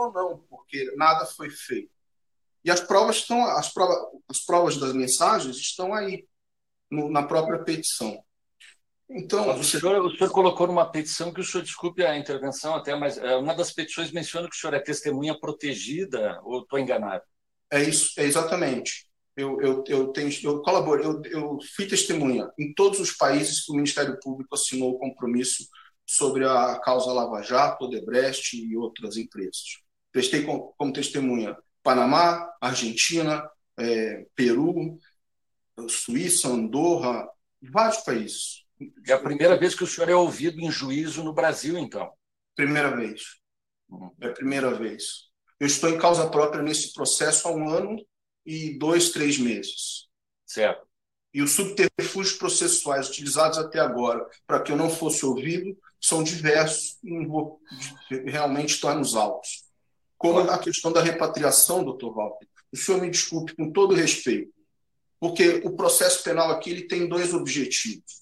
ou não, porque nada foi feito. E as provas estão, as provas, as provas das mensagens estão aí, no, na própria petição. Então, o, senhor, o senhor colocou numa petição que o senhor, desculpe a intervenção até, mas é, uma das petições menciona que o senhor é testemunha protegida, ou estou enganado? É isso, é exatamente. Eu, eu, eu, tenho, eu colaboro, eu, eu fui testemunha em todos os países que o Ministério Público assinou o compromisso sobre a causa Lava Jato, Odebrecht e outras empresas. Prestei como, como testemunha Panamá, Argentina, é, Peru, Suíça, Andorra, vários países. É a primeira vez que o senhor é ouvido em juízo no Brasil, então? Primeira vez. Uhum. É a primeira vez. Eu estou em causa própria nesse processo há um ano e dois, três meses. Certo. E os subterfúgios processuais utilizados até agora para que eu não fosse ouvido são diversos, não vou realmente estar nos altos. Como a questão da repatriação, doutor Walter. O senhor me desculpe com todo respeito, porque o processo penal aqui ele tem dois objetivos.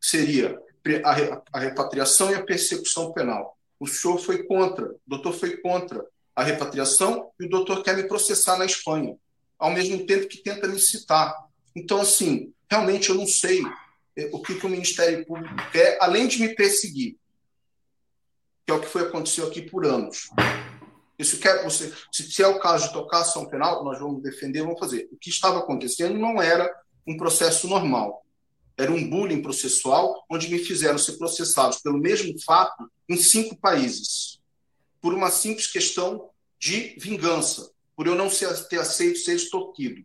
Seria a repatriação e a persecução penal. O senhor foi contra, o doutor foi contra a repatriação e o doutor quer me processar na Espanha, ao mesmo tempo que tenta me citar. Então, assim, realmente eu não sei é, o que, que o Ministério Público quer, além de me perseguir, que é o que foi aconteceu aqui por anos. Isso quer você, se, se é o caso de tocar ação penal, nós vamos defender, vamos fazer. O que estava acontecendo não era um processo normal. Era um bullying processual onde me fizeram ser processados pelo mesmo fato em cinco países por uma simples questão de vingança, por eu não ser, ter aceito ser extorquido.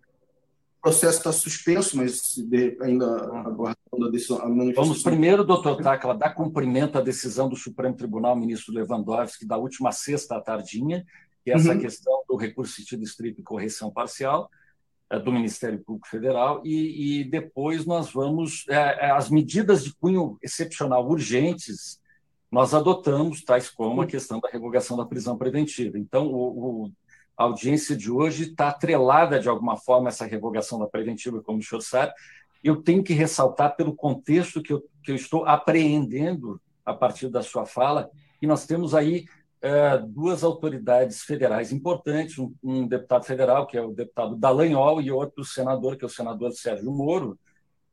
O processo está suspenso, mas ainda aguardando a decisão. A Vamos primeiro, doutor Tacla, dar cumprimento à decisão do Supremo Tribunal, ministro Lewandowski, da última sexta à tardinha, que é essa uhum. questão do recurso sentido estrito e correção parcial é, do Ministério Público Federal, e, e depois nós vamos. É, é as medidas de cunho excepcional urgentes nós adotamos, tais como a questão da revogação da prisão preventiva. Então, o, o, a audiência de hoje está atrelada, de alguma forma, a essa revogação da preventiva, como o senhor sabe. Eu tenho que ressaltar, pelo contexto que eu, que eu estou apreendendo a partir da sua fala, que nós temos aí é, duas autoridades federais importantes, um, um, deputado federal, que é o deputado Dallagnol, e outro senador, que é o senador Sérgio Moro,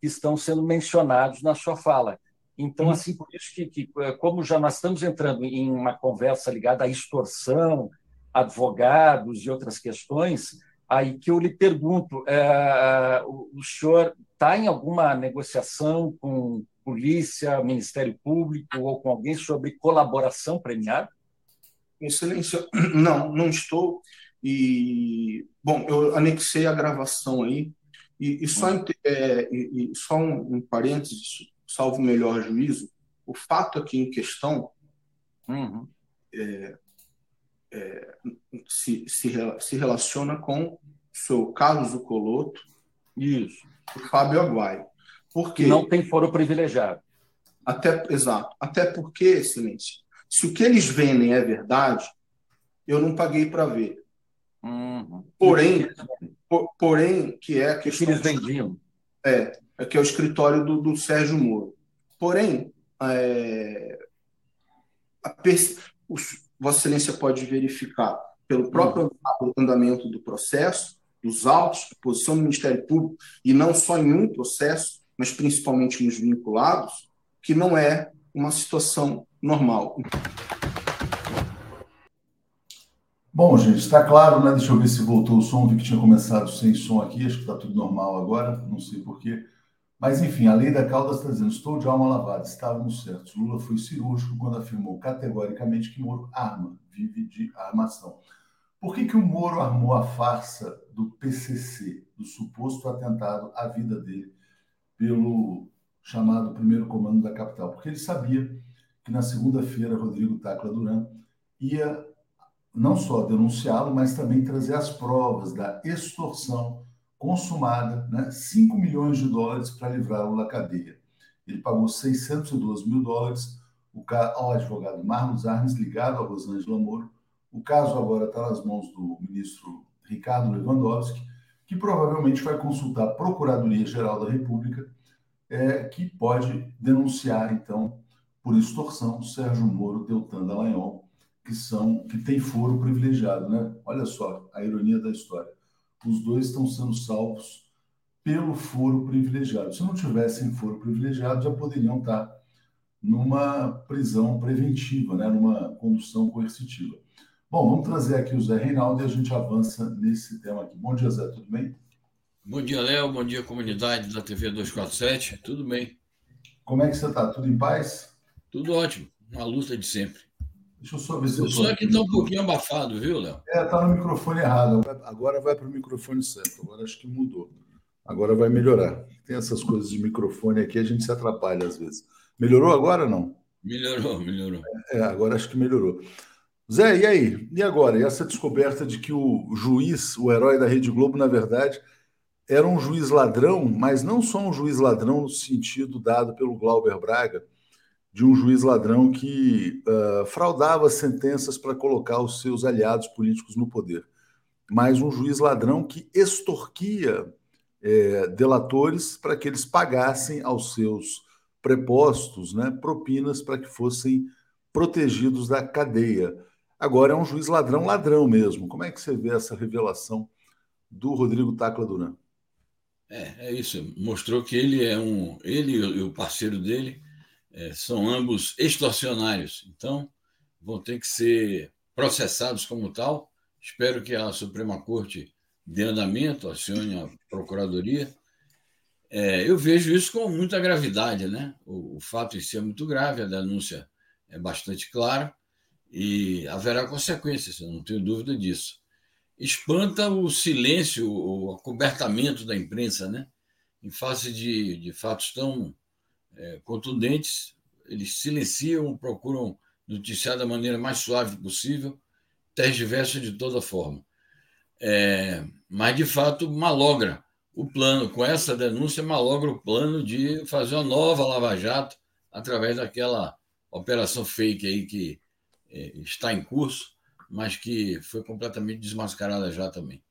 que estão sendo mencionados na sua fala. Então, uhum. assim, por isso que, que, é, como já nós estamos entrando em uma conversa ligada à extorsão, advogados e outras questões, aí que eu lhe pergunto, é, o, senhor está em alguma negociação com polícia, Ministério Público ou com alguém sobre colaboração premiada? Excelência, não, não estou. E, bom, eu anexei a gravação aí, e, e só, hum. é, e só um, um parênteses, salvo o melhor juízo, o fato aqui em questão uhum. é, é, se, se, se, relaciona com o seu Carlos Zucoloto e o Fábio Aguaio. Porque, não tem foro privilegiado. Até, exato. Até porque, excelência, se o que eles vendem é verdade, eu não paguei para ver. Uhum. Porém, por, porém, que é a questão. Que eles vendiam. É, que é o escritório do, do Sérgio Moro. Porém, é, Vossa Excelência pode verificar pelo próprio andamento do processo, dos autos, posição do Ministério Público, e não só em um processo, mas principalmente nos vinculados, que não é uma situação normal. Bom, gente, está claro, né? Deixa eu ver se voltou o som. Vi que tinha começado sem som aqui, acho que está tudo normal agora, não sei porquê. Mas, enfim, a lei da cauda está dizendo: estou de alma lavada, estávamos certos. Lula foi cirúrgico quando afirmou categoricamente que Moro arma, vive de armação. Por que, que o Moro armou a farsa do PCC, do suposto atentado à vida dele, pelo chamado primeiro comando da capital? Porque ele sabia que na segunda-feira Rodrigo Tacla Duran ia não só denunciá-lo, mas também trazer as provas da extorsão consumada, né, 5 milhões de dólares para livrá-lo da cadeia. Ele pagou 612 mil dólares ao advogado Marlos Arnes, ligado a Rosângela Moro. O caso agora está nas mãos do ministro Ricardo Lewandowski, que provavelmente vai consultar a Procuradoria-Geral da República, é, que pode denunciar, então, por extorsão, Sérgio Moro, Deltan Dallagnol, que são que têm foro privilegiado, né? Olha só a ironia da história. Os dois estão sendo salvos pelo foro privilegiado. Se não tivessem foro privilegiado, já poderiam estar numa prisão preventiva, né? numa condução coercitiva. Bom, vamos trazer aqui o Zé Reinaldo e a gente avança nesse tema aqui. Bom dia, Zé, tudo bem? Bom dia, Léo. Bom dia, comunidade da TV 247. Tudo bem? Como é que você está? Tudo em paz? Tudo ótimo. Uma luta de sempre. Deixa eu só ver se eu Só que está um pouquinho abafado, viu, Léo? É, está no microfone errado. Agora vai para o microfone certo. Agora acho que mudou. Agora vai melhorar. Tem essas coisas de microfone aqui, a gente se atrapalha às vezes. Melhorou agora ou não? Melhorou, melhorou. É, agora acho que melhorou. Zé, e aí? E agora? E essa descoberta de que o juiz, o herói da Rede Globo, na verdade, era um juiz ladrão, mas não só um juiz ladrão no sentido dado pelo Glauber Braga, de um juiz ladrão que uh, fraudava sentenças para colocar os seus aliados políticos no poder, mas um juiz ladrão que extorquia é, delatores para que eles pagassem aos seus prepostos né, propinas para que fossem protegidos da cadeia. Agora é um juiz ladrão, ladrão mesmo. Como é que você vê essa revelação do Rodrigo Tacla Duran? É, é isso. Mostrou que ele é um. Ele e o parceiro dele é, são ambos extorsionários. Então, vão ter que ser processados como tal. Espero que a Suprema Corte dê andamento, acione a Procuradoria. É, eu vejo isso com muita gravidade, né? O, o, fato em si é muito grave, a denúncia é bastante clara e haverá consequências, eu não tenho dúvida disso. Espanta o silêncio, o acobertamento da imprensa, né? Em face de, de fatos tão é, contundentes, eles silenciam, procuram noticiar da maneira mais suave possível, tergiversa de toda forma. É, mas, de fato, malogra o plano, com essa denúncia, malogra o plano de fazer uma nova Lava Jato através daquela operação fake aí que é, está em curso, mas que foi completamente desmascarada já também.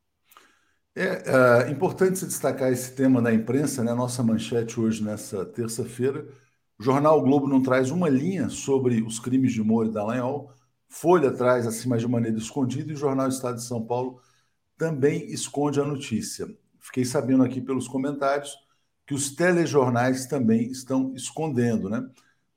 É, é importante se destacar esse tema na imprensa, né? Nossa manchete hoje, nessa terça-feira. O jornal o Globo não traz uma linha sobre os crimes de Moro e Dallagnol. Folha traz assim, de maneira escondida, e o Jornal Estado de São Paulo também esconde a notícia. Fiquei sabendo aqui pelos comentários que os telejornais também estão escondendo, né?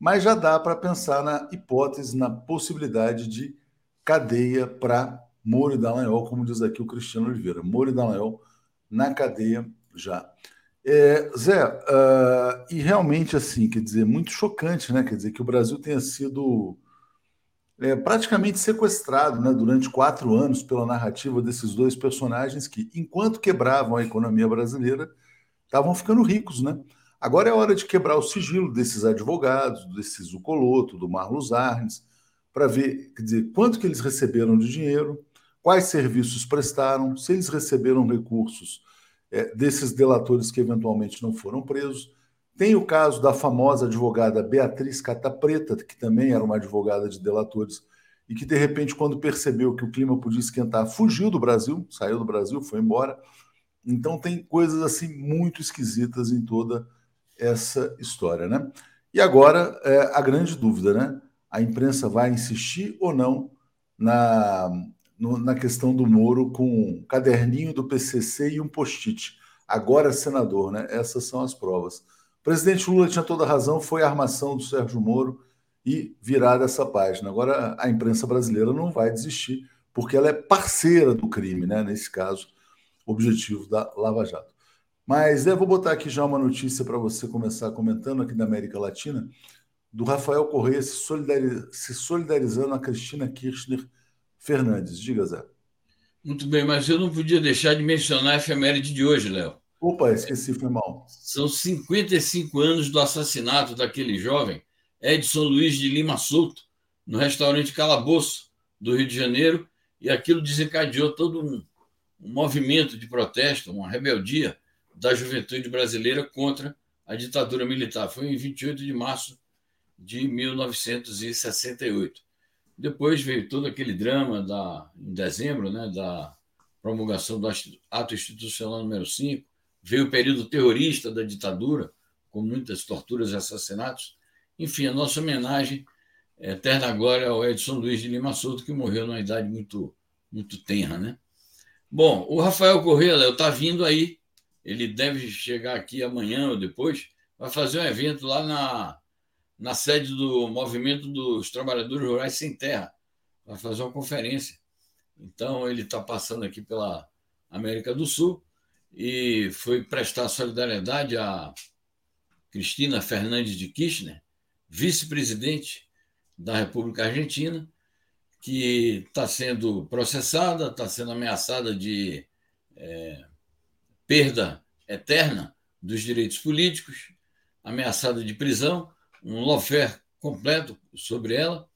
Mas já dá para pensar na hipótese, na possibilidade de cadeia para Moro e Dallagnol, como diz aqui o Cristiano Oliveira. Moro e Dallagnol na cadeia já. É, Zé, uh, e realmente assim, quer dizer, muito chocante, né? Quer dizer, que o Brasil tenha sido é, praticamente sequestrado né, durante quatro anos pela narrativa desses dois personagens que, enquanto quebravam a economia brasileira, estavam ficando ricos. Né? Agora é hora de quebrar o sigilo desses advogados, desse Zucoloto, do Marlos Arnes, para ver quer dizer, quanto que eles receberam de dinheiro, quais serviços prestaram, se eles receberam recursos é, desses delatores que eventualmente não foram presos tem o caso da famosa advogada Beatriz Catapreta, que também era uma advogada de delatores, e que, de repente, quando percebeu que o clima podia esquentar, fugiu do Brasil, saiu do Brasil, foi embora. Então, tem coisas assim muito esquisitas em toda essa história, né? E agora, é, a grande dúvida, né? A imprensa vai insistir ou não na, no, na questão do Moro com um caderninho do PCC e um post-it. Agora, senador, né? Essas são as provas. O presidente Lula tinha toda a razão, foi a armação do Sérgio Moro e virar essa página. Agora a imprensa brasileira não vai desistir, porque ela é parceira do crime, né? nesse caso, objetivo da Lava Jato. Mas eu vou botar aqui já uma notícia para você começar comentando aqui da América Latina, do Rafael Correia se, solidariz... se solidarizando a Cristina Kirchner Fernandes. Diga, Zé. Muito bem, mas eu não podia deixar de mencionar a efeméride de hoje, Léo. Opa, esqueci, foi mal. São 55 anos do assassinato daquele jovem, Edson Luiz de Lima Souto, no restaurante Calabouço, do Rio de Janeiro, e aquilo desencadeou todo um, um movimento de protesto, uma rebeldia da juventude brasileira contra a ditadura militar. Foi em 28 de março de 1968. Depois veio todo aquele drama da, em dezembro, né, da promulgação do ato institucional número 5, Veio o período terrorista da ditadura, com muitas torturas e assassinatos. Enfim, a nossa homenagem Eterna glória ao Edson Luiz de Lima Souto, que morreu numa idade muito, muito tenra, né? Bom, o Rafael Corrêa, Léo, está vindo aí. Ele deve chegar aqui amanhã ou depois. Vai fazer um evento lá na, na sede do Movimento dos Trabalhadores Rurais Sem Terra. Vai fazer uma conferência. Então, ele está passando aqui pela América do Sul e foi prestar solidariedade a Cristina Fernandes de Kirchner, vice-presidente da República Argentina, que está sendo processada, está sendo ameaçada de é, perda eterna dos direitos políticos, ameaçada de prisão, um lawfare completo sobre ela.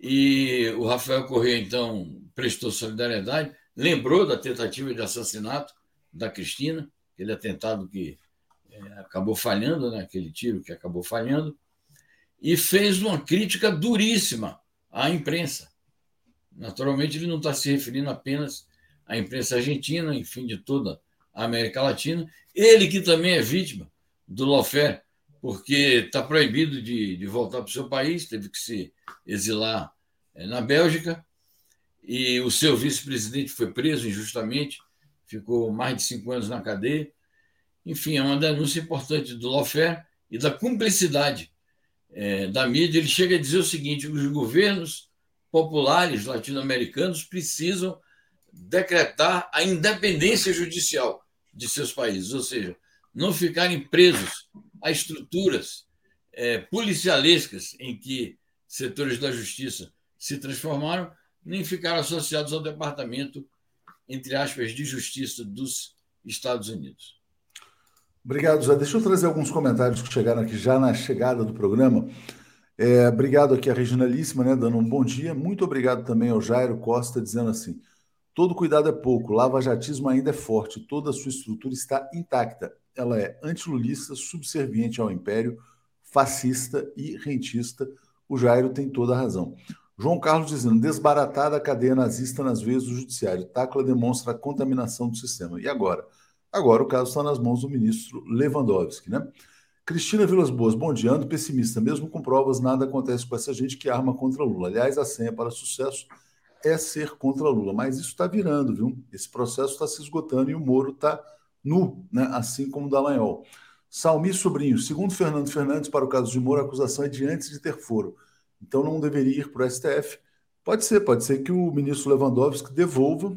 E o Rafael Corrêa, então, prestou solidariedade, lembrou da tentativa de assassinato da Cristina, aquele atentado que é, acabou falhando, né, aquele tiro que acabou falhando, e fez uma crítica duríssima à imprensa. Naturalmente, ele não está se referindo apenas à imprensa argentina, enfim, de toda a América Latina. Ele que também é vítima do lawfare, porque está proibido de, de voltar para o seu país, teve que se exilar é, na Bélgica, e o seu vice-presidente foi preso injustamente, ficou mais de cinco anos na cadeia. Enfim, é uma denúncia importante do lawfare e da cumplicidade é, da mídia. Ele chega a dizer o seguinte: os governos populares latino-americanos precisam decretar a independência judicial de seus países, ou seja, não ficarem presos a estruturas é, policialescas em que setores da justiça se transformaram, nem ficar associados ao Departamento, entre aspas, de Justiça dos Estados Unidos. Obrigado, Zé. Deixa eu trazer alguns comentários que chegaram aqui já na chegada do programa. É, obrigado aqui a Reginalíssima, né, dando um bom dia. Muito obrigado também ao Jairo Costa, dizendo assim: todo cuidado é pouco, lava-jatismo ainda é forte, toda a sua estrutura está intacta. Ela é antilulista, subserviente ao império, fascista e rentista. O Jairo tem toda a razão. João Carlos dizendo: desbaratada a cadeia nazista nas veias do judiciário. Tacla demonstra a contaminação do sistema. E agora? Agora o caso está nas mãos do ministro Lewandowski, né? Cristina Vilas Boas, bom dia. Ando pessimista. Mesmo com provas, nada acontece com essa gente que arma contra Lula. Aliás, a senha para sucesso é ser contra Lula. Mas isso está virando, viu? Esse processo está se esgotando e o Moro está nu, né? assim como o Dallagnol. Salmi Sobrinho, segundo Fernando Fernandes, para o caso de Moro, a acusação é de antes de ter foro. Então não deveria ir para o STF. Pode ser, pode ser que o ministro Lewandowski devolva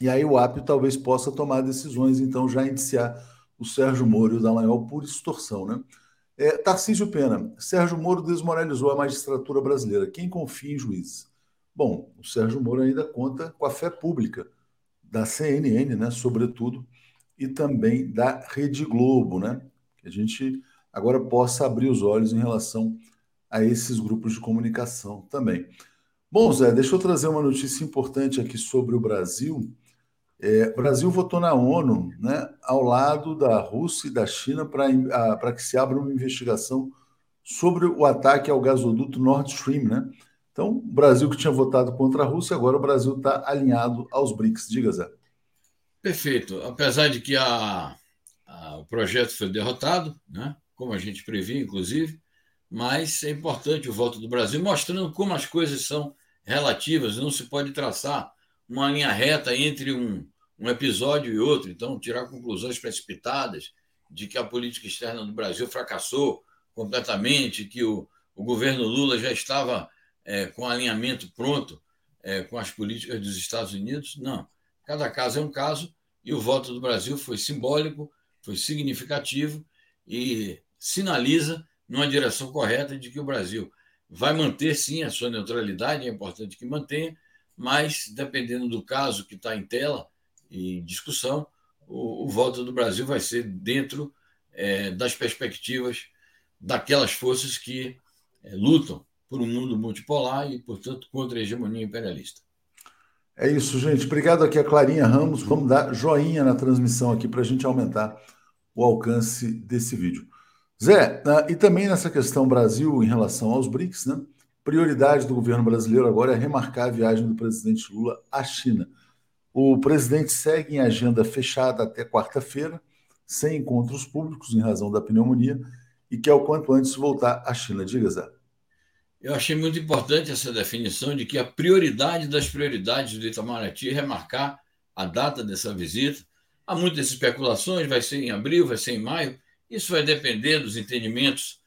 e aí o API talvez possa tomar decisões, então já iniciar o Sérgio Moro e o Dallagnol por extorsão. Né? É, Tarcísio Pena, Sérgio Moro desmoralizou a magistratura brasileira. Quem confia em juízes? Bom, o Sérgio Moro ainda conta com a fé pública da CNN, né, sobretudo, e também da Rede Globo, né? Que a gente agora possa abrir os olhos em relação a esses grupos de comunicação também. Bom, Zé, deixa eu trazer uma notícia importante aqui sobre o Brasil. É, o Brasil votou na ONU, né, ao lado da Rússia e da China, para que se abra uma investigação sobre o ataque ao gasoduto Nord Stream. Né? Então, o Brasil que tinha votado contra a Rússia, agora o Brasil está alinhado aos BRICS. Diga, Zé. Perfeito. Apesar de que a, a, o projeto foi derrotado, né, como a gente previa, inclusive, mas é importante o voto do Brasil, mostrando como as coisas são relativas, não se pode traçar uma linha reta entre um, um episódio e outro, então tirar conclusões precipitadas de que a política externa do Brasil fracassou completamente, que o, o governo Lula já estava é, com alinhamento pronto é, com as políticas dos Estados Unidos. Não. Cada caso é um caso e o voto do Brasil foi simbólico, foi significativo e sinaliza numa direção correta de que o Brasil vai manter sim a sua neutralidade, é importante que mantenha, mas dependendo do caso que está em tela e em discussão, o, o, voto do Brasil vai ser dentro é, das perspectivas daquelas forças que é, lutam por um mundo multipolar e, portanto, contra a hegemonia imperialista. É isso, gente. Obrigado aqui a Clarinha Ramos. Vamos dar joinha na transmissão aqui para a gente aumentar o alcance desse vídeo. Zé, ah, e também nessa questão Brasil em relação aos BRICS, né? prioridade do governo brasileiro agora é remarcar a viagem do presidente Lula à China. O presidente segue em agenda fechada até quarta-feira, sem encontros públicos em razão da pneumonia, e quer o quanto antes voltar à China. Diga, Zé. Eu achei muito importante essa definição de que a prioridade das prioridades do Itamaraty é remarcar a data dessa visita. Há muitas especulações, vai ser em abril, vai ser em maio. Isso vai depender dos entendimentos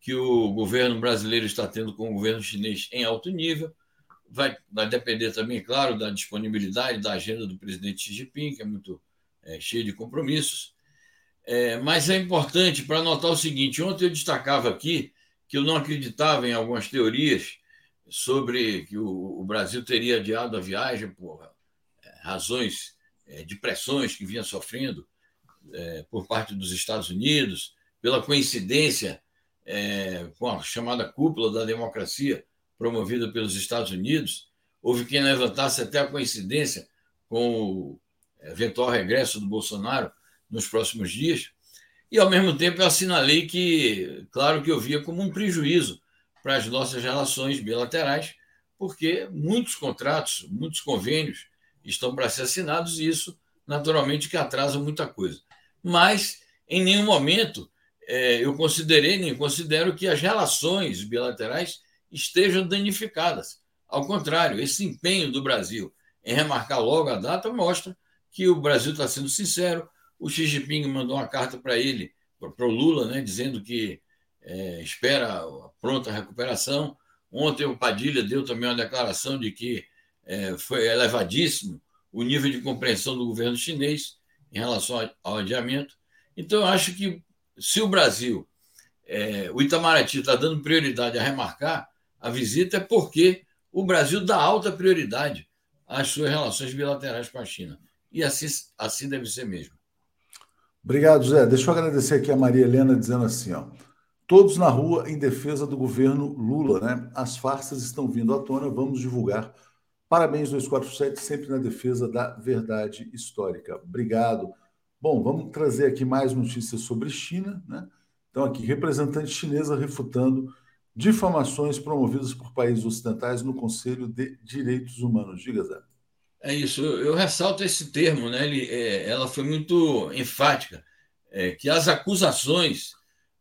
que o governo brasileiro está tendo com o governo chinês em alto nível. Vai, vai depender também, claro, da disponibilidade da agenda do presidente Xi Jinping, que é muito é, cheio de compromissos. É, mas é importante para notar o seguinte: ontem eu destacava aqui que eu não acreditava em algumas teorias sobre que o, Brasil teria adiado a viagem por é, razões é, de pressões que vinha sofrendo é, por parte dos Estados Unidos, pela coincidência com a chamada cúpula da democracia promovida pelos Estados Unidos. Houve quem levantasse até a coincidência com o eventual regresso do Bolsonaro nos próximos dias. E, ao mesmo tempo, eu assinalei que, claro que eu via como um prejuízo para as nossas relações bilaterais, porque muitos contratos, muitos convênios estão para ser assinados e isso, naturalmente, que atrasa muita coisa. Mas, em nenhum momento, é, eu considerei, nem considero que as relações bilaterais estejam danificadas. Ao contrário, esse empenho do Brasil em remarcar logo a data mostra que o Brasil está sendo sincero, o Xi Jinping mandou uma carta para ele, para o Lula, né, dizendo que é, espera a pronta recuperação. Ontem o Padilha deu também uma declaração de que é, foi elevadíssimo o nível de compreensão do governo chinês em relação ao adiamento. Então, eu acho que se o Brasil, é, o Itamaraty está dando prioridade a remarcar a visita, é porque o Brasil dá alta prioridade às suas relações bilaterais com a China. E assim, assim deve ser mesmo. Obrigado, Zé. Deixa eu agradecer aqui a Maria Helena dizendo assim, ó. Todos na rua em defesa do governo Lula, né? As farsas estão vindo à tona, vamos divulgar. Parabéns 247, sempre na defesa da verdade histórica. Obrigado. Bom, vamos trazer aqui mais notícias sobre China, né? Então aqui, representante chinesa refutando difamações promovidas por países ocidentais no Conselho de Direitos Humanos. Diga, Zé. É isso, eu, eu ressalto esse termo, né? Ele, é, ela foi muito enfática, é, que as acusações,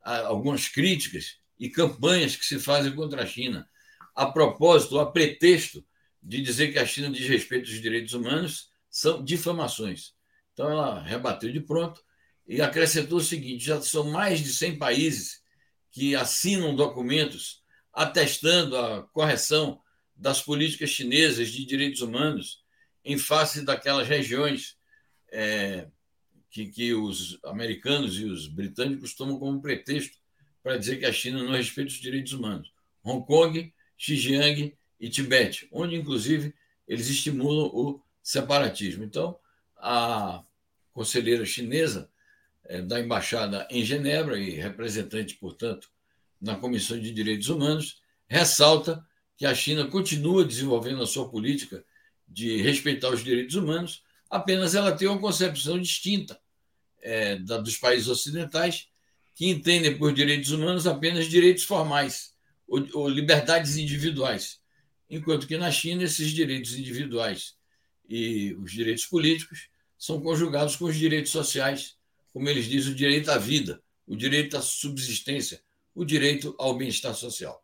algumas críticas e campanhas que se fazem contra a China, a propósito, a pretexto de dizer que a China diz respeito aos direitos humanos, são difamações. Então ela rebateu de pronto e acrescentou o seguinte: já são mais de 100 países que assinam documentos atestando a correção das políticas chinesas de direitos humanos em face daquelas regiões é, que, que os americanos e os britânicos tomam como pretexto para dizer que a China não respeita os direitos humanos. Hong Kong, Xinjiang e Tibete, onde, inclusive, eles estimulam o separatismo. Então, a conselheira chinesa é, da embaixada em Genebra e representante, portanto, na Comissão de Direitos Humanos, ressalta que a China continua desenvolvendo a sua política de respeitar os direitos humanos, apenas ela tem uma concepção distinta é, da, dos países ocidentais, que entendem por direitos humanos apenas direitos formais ou, ou liberdades individuais, enquanto que na China esses direitos individuais e os direitos políticos são conjugados com os direitos sociais, como eles dizem, o direito à vida, o direito à subsistência, o direito ao bem-estar social.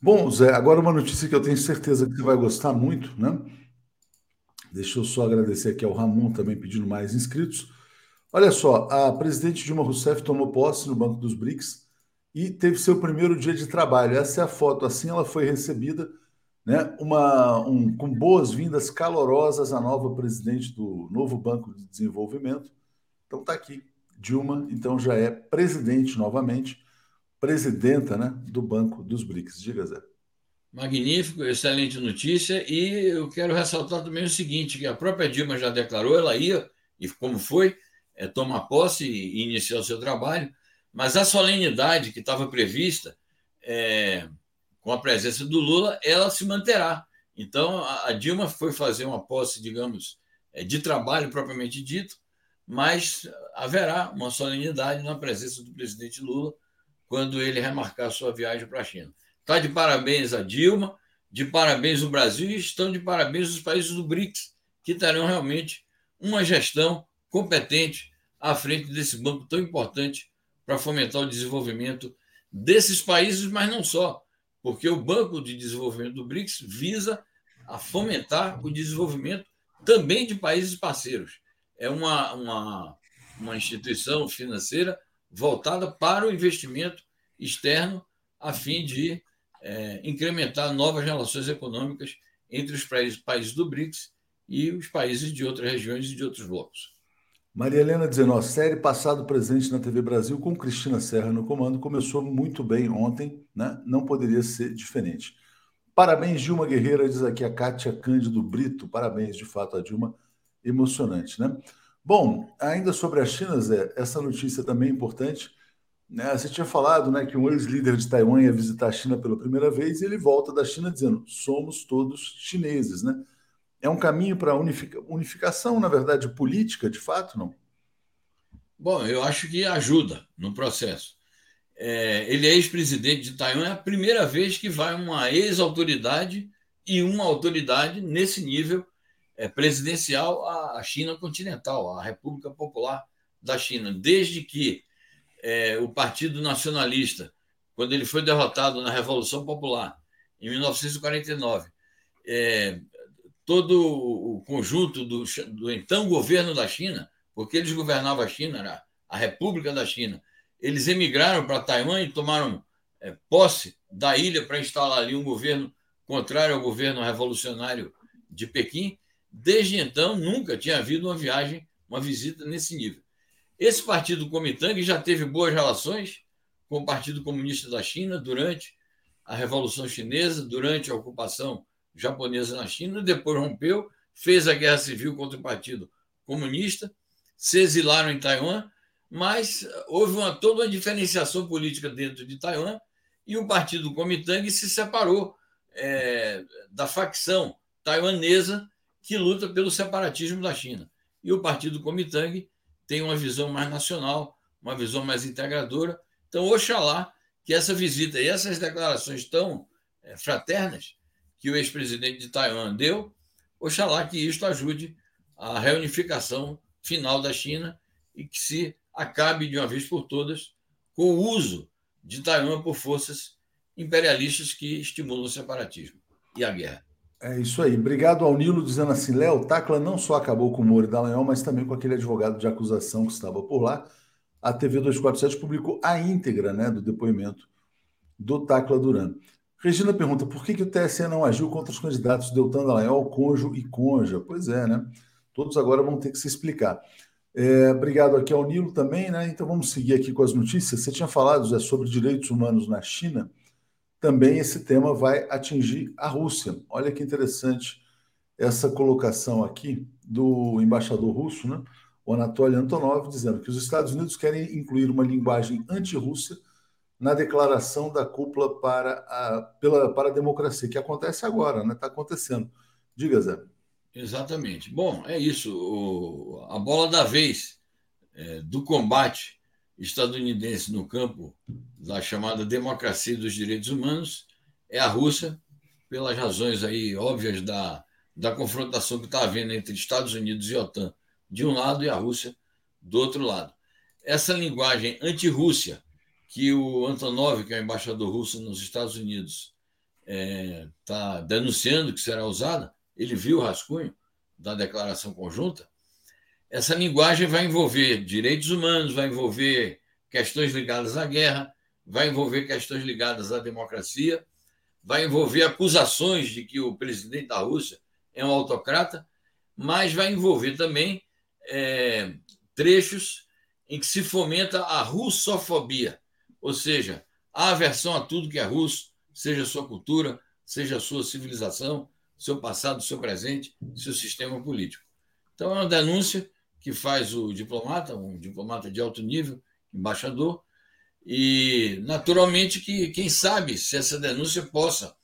Bom, Zé, agora uma notícia que eu tenho certeza que você vai gostar muito, né? Deixa eu só agradecer aqui ao Ramon também pedindo mais inscritos. Olha só, a presidente Dilma Rousseff tomou posse no Banco dos BRICS e teve seu primeiro dia de trabalho. Essa é a foto. Assim ela foi recebida, né? Uma, um, com boas-vindas calorosas à nova presidente do novo Banco de Desenvolvimento. Então tá aqui. Dilma, então já é presidente novamente presidenta né, do Banco dos BRICS. Diga, Zé. Magnífico, excelente notícia. E eu quero ressaltar também o seguinte: que a própria Dilma já declarou, ela ia, e como foi, é, tomar posse e iniciar o seu trabalho, mas a solenidade que estava prevista é, com a presença do Lula, ela se manterá. Então, a, Dilma foi fazer uma posse, digamos, é, de trabalho propriamente dito, mas haverá uma solenidade na presença do presidente Lula quando ele remarcar sua viagem para a China. Está de parabéns a Dilma, de parabéns o Brasil e estão de parabéns os países do BRICS, que terão realmente uma gestão competente à frente desse banco tão importante para fomentar o desenvolvimento desses países, mas não só, porque o Banco de Desenvolvimento do BRICS visa a fomentar o desenvolvimento também de países parceiros. É uma, uma, uma instituição financeira voltada para o investimento externo, a fim de é, incrementar novas relações econômicas entre os países, do BRICS e os países de outras regiões e de outros blocos. Maria Helena dizendo, a série Passado Presente na TV Brasil com Cristina Serra no comando começou muito bem ontem, né? não poderia ser diferente. Parabéns, Dilma Guerreira, diz aqui a Kátia Cândido Brito. Parabéns, de fato, a Dilma. Emocionante, né? Bom, ainda sobre a China, Zé, essa notícia também é importante. Né? Você tinha falado né, que um ex-líder de Taiwan ia visitar a China pela primeira vez e ele volta da China dizendo: somos todos chineses, né? É um caminho para unific... unificação, na verdade, política, de fato, não? Bom, eu acho que ajuda no processo. É, ele é ex-presidente de Taiwan, é a primeira vez que vai uma ex-autoridade e uma autoridade nesse nível é, presidencial à China continental, à República Popular da China. Desde que é, o Partido Nacionalista, quando ele foi derrotado na Revolução Popular, em 1949, é, todo o conjunto do, do, então governo da China, porque eles governavam a China, era a República da China, eles emigraram para Taiwan e tomaram é, posse da ilha para instalar ali um governo contrário ao governo revolucionário de Pequim. Desde então, nunca tinha havido uma viagem, uma visita nesse nível. Esse partido Kuomintang já teve boas relações com o Partido Comunista da China durante a Revolução Chinesa, durante a ocupação japonesa na China, depois rompeu, fez a guerra civil contra o Partido Comunista, se exilaram em Taiwan, mas houve uma, toda uma diferenciação política dentro de Taiwan e o Partido Kuomintang se separou é, da facção taiwanesa que luta pelo separatismo da China. E o Partido Kuomintang tem uma visão mais nacional, uma visão mais integradora. Então, oxalá que essa visita e essas declarações tão é, fraternas que o ex-presidente de Taiwan deu, oxalá que isto ajude a reunificação final da China e que se acabe de uma vez por todas com o uso de Taiwan por forças imperialistas que estimulam o separatismo e a guerra. É isso aí. Obrigado ao Nilo dizendo assim, Léo, Tacla não só acabou com o Moro e Dallagnol, mas também com aquele advogado de acusação que estava por lá. A TV 247 publicou a íntegra né, do depoimento do Tacla Duran. Regina pergunta por que, que o TSE não agiu contra os candidatos Deltan Dallagnol, Conjo e Conja? Pois é, né? Todos agora vão ter que se explicar. É, obrigado aqui ao Nilo também, né? Então vamos seguir aqui com as notícias. Você tinha falado Zé, sobre direitos humanos na China. Também esse tema vai atingir a Rússia. Olha que interessante essa colocação aqui do embaixador russo, né? o Anatoly Antonov, dizendo que os Estados Unidos querem incluir uma linguagem anti-Rússia na declaração da cúpula para a, pela, para a democracia, que acontece agora, está né? Tá acontecendo. Diga, Zé. Exatamente. Bom, é isso. O, a bola da vez é, do combate estadunidense no campo da chamada democracia dos direitos humanos é a Rússia, pelas razões aí óbvias da, da confrontação que está havendo entre Estados Unidos e OTAN de um lado e a Rússia do outro lado. Essa linguagem anti-Rússia que o Antonov, que é o embaixador russo nos Estados Unidos, está é, tá denunciando que será usada, ele viu o rascunho da declaração conjunta, essa linguagem vai envolver direitos humanos, vai envolver questões ligadas à guerra, vai envolver questões ligadas à democracia, vai envolver acusações de que o presidente da Rússia é um autocrata, mas vai envolver também é, trechos em que se fomenta a russofobia, ou seja, a aversão a tudo que é russo, seja sua cultura, seja sua civilização, seu passado, seu presente, seu sistema político. Então, é uma denúncia que faz o diplomata, um diplomata de alto nível, embaixador, e naturalmente que quem sabe se essa denúncia possa.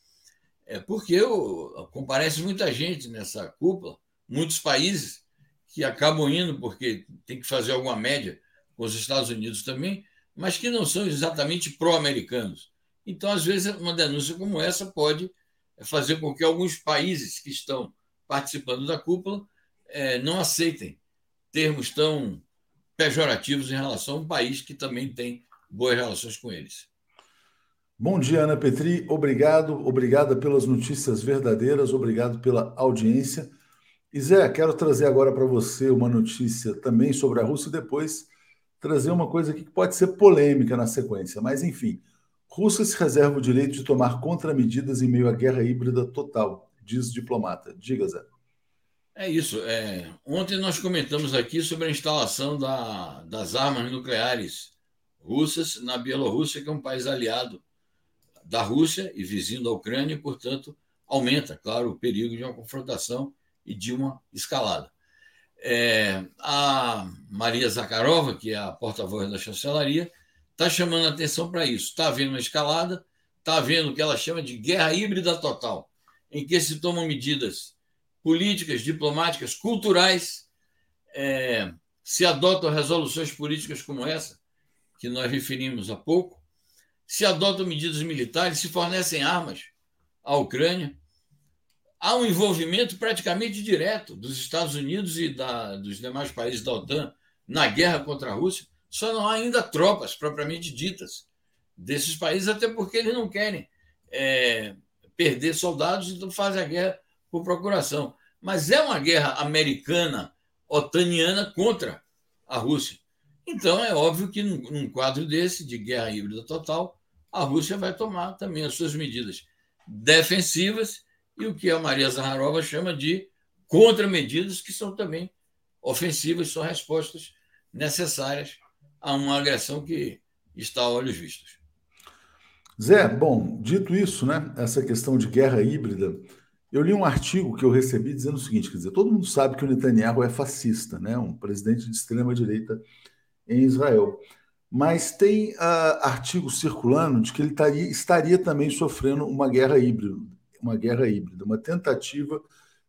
É porque eu, comparece muita gente nessa cúpula, muitos países que acabam indo porque tem que fazer alguma média com os Estados Unidos também, mas que não são exatamente pró-americanos. Então, às vezes, uma denúncia como essa pode fazer com que alguns países que estão participando da cúpula é, não aceitem termos tão pejorativos em relação a um país que também tem boas relações com eles. Bom dia, Ana Petri. Obrigado, obrigada pelas notícias verdadeiras, obrigado pela audiência. E Zé, quero trazer agora para você uma notícia também sobre a Rússia e depois trazer uma coisa que pode ser polêmica na sequência. Mas, enfim, Rússia se reserva o direito de tomar contramedidas em meio à guerra híbrida total, diz diplomata. Diga, Zé. É isso. É, ontem nós comentamos aqui sobre a instalação da, das armas nucleares russas na Bielorrússia, que é um país aliado da Rússia e vizinho da Ucrânia, e, portanto, aumenta, claro, o perigo de uma confrontação e de uma escalada. É, a Maria Zakharova, que é a porta-voz da chancelaria, está chamando a atenção para isso. Está havendo uma escalada, está havendo o que ela chama de guerra híbrida total, em que se tomam medidas políticas, diplomáticas, culturais, é, se adotam resoluções políticas como essa, que nós referimos há pouco, se adotam medidas militares, se fornecem armas à Ucrânia. Há um envolvimento praticamente direto dos Estados Unidos e da, dos demais países da OTAN na guerra contra a Rússia. Só não há ainda tropas propriamente ditas desses países, até porque eles não querem é, perder soldados, então fazem a guerra por procuração. Mas é uma guerra americana, otaniana contra a Rússia. Então, é óbvio que num, num quadro desse, de guerra híbrida total, a Rússia vai tomar também as suas medidas defensivas e o que a Maria Zaharova chama de contramedidas, que são também ofensivas, são respostas necessárias a uma agressão que está a olhos vistos. Zé, bom, dito isso, né, essa questão de guerra híbrida, eu li um artigo que eu recebi dizendo o seguinte, quer dizer, todo mundo sabe que o Netanyahu é fascista, né, um presidente de extrema direita em Israel. Mas tem uh, artigos circulando de que ele taria, estaria também sofrendo uma guerra híbrida, uma guerra híbrida, uma tentativa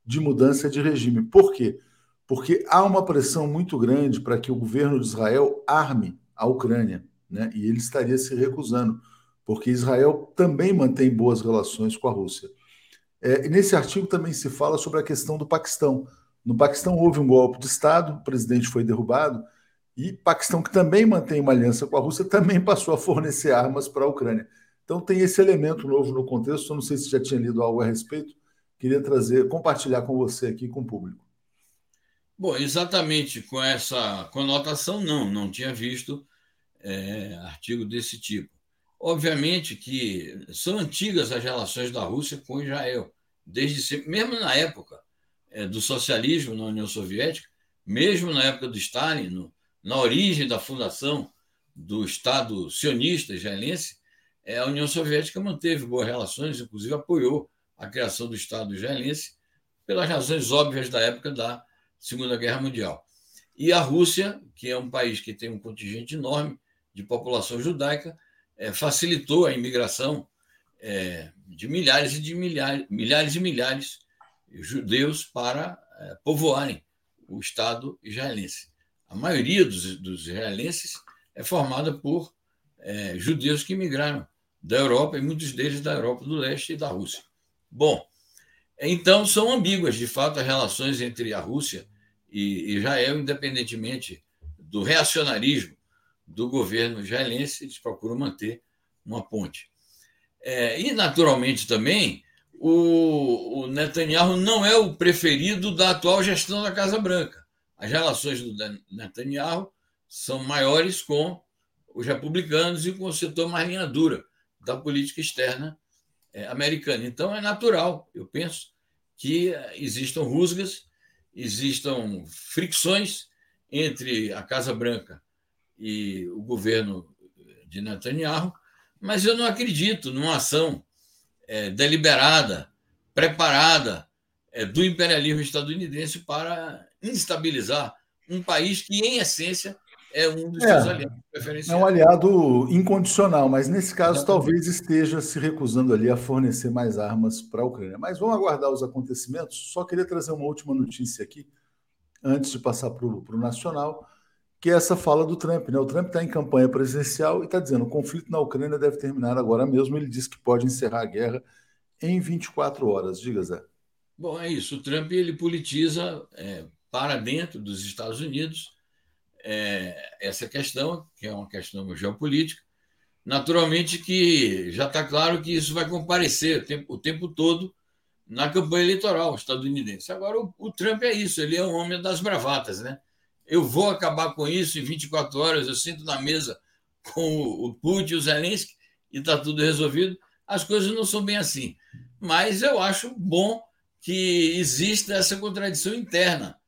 de mudança de regime. Por quê? Porque há uma pressão muito grande para que o governo de Israel arme a Ucrânia, né? E ele estaria se recusando, porque Israel também mantém boas relações com a Rússia. É, nesse artigo também se fala sobre a questão do Paquistão. No Paquistão houve um golpe de Estado, o presidente foi derrubado, e Paquistão, que também mantém uma aliança com a Rússia, também passou a fornecer armas para a Ucrânia. Então tem esse elemento novo no contexto. Eu não sei se já tinha lido algo a respeito. Queria trazer, compartilhar com você aqui com o público. Bom, exatamente com essa conotação, não, não tinha visto é, artigo desse tipo. Obviamente que são antigas as relações da Rússia com Israel, desde sempre, mesmo na época é, do socialismo na União Soviética, mesmo na época do Stalin, no, na origem da fundação do Estado sionista israelense, é, a União Soviética manteve boas relações, inclusive apoiou a criação do Estado israelense, pelas razões óbvias da época da Segunda Guerra Mundial. E a Rússia, que é um país que tem um contingente enorme de população judaica, é, facilitou a imigração é, de milhares e de milhares, milhares e milhares de judeus para é, povoarem o Estado israelense a maioria dos, dos israelenses é formada por é, judeus que migraram da Europa, e muitos deles da Europa do Leste e da Rússia. Bom, então são ambíguas, de fato, as relações entre a Rússia e Israel, independentemente do reacionarismo do governo israelense, eles procuram manter uma ponte. É, e, naturalmente, também, o, o Netanyahu não é o preferido da atual gestão da Casa Branca as relações do Netanyahu são maiores com os republicanos e com o setor mais linha dura da política externa é, americana. Então é natural, eu penso, que existam rusgas, existam fricções entre a Casa Branca e o governo de Netanyahu, mas eu não acredito numa ação é, deliberada, preparada é, do imperialismo estadunidense para instabilizar um país que, em essência, é um dos é, seus aliados preferenciais. É um aliado incondicional, mas nesse caso Exatamente. talvez esteja se recusando ali a fornecer mais armas para a Ucrânia. Mas vamos aguardar os acontecimentos. Só queria trazer uma última notícia aqui, antes de passar para o Nacional, que é essa fala do Trump. Né? O Trump está em campanha presidencial e está dizendo que o conflito na Ucrânia deve terminar agora mesmo. Ele disse que pode encerrar a guerra em 24 horas. Diga, Zé. Bom, é isso. O Trump ele politiza é, para dentro dos Estados Unidos é, essa questão, que é uma questão geopolítica, naturalmente que já está claro que isso vai comparecer o tempo, o tempo todo na campanha eleitoral estadunidense. Agora, o, o, Trump é isso, ele é um homem das bravatas, né? Eu vou acabar com isso em 24 horas, eu sinto na mesa com o Putin e o Zelensky e está tudo resolvido. As coisas não são bem assim. Mas eu acho bom que exista essa contradição interna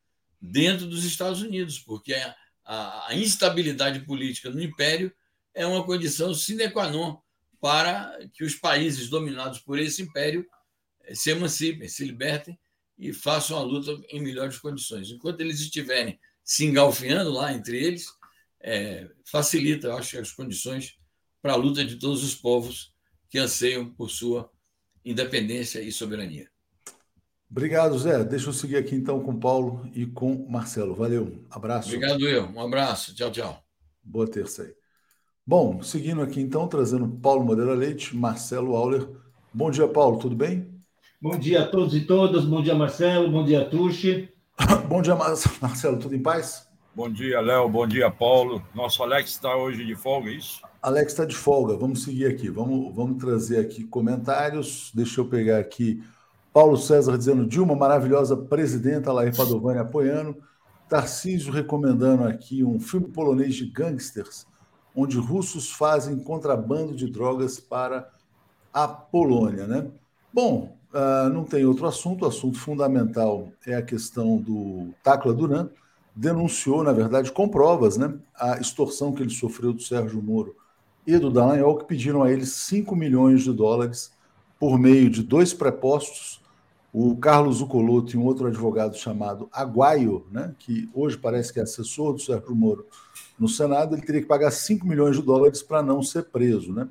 dentro dos Estados Unidos, porque a, a, a instabilidade política no império é uma condição sine qua non para que os países dominados por esse império eh, se emancipem, se libertem e façam a luta em melhores condições. Enquanto eles estiverem se engalfinhando lá entre eles, é, facilita, eu acho, as condições para a luta de todos os povos que anseiam por sua independência e soberania. Obrigado, Zé. Deixa eu seguir aqui então com o Paulo e com o Marcelo. Valeu, abraço. Obrigado, eu. Um abraço. Tchau, tchau. Boa terça aí. Bom, seguindo aqui então, trazendo Paulo Moreira Leite, Marcelo Auler. Bom dia, Paulo, tudo bem? Bom dia a todos e todas. Bom dia, Marcelo. Bom dia, Tuxi. Bom dia, Marcelo. Tudo em paz? Bom dia, Léo. Bom dia, Paulo. Nosso Alex está hoje de folga, é isso? Alex está de folga. Vamos seguir aqui. Vamos, vamos trazer aqui comentários. Deixa eu pegar aqui. Paulo César dizendo Dilma, maravilhosa presidenta, Lair Padovani apoiando. Tarcísio recomendando aqui um filme polonês de gangsters onde russos fazem contrabando de drogas para a Polônia. Né? Bom, uh, não tem outro assunto, o assunto fundamental é a questão do Tacla Duran, denunciou, na verdade, com provas, né, a extorsão que ele sofreu do Sérgio Moro e do Dallagnol, que pediram a ele 5 milhões de dólares por meio de dois prepostos, o Carlos Zucoloto e um outro advogado chamado Aguaio, né, que hoje parece que é assessor do Sérgio Moro no Senado, ele teria que pagar 5 milhões de dólares para não ser preso. Né?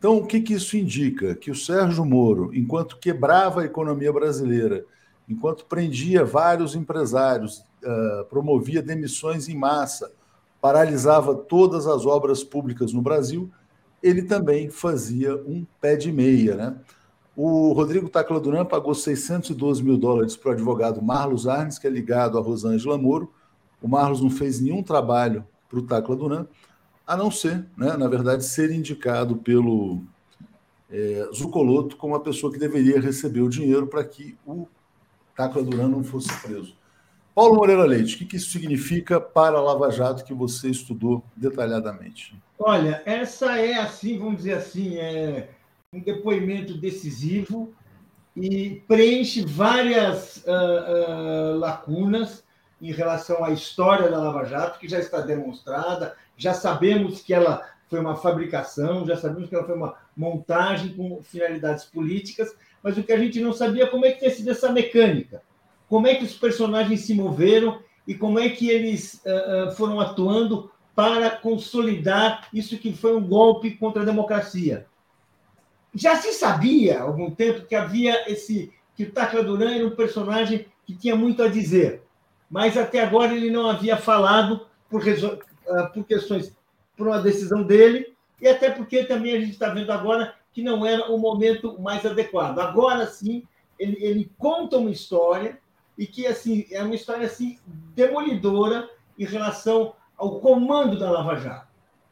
Então, o que, que isso indica? Que o Sérgio Moro, enquanto quebrava a economia brasileira, enquanto prendia vários empresários, uh, promovia demissões em massa, paralisava todas as obras públicas no Brasil, ele também fazia um pé de meia. Né? O Rodrigo Tacla Duran pagou 612 mil dólares para o advogado Marlos Arnes, que é ligado a Rosângela Moro. O Marlos não fez nenhum trabalho para o Tacla Duran, a não ser, né, na verdade, ser indicado pelo é, Zucoloto como a pessoa que deveria receber o dinheiro para que o Tacla Duran não fosse preso. Paulo Moreira Leite, o que, que isso significa para a Lava Jato que você estudou detalhadamente? Olha, essa é assim, vamos dizer assim, é um depoimento decisivo e preenche várias uh, uh, lacunas em relação à história da Lava Jato, que já está demonstrada, já sabemos que ela foi uma fabricação, já sabemos que ela foi uma montagem com finalidades políticas, mas o que a gente não sabia é como é que tinha sido essa mecânica, como é que os personagens se moveram e como é que eles uh, foram atuando para consolidar isso que foi um golpe contra a democracia. Já se sabia há algum tempo que havia esse que o Tacla Duran era um personagem que tinha muito a dizer mas até agora ele não havia falado por, ah, por questões, por uma decisão dele, e até porque também a gente está vendo agora que não era o momento mais adequado. Agora sim, ele, ele conta uma história e que assim é uma história assim demolidora em relação ao comando da Lava Jato,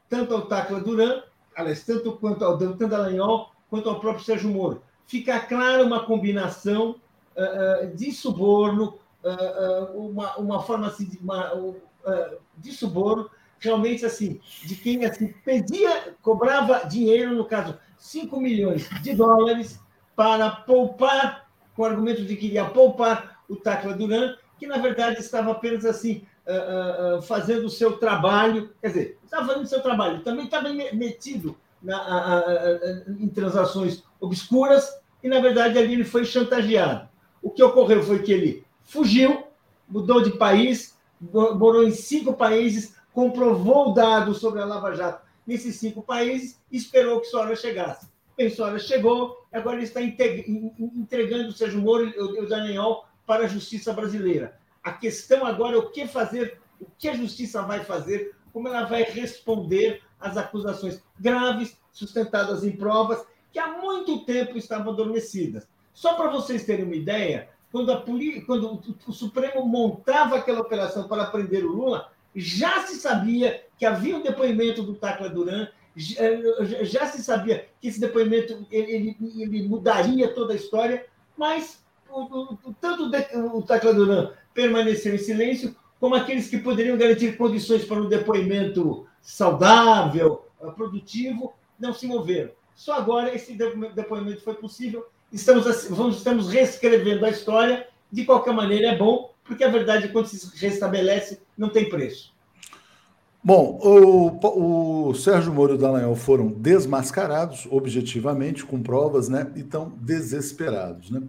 tanto ao Tacla Duran, aliás, tanto quanto ao Deltan Dallagnol, quanto ao próprio Sérgio Moro. Fica clara uma combinação uh, uh, de suborno, uma, uma forma assim, de, uma, uh, de suborno, realmente assim, de quem assim, pedia, cobrava dinheiro, no caso, 5 milhões de dólares, para poupar, com o argumento de que iria poupar o Tacla Duran, que na verdade estava apenas assim, fazendo o seu trabalho, quer dizer, estava fazendo o seu trabalho, também estava metido na, em transações obscuras, e na verdade ali ele foi chantageado. O que ocorreu foi que ele fugiu, mudou de país, morou em cinco países, comprovou dados sobre a Lava Jato nesses cinco países esperou que sua hora chegasse. Bem, sua hora chegou, agora ele está entregando o Sérgio Moro e o Daniel para a justiça brasileira. A questão agora é o que fazer, o que a justiça vai fazer, como ela vai responder às acusações graves, sustentadas em provas, que há muito tempo estavam adormecidas. Só para vocês terem uma ideia, quando, a quando o Supremo montava aquela operação para prender o Lula, já se sabia que havia um depoimento do Tacla Duran, já se sabia que esse depoimento ele, ele mudaria toda a história, mas o, o, tanto o Tacla Duran permaneceu em silêncio, como aqueles que poderiam garantir condições para um depoimento saudável, produtivo, não se moveram. Só agora esse depoimento foi possível. Estamos, vamos, estamos reescrevendo a história. De qualquer maneira, é bom, porque a verdade, quando se restabelece, não tem preço. Bom, o, o Sérgio Moro e o Dallagnol foram desmascarados, objetivamente, com provas, né? E estão desesperados, né?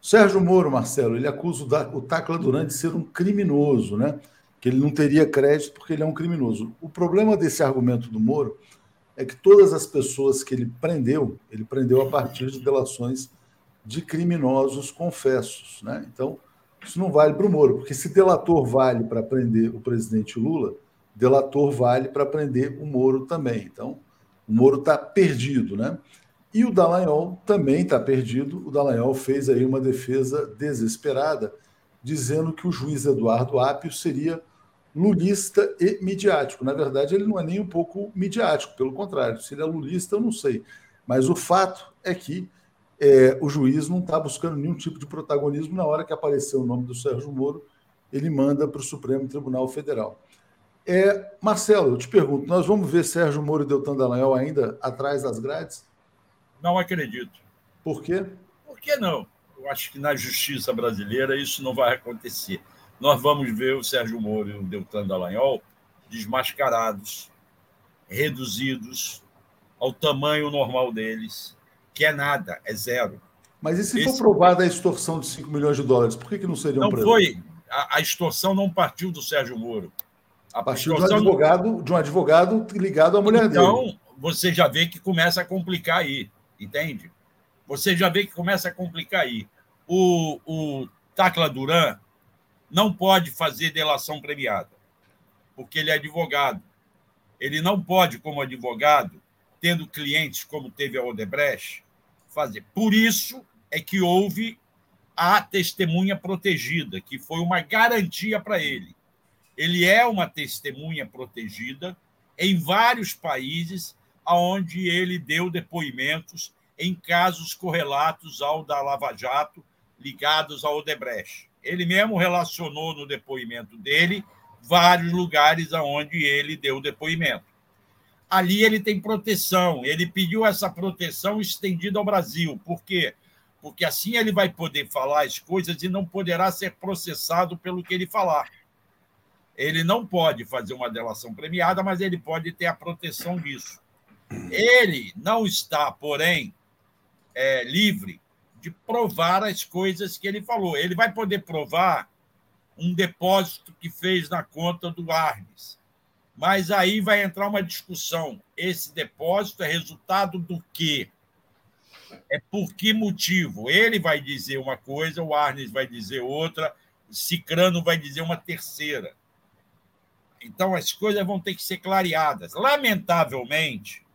Sérgio Moro, Marcelo, ele acusa o Tacla Duran de ser um criminoso, né? Que ele não teria crédito porque ele é um criminoso. O problema desse argumento do Moro é que todas as pessoas que ele prendeu, ele prendeu a partir de delações de criminosos confessos, né? Então, isso não vale para o Moro, porque se delator vale para prender o presidente Lula, delator vale para prender o Moro também. Então, o Moro está perdido, né? E o Dallagnol também está perdido. O Dallagnol fez aí uma defesa desesperada, dizendo que o juiz Eduardo Apio seria lulista e midiático. Na verdade, ele não é nem um pouco midiático, pelo contrário. Se ele é lulista, eu não sei. Mas o fato é que é, o juiz não está buscando nenhum tipo de protagonismo. Na hora que apareceu o nome do Sérgio Moro, ele manda para o Supremo Tribunal Federal. É, Marcelo, eu te pergunto, nós vamos ver Sérgio Moro e Deltan Dallagnol ainda atrás das grades? Não acredito. Por quê? Por que não? Eu acho que na justiça brasileira isso não vai acontecer. Nós vamos ver o Sérgio Moro e o Deltan Dallagnol desmascarados, reduzidos ao tamanho normal deles, que é nada, é zero. Mas e se Esse... for provada a extorsão de 5 milhões de dólares, por que, que não seriam não presos? Não foi. A, a, extorsão não partiu do Sérgio Moro. A partiu de um, advogado, de um advogado ligado à mulher então, dele. Então, você já vê que começa a complicar aí, entende? Você já vê que começa a complicar aí. O, o Tacla Duran não pode fazer delação premiada, porque ele é advogado. Ele não pode, como advogado, tendo clientes como teve a Odebrecht, fazer. Por isso é que houve a testemunha protegida, que foi uma garantia para ele. Ele é uma testemunha protegida em vários países onde ele deu depoimentos em casos correlatos ao da Lava Jato, ligados ao Odebrecht. Ele mesmo relacionou no depoimento dele vários lugares aonde ele deu depoimento. Ali ele tem proteção, ele pediu essa proteção estendida ao Brasil. Por quê? Porque assim ele vai poder falar as coisas e não poderá ser processado pelo que ele falar. Ele não pode fazer uma delação premiada, mas ele pode ter a proteção disso. Ele não está, porém, é, livre de provar as coisas que ele falou. Ele vai poder provar um depósito que fez na conta do Arnes. Mas aí vai entrar uma discussão. Esse depósito é resultado do quê? É por que motivo? Ele vai dizer uma coisa, o Arnes vai dizer outra, Cicrano vai dizer uma terceira. Então, as coisas vão ter que ser clareadas. Lamentavelmente,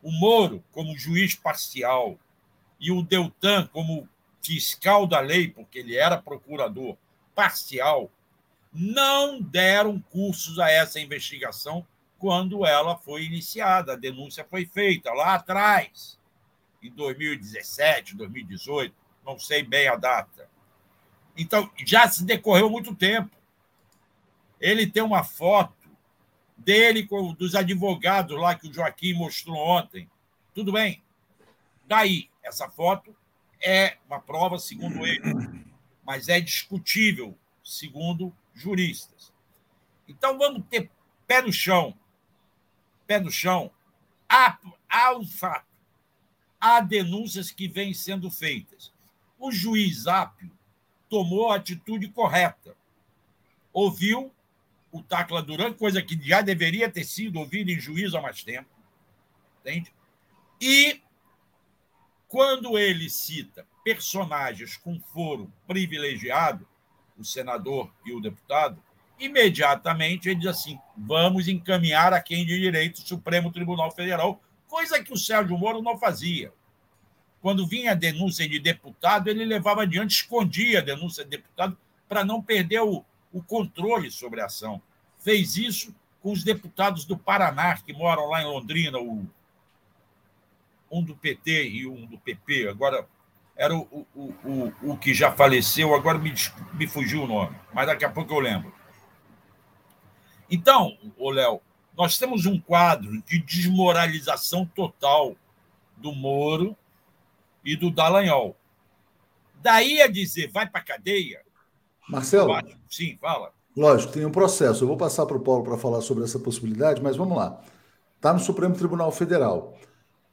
o Moro, como juiz parcial, e o Deltan, como fiscal da lei, porque ele era procurador parcial, não deram cursos a essa investigação quando ela foi iniciada. A denúncia foi feita lá atrás, em 2017, 2018, não sei bem a data. Então, já se decorreu muito tempo. Ele tem uma foto dele com dos advogados lá que o Joaquim mostrou ontem. Tudo bem. Daí, essa foto é uma prova, segundo ele, mas é discutível, segundo juristas. Então, vamos ter pé no chão. Pé no chão. Há, há um fato. Há denúncias que vêm sendo feitas. O juiz Apio tomou a atitude correta. Ouviu o Tacla Duran, coisa que já deveria ter sido ouvida em juízo há mais tempo. Entende? E quando ele cita personagens com foro privilegiado, o senador e o deputado, imediatamente ele diz assim: vamos encaminhar a quem de direito o Supremo Tribunal Federal, coisa que o Sérgio Moro não fazia. Quando vinha a denúncia de deputado, ele levava adiante, escondia a denúncia de deputado para não perder o, o controle sobre a ação. Fez isso com os deputados do Paraná, que moram lá em Londrina, o, um do PT e um do PP. Agora, era o, o, o, o que já faleceu, agora me, me fugiu o nome, mas daqui a pouco eu lembro. Então, ô Léo, nós temos um quadro de desmoralização total do Moro e do Dallagnol. Daí a dizer, vai para a cadeia. Marcelo? Sim, fala. Lógico, tem um processo. Eu vou passar para o Paulo para falar sobre essa possibilidade, mas vamos lá. Está no Supremo Tribunal Federal.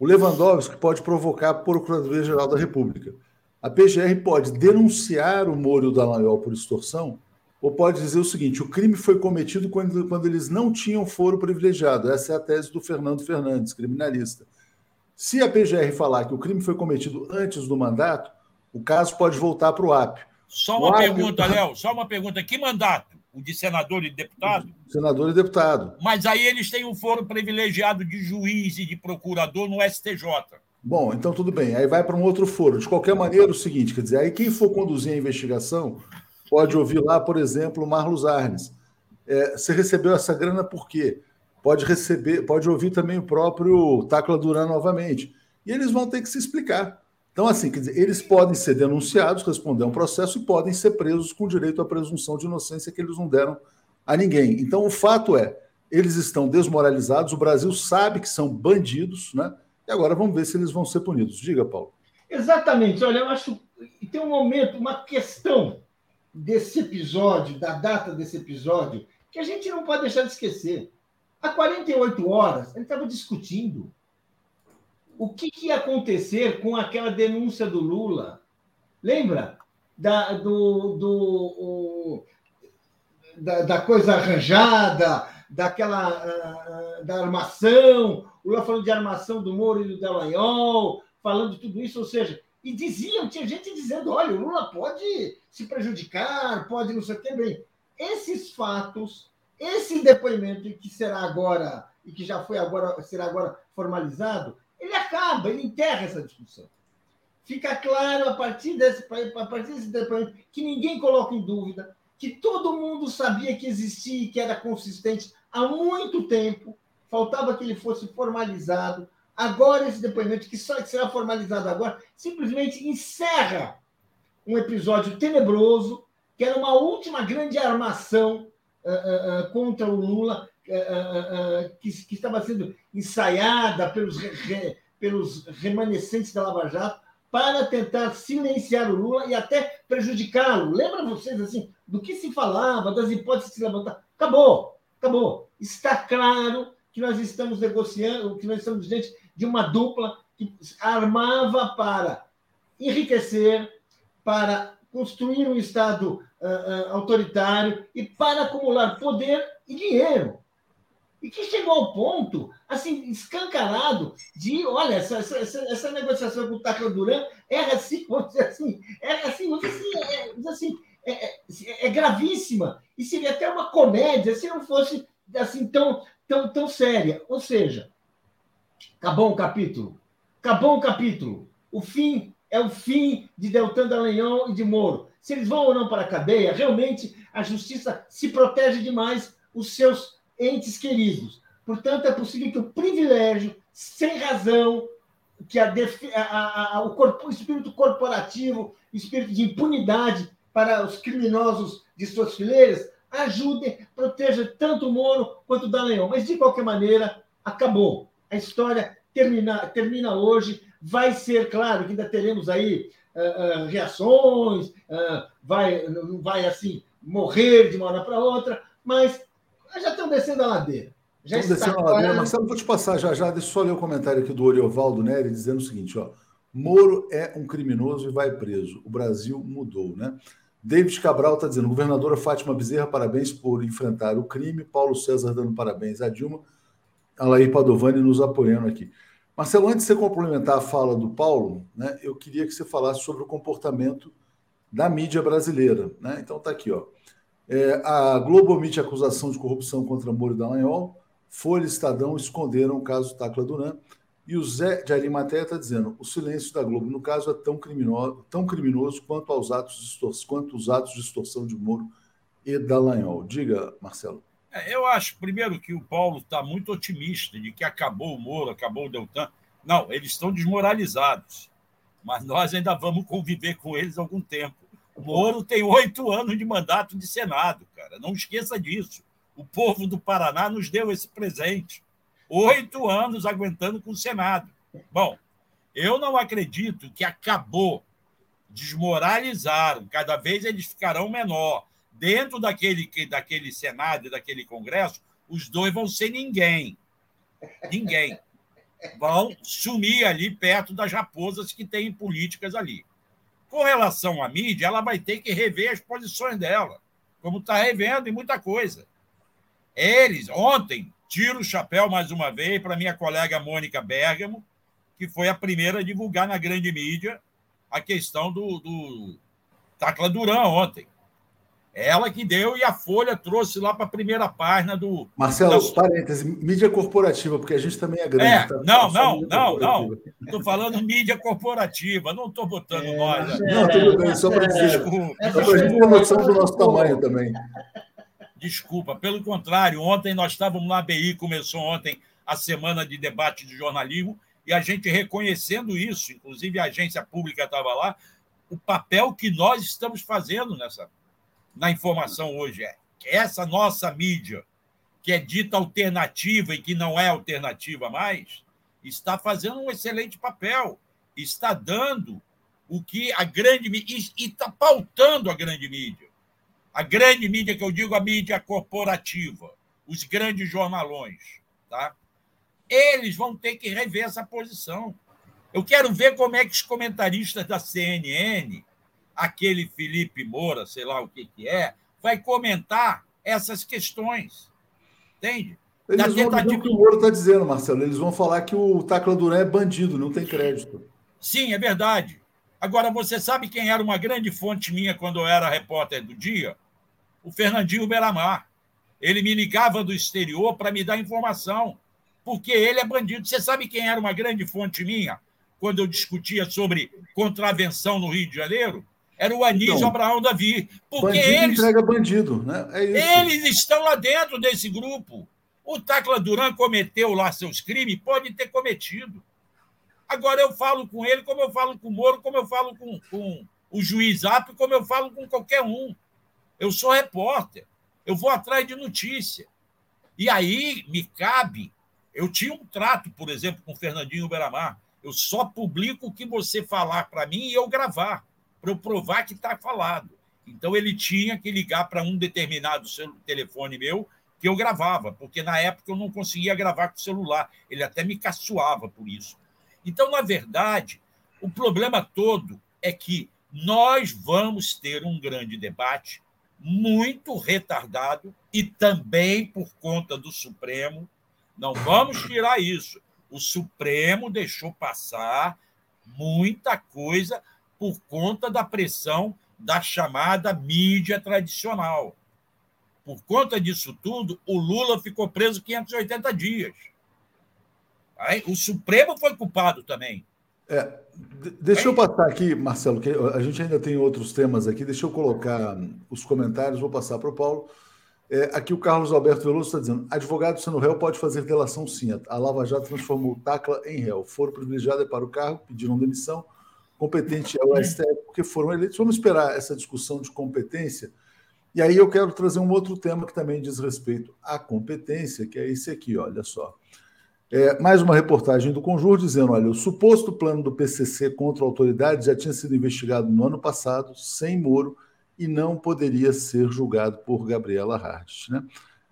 O Lewandowski pode provocar a Procuradoria-Geral da República. A PGR pode denunciar o Moro e o Dallagnol por extorsão ou pode dizer o seguinte: o crime foi cometido quando, quando eles não tinham foro privilegiado. Essa é a tese do Fernando Fernandes, criminalista. Se a PGR falar que o crime foi cometido antes do mandato, o caso pode voltar para o AP. Só uma pergunta, Léo, só uma pergunta. Que mandato? O de senador e deputado? Senador e deputado. Mas aí eles têm um foro privilegiado de juiz e de procurador no STJ. Bom, então tudo bem. Aí vai para um outro foro. De qualquer maneira, o seguinte, quer dizer, aí quem for conduzir a investigação pode ouvir lá, por exemplo, o Marlos Arnes. É, você recebeu essa grana por quê? Pode receber, pode ouvir também o próprio Tacla Duran novamente. E eles vão ter que se explicar. Então, assim, quer dizer, eles podem ser denunciados, responder a um processo e podem ser presos com direito à presunção de inocência que eles não deram a ninguém. Então, o fato é, eles estão desmoralizados, o Brasil sabe que são bandidos, né? E agora vamos ver se eles vão ser punidos. Diga, Paulo. Exatamente. Olha, eu acho que tem um momento, uma questão desse episódio, da data desse episódio, que a gente não pode deixar de esquecer. Há 48 horas, ele estava discutindo o que, que, ia acontecer com aquela denúncia do Lula. Lembra? Da, do, do, o, da, da, coisa arranjada, daquela uh, da armação, o Lula falando de armação do Moro e do Dallagnol, falando de tudo isso, ou seja, e diziam, tinha gente dizendo, olha, o Lula pode se prejudicar, pode não sei o que, bem. Esses fatos, esse depoimento que será agora, e que já foi agora, será agora formalizado, ele acaba, ele enterra essa discussão. Fica claro a partir desse, a partir desse depoimento que ninguém coloca em dúvida, que todo mundo sabia que existia e que era consistente há muito tempo, faltava que ele fosse formalizado, Agora, esse depoimento, que só será formalizado agora, simplesmente encerra um episódio tenebroso, que era uma última grande armação uh, uh, contra o Lula, uh, que, que, estava sendo ensaiada pelos, re, pelos remanescentes da Lava Jato para tentar silenciar o Lula e até prejudicá-lo. Lembra vocês assim do que se falava, das hipóteses que se levantavam? Acabou, acabou. Está claro que nós estamos negociando, que nós estamos diante de uma dupla que armava para enriquecer, para construir um Estado uh, uh, autoritário e para acumular poder e dinheiro. E que chegou ao ponto, assim, escancarado, de, olha, essa, essa, essa negociação com o Tacla Duran era assim, vamos dizer assim, era assim, vamos dizer assim, é, assim é, é, é, gravíssima. E seria até uma comédia se não fosse assim tão, tão, tão séria. Ou seja, Acabou o capítulo. Acabou o capítulo. O fim é o fim de Deltan Dallagnol e de Moro. Se eles vão ou não para a cadeia, realmente a justiça se protege demais os seus entes queridos. Portanto, é possível que o privilégio, sem razão, que a, a, a, o, corpo, o espírito corporativo, o espírito de impunidade para os criminosos de suas fileiras, ajude, proteja tanto o Moro quanto o Dallagnol. Mas, de qualquer maneira, acabou a história termina, termina hoje. Vai ser, claro, que ainda teremos aí uh, uh, reações, uh, vai, não vai assim morrer de uma hora para outra, mas já estão descendo a ladeira. Já Estamos descendo a ladeira. Marcelo, vou te passar já já, deixa eu só ler o comentário aqui do Oriovaldo Neri dizendo o seguinte: ó, Moro é um criminoso e vai preso. O Brasil mudou, né? David Cabral está dizendo: governadora Fátima Bezerra, parabéns por enfrentar o crime. Paulo César dando parabéns a Dilma. Alair Padovani nos apoiando aqui. Marcelo, antes de você complementar a fala do Paulo, né, eu queria que você falasse sobre o comportamento da mídia brasileira. Né? Então tá aqui, ó. É, a Globo omite acusação de corrupção contra Moro e Dallagnol, Folha e Estadão esconderam o caso Tacla Duran, e o Zé de Arimateia está dizendo: o silêncio da Globo, no caso, é tão criminoso, tão criminoso quanto, aos atos de quanto os atos de extorsão de Moro e Dallagnol. Diga, Marcelo. É, eu acho, primeiro, que o Paulo está muito otimista de que acabou o Moro, acabou o Deltan. Não, eles estão desmoralizados. Mas nós ainda vamos conviver com eles algum tempo. O Moro tem oito anos de mandato de Senado, cara. Não esqueça disso. O povo do Paraná nos deu esse presente. Oito anos aguentando com o Senado. Bom, eu não acredito que acabou. Desmoralizaram. Cada vez eles ficarão menor. Dentro daquele, daquele Senado e daquele Congresso, os dois vão ser ninguém. Ninguém. Vão sumir ali perto das raposas que têm políticas ali. Com relação à mídia, ela vai ter que rever as posições dela, como está revendo em muita coisa. Eles, ontem, tiro o chapéu mais uma vez para minha colega Mônica Bergamo, que foi a primeira a divulgar na grande mídia a questão do, do Tacla Duran ontem. Ela que deu e a Folha trouxe lá para a primeira página do. Marcelo, da... parêntese, mídia corporativa, porque a gente também é grande. É, tá? não, não, não, não. Estou falando mídia corporativa, não estou botando é, nós. Não, tudo bem, só para dizer. Desculpa, só para a gente ter noção do nosso tamanho também. Desculpa, pelo contrário, ontem nós estávamos na ABI, começou ontem a semana de debate de jornalismo, e a gente reconhecendo isso, inclusive a agência pública estava lá, o papel que nós estamos fazendo nessa na informação hoje é essa nossa mídia, que é dita alternativa e que não é alternativa mais, está fazendo um excelente papel, está dando o que a grande mídia e está pautando a grande mídia. A grande mídia, que eu digo a mídia corporativa, os grandes jornalões, tá? Eles vão ter que rever essa posição. Eu quero ver como é que os comentaristas da CNN, aquele Felipe Moura, sei lá o que, que é, vai comentar essas questões. Entende? Eles vão tentativa... dizer o que o Moro está dizendo, Marcelo. Eles vão falar que o Tacla Duran é bandido, não tem crédito. Sim, é verdade. Agora, você sabe quem era uma grande fonte minha quando eu era repórter do dia? o Fernandinho Belamar. Ele me ligava do exterior para me dar informação, porque ele é bandido. Você sabe quem era uma grande fonte minha quando eu discutia sobre contravenção no Rio de Janeiro? Era o Anísio então, Abraão Davi. Porque eles, entrega bandido, né? É eles estão lá dentro desse grupo. O Tacla Duran cometeu lá seus crimes, pode ter cometido. Agora eu falo com ele como eu falo com o Moro, como eu falo com, com o juiz Apio, como eu falo com qualquer um. Eu sou repórter, eu vou atrás de notícia. E aí me cabe. Eu tinha um trato, por exemplo, com o Fernandinho Beramar. Eu só publico o que você falar para mim e eu gravar, para provar que está falado. Então ele tinha que ligar para um determinado telefone meu que eu gravava, porque na época eu não conseguia gravar com o celular. Ele até me caçoava por isso. Então, na verdade, o problema todo é que nós vamos ter um grande debate muito retardado e também por conta do Supremo. Não vamos tirar isso. O Supremo deixou passar muita coisa por conta da pressão da chamada mídia tradicional. Por conta disso tudo, o Lula ficou preso 580 dias. Aí, o Supremo foi culpado também. É, deixa eu passar aqui, Marcelo, que a gente ainda tem outros temas aqui. Deixa eu colocar os comentários, vou passar para o Paulo. É, aqui o Carlos Alberto Veloso está dizendo: advogado sendo réu pode fazer delação sim. A Lava Jato transformou o Tacla em réu. Foram privilegiados para o cargo, pediram demissão. Competente é o STF, porque foram eleitos. Vamos esperar essa discussão de competência. E aí eu quero trazer um outro tema que também diz respeito à competência, que é esse aqui, olha só. É, mais uma reportagem do Conjur dizendo: olha, o suposto plano do PCC contra a autoridade já tinha sido investigado no ano passado, sem Moro, e não poderia ser julgado por Gabriela Hardt. Né?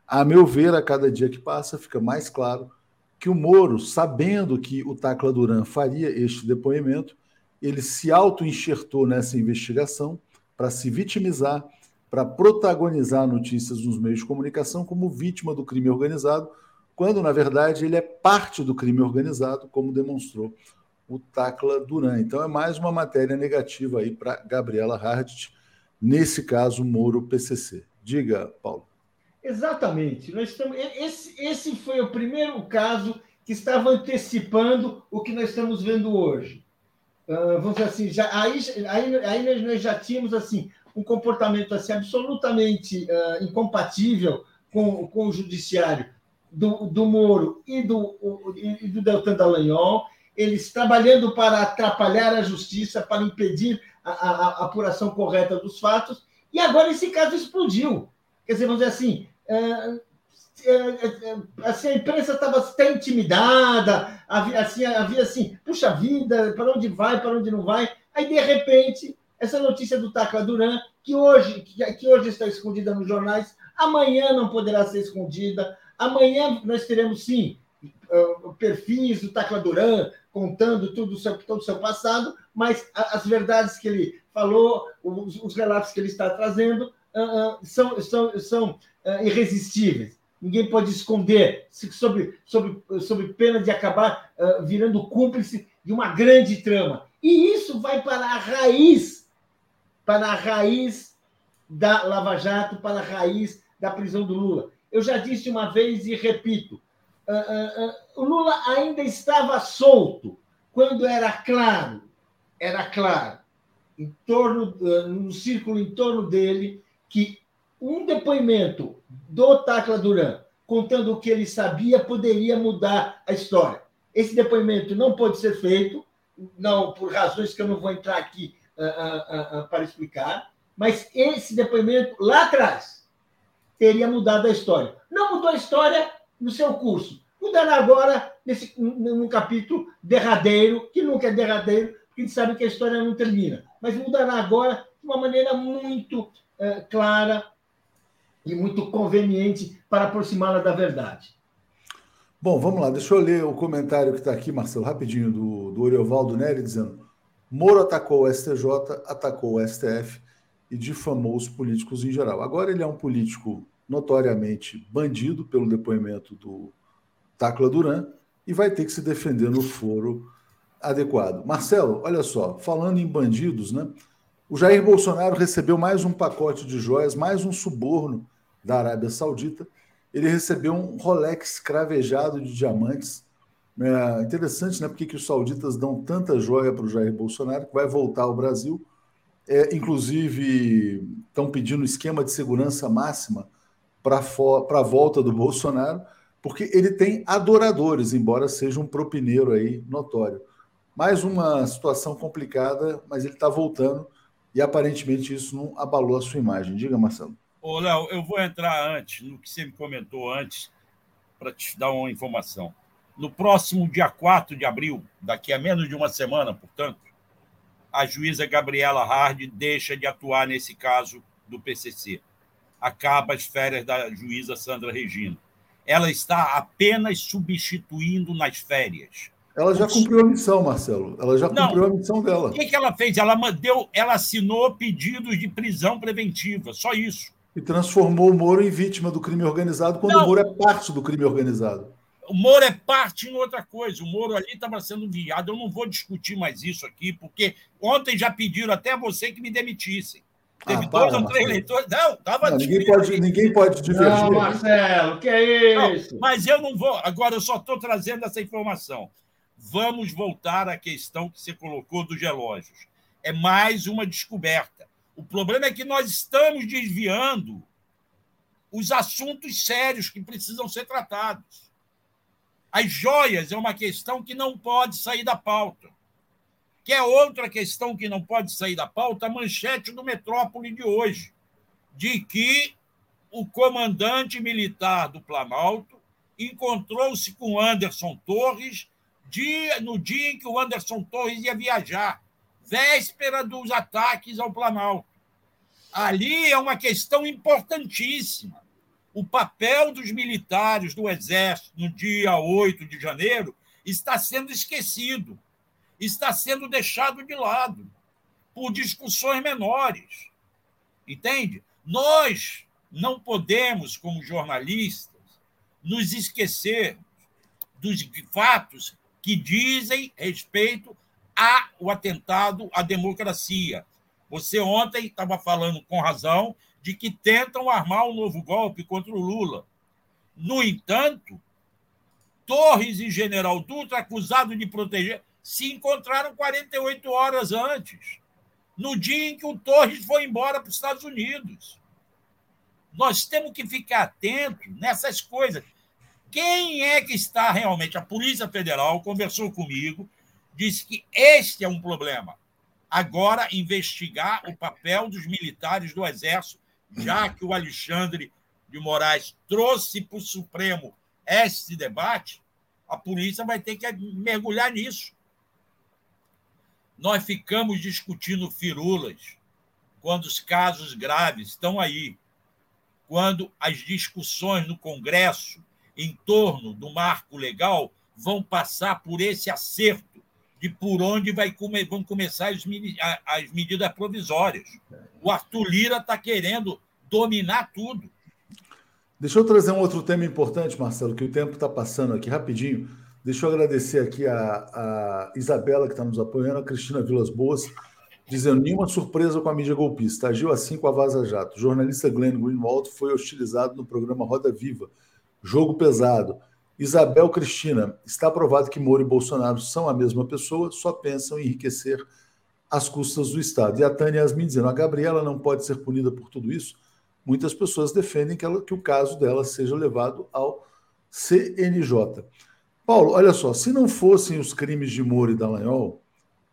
A meu ver, a cada dia que passa, fica mais claro que o Moro, sabendo que o Tacla Duran faria este depoimento, ele se auto-enxertou nessa investigação para se vitimizar, para protagonizar notícias nos meios de comunicação como vítima do crime organizado quando, na verdade, ele é parte do crime organizado, como demonstrou o Tacla Duran. Então, é mais uma matéria negativa aí para Gabriela Hardt, nesse caso, Moro PCC. Diga, Paulo. Exatamente. Nós estamos, esse, esse foi o primeiro caso que estava antecipando o que nós estamos vendo hoje. Uh, vamos dizer assim, já, aí, aí, aí nós já tínhamos assim um comportamento assim absolutamente uh, incompatível com, com o judiciário do, do Moro e do, e do Deltan Dallagnol, eles trabalhando para atrapalhar a justiça, para impedir a, a, a, apuração correta dos fatos, e agora esse caso explodiu. Quer dizer, vamos dizer assim, é, assim a imprensa estava até intimidada, havia assim, havia assim, puxa vida, para onde vai, para onde não vai. Aí, de repente, essa notícia do Tacla Duran, que hoje, que, hoje está escondida nos jornais, amanhã não poderá ser escondida. Amanhã nós teremos, sim, perfis do Tacla Duran contando tudo seu, todo o seu passado, mas as verdades que ele falou, os, os relatos que ele está trazendo, uh, uh, são, são, são uh, irresistíveis. Ninguém pode esconder sobre, sobre, sobre pena de acabar virando cúmplice de uma grande trama. E isso vai para a raiz, para a raiz da Lava Jato, para a raiz da prisão do Lula. Eu já disse uma vez e repito: o Lula ainda estava solto quando era claro, era claro, em torno, no círculo em torno dele, que um depoimento do Tacla Duran contando o que ele sabia poderia mudar a história. Esse depoimento não pode ser feito, não por razões que eu não vou entrar aqui uh, uh, uh, para explicar, mas esse depoimento lá atrás teria mudado a história. Não mudou a história no seu curso, mudará agora nesse, num capítulo derradeiro, que nunca é derradeiro, porque a gente sabe que a história não termina, mas mudará agora de uma maneira muito uh, clara e muito conveniente para aproximá-la da verdade. Bom, vamos lá, deixa eu ler o comentário que está aqui, Marcelo, rapidinho, do, do Oriovaldo Nery, dizendo: Moro atacou o STJ, atacou o STF e difamou os políticos em geral. Agora ele é um político notoriamente bandido pelo depoimento do Tacla Duran e vai ter que se defender no foro adequado. Marcelo, olha só, falando em bandidos, né? O Jair Bolsonaro recebeu mais um pacote de joias, mais um suborno da Arábia Saudita ele recebeu um Rolex cravejado de diamantes. É interessante, né? Porque que os sauditas dão tanta joia para o Jair Bolsonaro, que vai voltar ao Brasil. É, inclusive, estão pedindo esquema de segurança máxima para a volta do Bolsonaro, porque ele tem adoradores, embora seja um propineiro aí notório. Mais uma situação complicada, mas ele está voltando e aparentemente isso não abalou a sua imagem. Diga, Marcelo. Ô, Léo, eu vou entrar antes, no que você me comentou antes, para te dar uma informação. No próximo dia 4 de abril, daqui a menos de uma semana, portanto, a juíza Gabriela Hard deixa de atuar nesse caso do PCC. Acaba as férias da juíza Sandra Regina. Ela está apenas substituindo nas férias. Ela já cumpriu a missão, Marcelo. Ela já Não, cumpriu a missão dela. O que, que ela fez? Ela, mandou, ela assinou pedidos de prisão preventiva, só isso e transformou o Moro em vítima do crime organizado, quando Não. o Moro é parte do crime organizado. O Moro é parte em outra coisa. O Moro ali estava sendo viado. Eu não vou discutir mais isso aqui, porque ontem já pediram até você que me demitissem. Teve ah, dois ou três leitores. Não, estava ninguém pode, ninguém pode divergir. Não, Marcelo, que é isso? Não, mas eu não vou. Agora, eu só estou trazendo essa informação. Vamos voltar à questão que você colocou dos relógios. É mais uma descoberta. O problema é que nós estamos desviando os assuntos sérios que precisam ser tratados. As joias é uma questão que não pode sair da pauta. Que é outra questão que não pode sair da pauta, a manchete do Metrópole de hoje, de que o comandante militar do Planalto encontrou-se com Anderson Torres dia, no dia em que o Anderson Torres ia viajar véspera dos ataques ao Planalto. Ali é uma questão importantíssima. O papel dos militares do Exército no dia 8 de janeiro está sendo esquecido, está sendo deixado de lado por discussões menores. Entende? Nós não podemos, como jornalistas, nos esquecer dos fatos que dizem respeito há o atentado à democracia. Você ontem estava falando com razão de que tentam armar um novo golpe contra o Lula. No entanto, Torres e General Dutra, acusados de proteger, se encontraram 48 horas antes, no dia em que o Torres foi embora para os Estados Unidos. Nós temos que ficar atentos nessas coisas. Quem é que está realmente? A Polícia Federal conversou comigo, disse que este é um problema. Agora, investigar o papel dos militares do Exército, já que o Alexandre de Moraes trouxe para o Supremo este debate, a polícia vai ter que mergulhar nisso. Nós ficamos discutindo firulas quando os casos graves estão aí, quando as discussões no Congresso em torno do marco legal vão passar por esse acerto de por onde vai come, vão começar as, as medidas provisórias. O Arthur Lira está querendo dominar tudo. Deixa eu trazer um outro tema importante, Marcelo, que o tempo está passando aqui rapidinho. Deixa eu agradecer aqui a, a Isabela, que está nos apoiando, a Cristina Vilas Boas, dizendo nenhuma surpresa com a mídia golpista. Agiu assim com a Vaza Jato. O jornalista Glenn Greenwald foi hostilizado no programa Roda Viva. Jogo pesado. Isabel Cristina, está provado que Moro e Bolsonaro são a mesma pessoa, só pensam em enriquecer às custas do Estado. E a Tânia Yasmin dizendo, a Gabriela não pode ser punida por tudo isso. Muitas pessoas defendem que, ela, que o caso dela seja levado ao CNJ. Paulo, olha só, se não fossem os crimes de Moro e Dallagnol,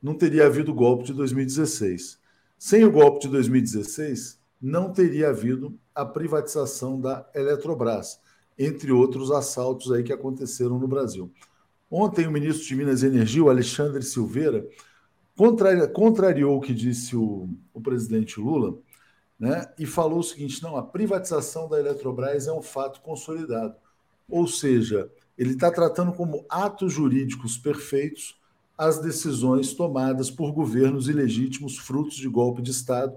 não teria havido o golpe de 2016. Sem o golpe de 2016, não teria havido a privatização da Eletrobras, entre outros assaltos aí que aconteceram no Brasil. Ontem, o ministro de Minas e Energia, o Alexandre Silveira, contrariou o que disse o, o presidente Lula né, e falou o seguinte: não, a privatização da Eletrobras é um fato consolidado. Ou seja, ele está tratando como atos jurídicos perfeitos as decisões tomadas por governos ilegítimos, frutos de golpe de Estado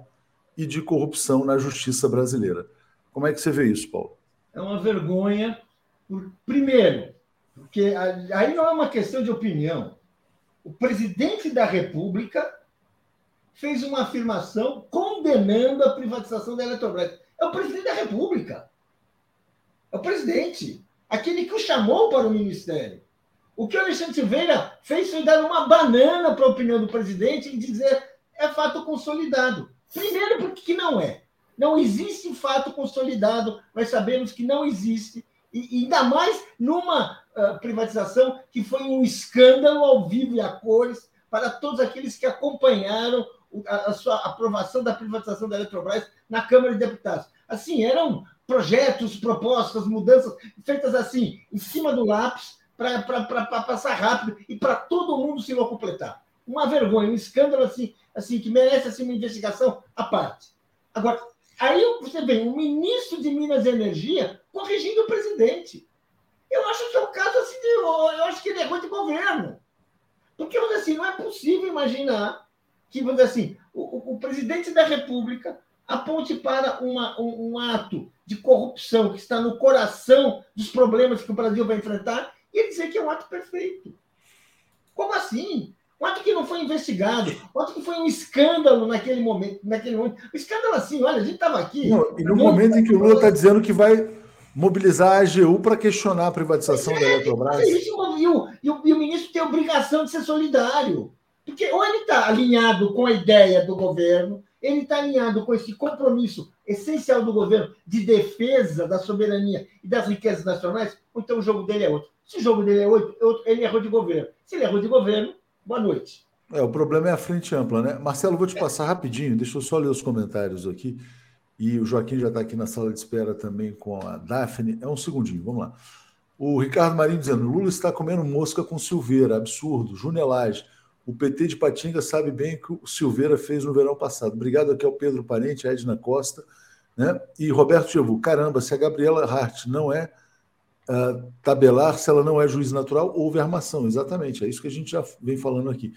e de corrupção na justiça brasileira. Como é que você vê isso, Paulo? É uma vergonha. Primeiro, porque aí não é uma questão de opinião. O presidente da República fez uma afirmação condenando a privatização da Eletrobras. É o presidente da República. É o presidente aquele que o chamou para o ministério. O que o Alexandre Silveira fez foi dar uma banana para a opinião do presidente e dizer é fato consolidado. Primeiro, porque não é. Não existe fato consolidado, nós sabemos que não existe, e ainda mais numa uh, privatização que foi um escândalo ao vivo e a cores para todos aqueles que acompanharam a, a sua aprovação da privatização da Eletrobras na Câmara de Deputados. Assim, eram projetos, propostas, mudanças feitas assim, em cima do lápis, para passar rápido e para todo mundo se completar. Uma vergonha, um escândalo assim, assim que merece assim, uma investigação à parte. Agora, aí você vê o ministro de Minas e Energia corrigindo o presidente. Eu acho que é um caso assim, de, eu acho que ele é ruim de governo. Porque, assim, não é possível imaginar que, vamos assim, o, o presidente da República aponte para uma, um, um, ato de corrupção que está no coração dos problemas que o Brasil vai enfrentar e dizer que é um ato perfeito. Como assim? Ato que não foi investigado, ato que foi um escândalo naquele momento. Naquele momento. Um escândalo assim, olha, a gente estava aqui. Não, e no momento em que o Lula está dizendo que vai mobilizar a AGU para questionar a privatização é, da Eletrobras. É isso, e, o, e, o, e o ministro tem a obrigação de ser solidário. Porque ou ele está alinhado com a ideia do governo, ele está alinhado com esse compromisso essencial do governo de defesa da soberania e das riquezas nacionais, ou então o jogo dele é outro. Se o jogo dele é outro, ele errou de governo. Se ele errou de governo, boa noite. É, o problema é a frente ampla, né? Marcelo, vou te passar rapidinho, deixa eu só ler os comentários aqui. E o Joaquim já está aqui na sala de espera também com a Daphne. É um segundinho, vamos lá. O Ricardo Marinho dizendo: Lula está comendo mosca com Silveira, absurdo. Junelage. O PT de Patinga sabe bem o que o Silveira fez no verão passado. Obrigado aqui ao Pedro Parente, Edna Costa, né? E Roberto Chevu. Caramba, se a Gabriela Hart não é tabelar, se ela não é juiz natural, houve armação. Exatamente, é isso que a gente já vem falando aqui.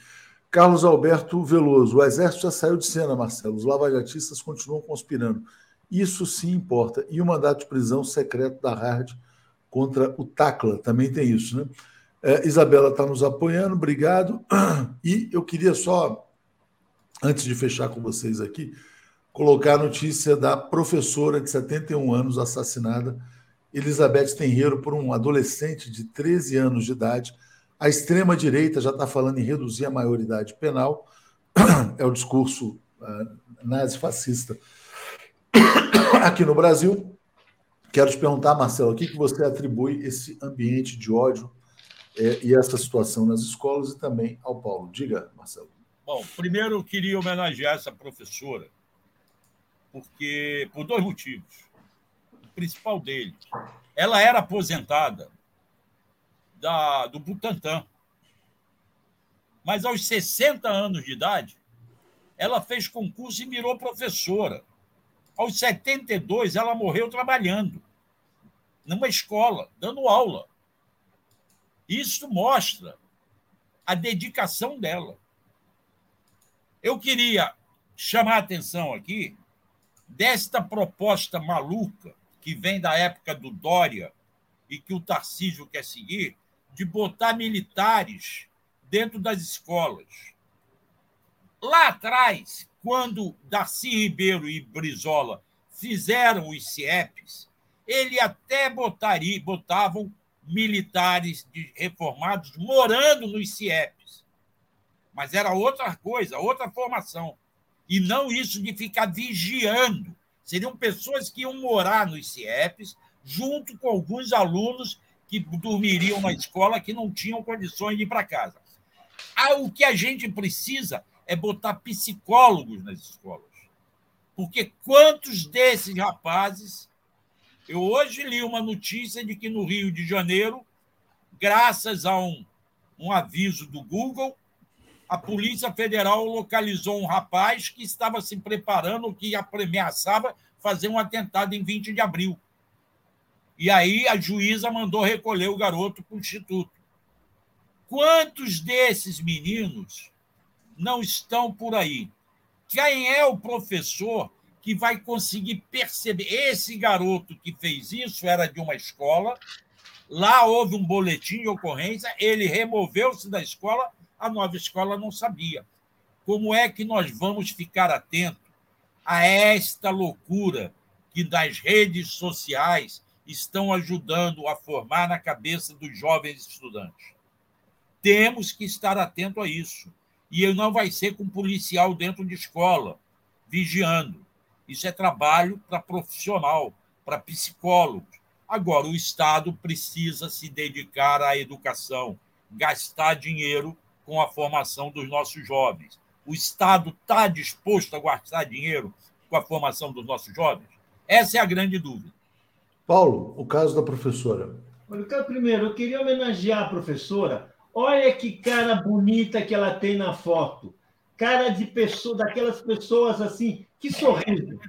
Carlos Alberto Veloso. O exército já saiu de cena, Marcelo. Os lavajatistas continuam conspirando. Isso sim importa. E o mandato de prisão secreto da Hard contra o Tacla também tem isso, né? É, Isabela está nos apoiando, obrigado. E eu queria só, antes de fechar com vocês aqui, colocar a notícia da professora de 71 anos assassinada, Elizabeth Tenreiro, por um adolescente de 13 anos de idade. A extrema-direita já está falando em reduzir a maioridade penal, é o discurso uh, nazi-fascista aqui no Brasil. quero te perguntar, Marcelo, o que, que você atribui esse ambiente de ódio é, e essa situação nas escolas e também ao Paulo? Diga, Marcelo. Bom, primeiro eu queria homenagear essa professora, porque por dois motivos. Principal deles, ela era aposentada da, do Butantan. Mas aos 60 anos de idade, ela fez concurso e virou professora. Aos 72, ela morreu trabalhando numa escola, dando aula. Isso mostra a dedicação dela. Eu queria chamar a atenção aqui desta proposta maluca que vem da época do Dória e que o Tarcísio quer seguir, de botar militares dentro das escolas. Lá atrás, quando Darcy Ribeiro e Brizola fizeram os CIEPs, ele até botaria, botavam militares reformados morando nos CIEPs. Mas era outra coisa, outra formação. E não isso de ficar vigiando. Seriam pessoas que iam morar nos CIEPs, junto com alguns alunos que dormiriam na escola que não tinham condições de ir para casa. Ah, o que a gente precisa é botar psicólogos nas escolas. Porque quantos desses rapazes. Eu hoje li uma notícia de que no Rio de Janeiro, graças a um, um aviso do Google, a Polícia Federal localizou um rapaz que estava se preparando, que ameaçava fazer um atentado em 20 de abril. E aí a juíza mandou recolher o garoto para o instituto. Quantos desses meninos não estão por aí? Quem é o professor que vai conseguir perceber? Esse garoto que fez isso era de uma escola, lá houve um boletim de ocorrência, ele removeu-se da escola, a nova escola não sabia. Como é que nós vamos ficar atentos a esta loucura que das redes sociais estão ajudando a formar na cabeça dos jovens estudantes? Temos que estar atento a isso. E não vai ser com policial dentro de escola, vigiando. Isso é trabalho para profissional, para psicólogo. Agora, o Estado precisa se dedicar à educação, gastar dinheiro com a formação dos nossos jovens. O Estado está disposto a gastar dinheiro com a formação dos nossos jovens? Essa é a grande dúvida. Paulo, o caso da professora. Primeiro, eu queria homenagear a professora Olha que cara bonita que ela tem na foto. Cara de pessoa, daquelas pessoas assim, que sorriso.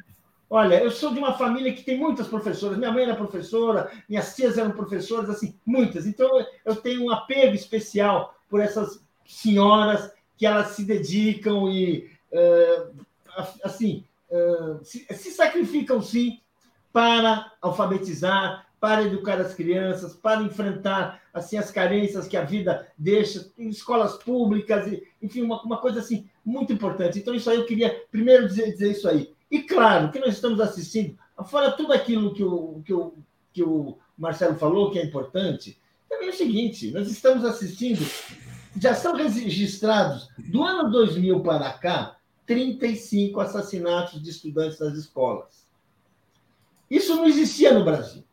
Olha, eu sou de uma família que tem muitas professoras. Minha mãe era professora, minhas tias eram professoras, assim, muitas. Então, eu tenho um apego especial por essas senhoras que elas se dedicam e, uh, assim, uh, se, sacrificam, sim, para alfabetizar, para educar as crianças, para enfrentar assim as carências que a vida deixa em escolas públicas, enfim, uma, uma coisa assim muito importante. Então, isso aí eu queria primeiro dizer, dizer isso aí. E claro, que nós estamos assistindo, fora tudo aquilo que o, que, o, que o Marcelo falou, que é importante, também é o seguinte: nós estamos assistindo, já são registrados, do ano 2000 para cá, 35 assassinatos de estudantes nas escolas. Isso não existia no Brasil.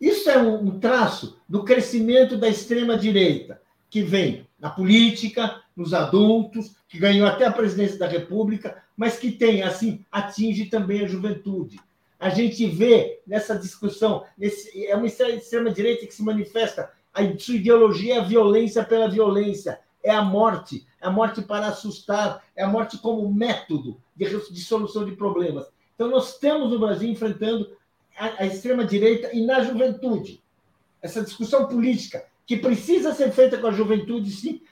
Isso é um traço do crescimento da extrema-direita, que vem na política, nos adultos, que ganhou até a presidência da República, mas que tem, assim, atinge também a juventude. A gente vê nessa discussão, nesse, é uma extrema-direita que se manifesta, a sua ideologia é a violência pela violência, é a morte, é a morte para assustar, é a morte como método de, de solução de problemas. Então, nós estamos no Brasil enfrentando a, extrema-direita e na juventude. Essa discussão política que precisa ser feita com a juventude, sim,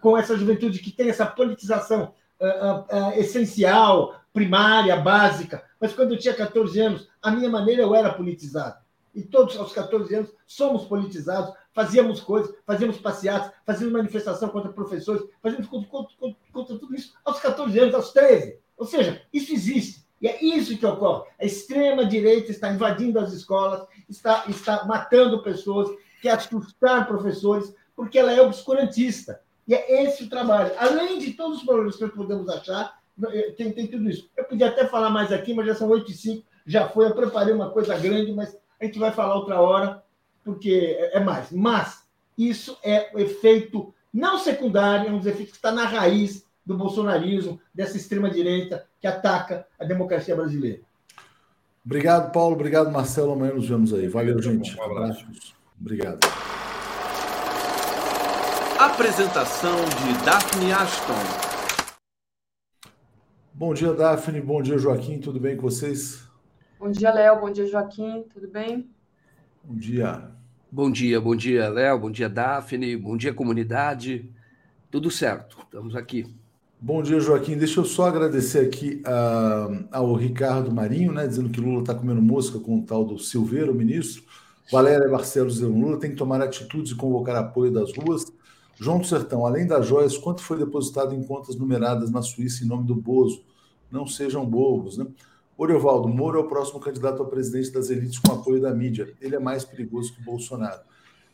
com essa juventude que tem essa politização uh, uh, essencial, primária, básica. Mas quando eu tinha 14 anos, a minha maneira eu era politizado. E todos aos 14 anos somos politizados, fazíamos coisas, fazíamos passeatas, fazíamos manifestação contra professores, fazíamos contra, contra, contra tudo isso aos 14 anos, aos 13. Ou seja, isso existe. E é isso que ocorre. A extrema-direita está invadindo as escolas, está, está matando pessoas, quer assustar professores, porque ela é obscurantista. E é esse o trabalho. Além de todos os problemas que podemos achar, eh, tem, tem tudo isso. Eu podia até falar mais aqui, mas já são 8 e 5, já foi. Eu preparei uma coisa grande, mas a gente vai falar outra hora, porque é mais. Mas isso é o efeito não secundário, é um dos efeitos que está na raiz do bolsonarismo, dessa extrema-direita que ataca a democracia brasileira. Obrigado, Paulo. Obrigado, Marcelo. Amanhã nos vemos aí. Valeu, gente. Um abraço. Obrigado. Apresentação de Daphne Ashton. Bom dia, Daphne. Bom dia, Joaquim. Tudo bem com vocês? Bom dia, Léo. Bom dia, Joaquim. Tudo bem? Bom dia. Bom dia, bom dia, Léo. Bom dia, Daphne. Bom dia, comunidade. Tudo certo. Estamos aqui. Bom dia, Joaquim. Deixa eu só agradecer aqui uh, ao Ricardo Marinho, né, dizendo que Lula está comendo mosca com o tal do Silveira, o ministro. Valéria Barcelos dizendo Lula tem que tomar atitudes e convocar apoio das ruas. João do Sertão, além das joias, quanto foi depositado em contas numeradas na Suíça em nome do Bozo? Não sejam bobos, né? Oriovaldo, Moro é o próximo candidato a presidente das elites com apoio da mídia. Ele é mais perigoso que Bolsonaro.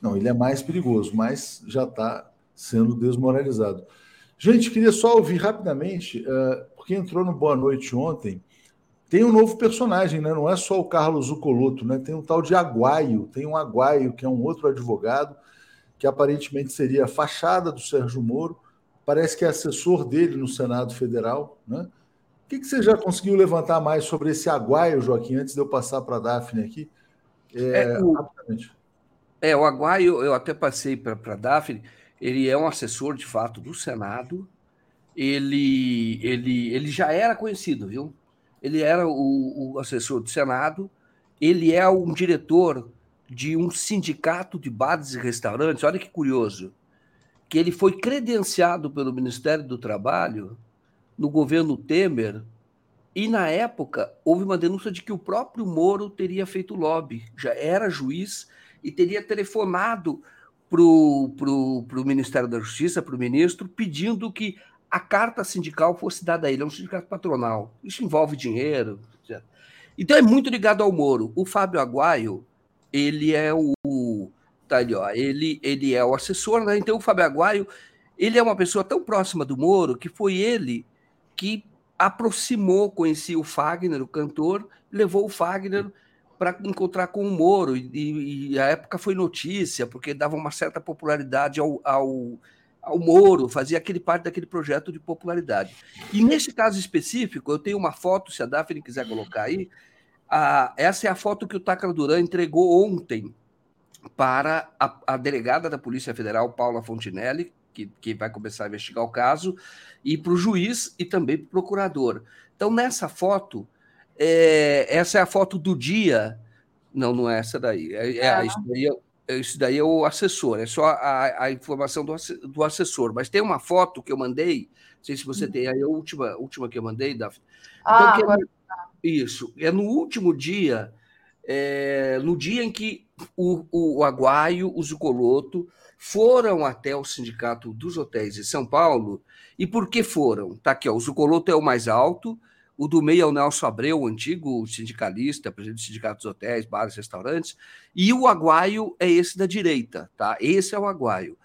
Não, ele é mais perigoso, mas já está sendo desmoralizado. Gente, queria só ouvir rapidamente, uh, porque entrou no Boa Noite ontem, tem um novo personagem, né? Não é só o Carlos Zucoloto, né? Tem um tal de Aguaio, tem um Aguaio, que é um outro advogado, que aparentemente seria a fachada do Sérgio Moro, parece que é assessor dele no Senado Federal, né? O que, que você já conseguiu levantar mais sobre esse Aguaio, Joaquim, antes de eu passar para a Daphne aqui? É, é, o, rapidamente. É, o Aguaio, eu até passei para a Daphne, ele é um assessor, de fato, do Senado. Ele, ele, ele já era conhecido, viu? Ele era o, o assessor do Senado. Ele é um diretor de um sindicato de bares e restaurantes. Olha que curioso. Que ele foi credenciado pelo Ministério do Trabalho no governo Temer. E, na época, houve uma denúncia de que o próprio Moro teria feito lobby. Já era juiz e teria telefonado para o Ministério da Justiça, para o ministro, pedindo que a carta sindical fosse dada a ele. É um sindicato patronal. Isso envolve dinheiro. Etc. Então é muito ligado ao Moro. O Fábio Aguaio, ele é o. Tá ali, ó, ele, ele é o assessor, né? Então o Fábio Aguaio, ele é uma pessoa tão próxima do Moro que foi ele que aproximou, conhecia o Fagner, o cantor, levou o Fagner para encontrar com o Moro. E, e, a época foi notícia, porque dava uma certa popularidade ao, ao, ao Moro, fazia aquele parte daquele projeto de popularidade. E nesse caso específico, eu tenho uma foto, se a Daphne quiser colocar aí. A, essa é a foto que o Tacla Duran entregou ontem para a, a delegada da Polícia Federal, Paula Fontinelli, que, que vai começar a investigar o caso, e para o juiz e também para o procurador. Então, nessa foto, é, essa é a foto do dia. Não, não é essa daí. É, é, isso, daí é, isso daí é o assessor, é só a, a informação do, do assessor. Mas tem uma foto que eu mandei, não sei se você tem aí, a última, última que eu mandei, Daphne. Ah, então, é, isso, é no último dia, é, no dia em que o, o, o Aguaio, o Zucoloto, foram até o Sindicato dos Hotéis de São Paulo. E por que foram? Tá aqui, ó, o Zucoloto é o mais alto, o do meio é o Nelson Abreu, o antigo sindicalista, presidente do Sindicato dos Hotéis, Bares, Restaurantes. E o Aguaio é esse da direita, tá? Esse é o Aguaio,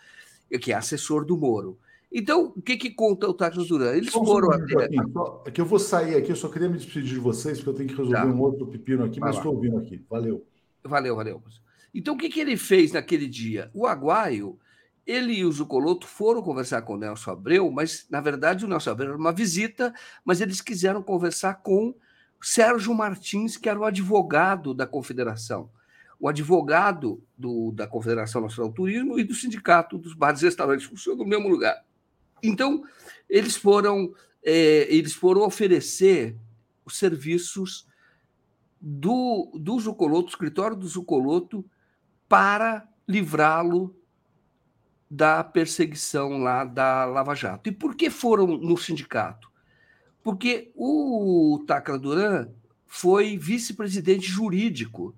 que é assessor do Moro. Então, o que, que conta o Tacos Duran? Eles foram até. Aqui, é que eu vou sair aqui, eu só queria me despedir de vocês, porque eu tenho que resolver tá. um outro pepino aqui, Vai mas estou ouvindo aqui. Valeu. Valeu, valeu. Então, o que, que ele fez naquele dia? O Aguaio ele e o Zucoloto foram conversar com o Nelson Abreu, mas, na verdade, o Nelson Abreu era uma visita, mas eles quiseram conversar com Sérgio Martins, que era o advogado da Confederação. O advogado do, da Confederação Nacional do Turismo e do Sindicato dos Bares e Restaurantes funcionam no mesmo lugar. Então, eles foram, é, eles foram oferecer os serviços do, do Zucoloto, do escritório do Zucoloto, para livrá-lo da perseguição lá da Lava Jato. E por que foram no sindicato? Porque o Tacla Duran foi vice-presidente jurídico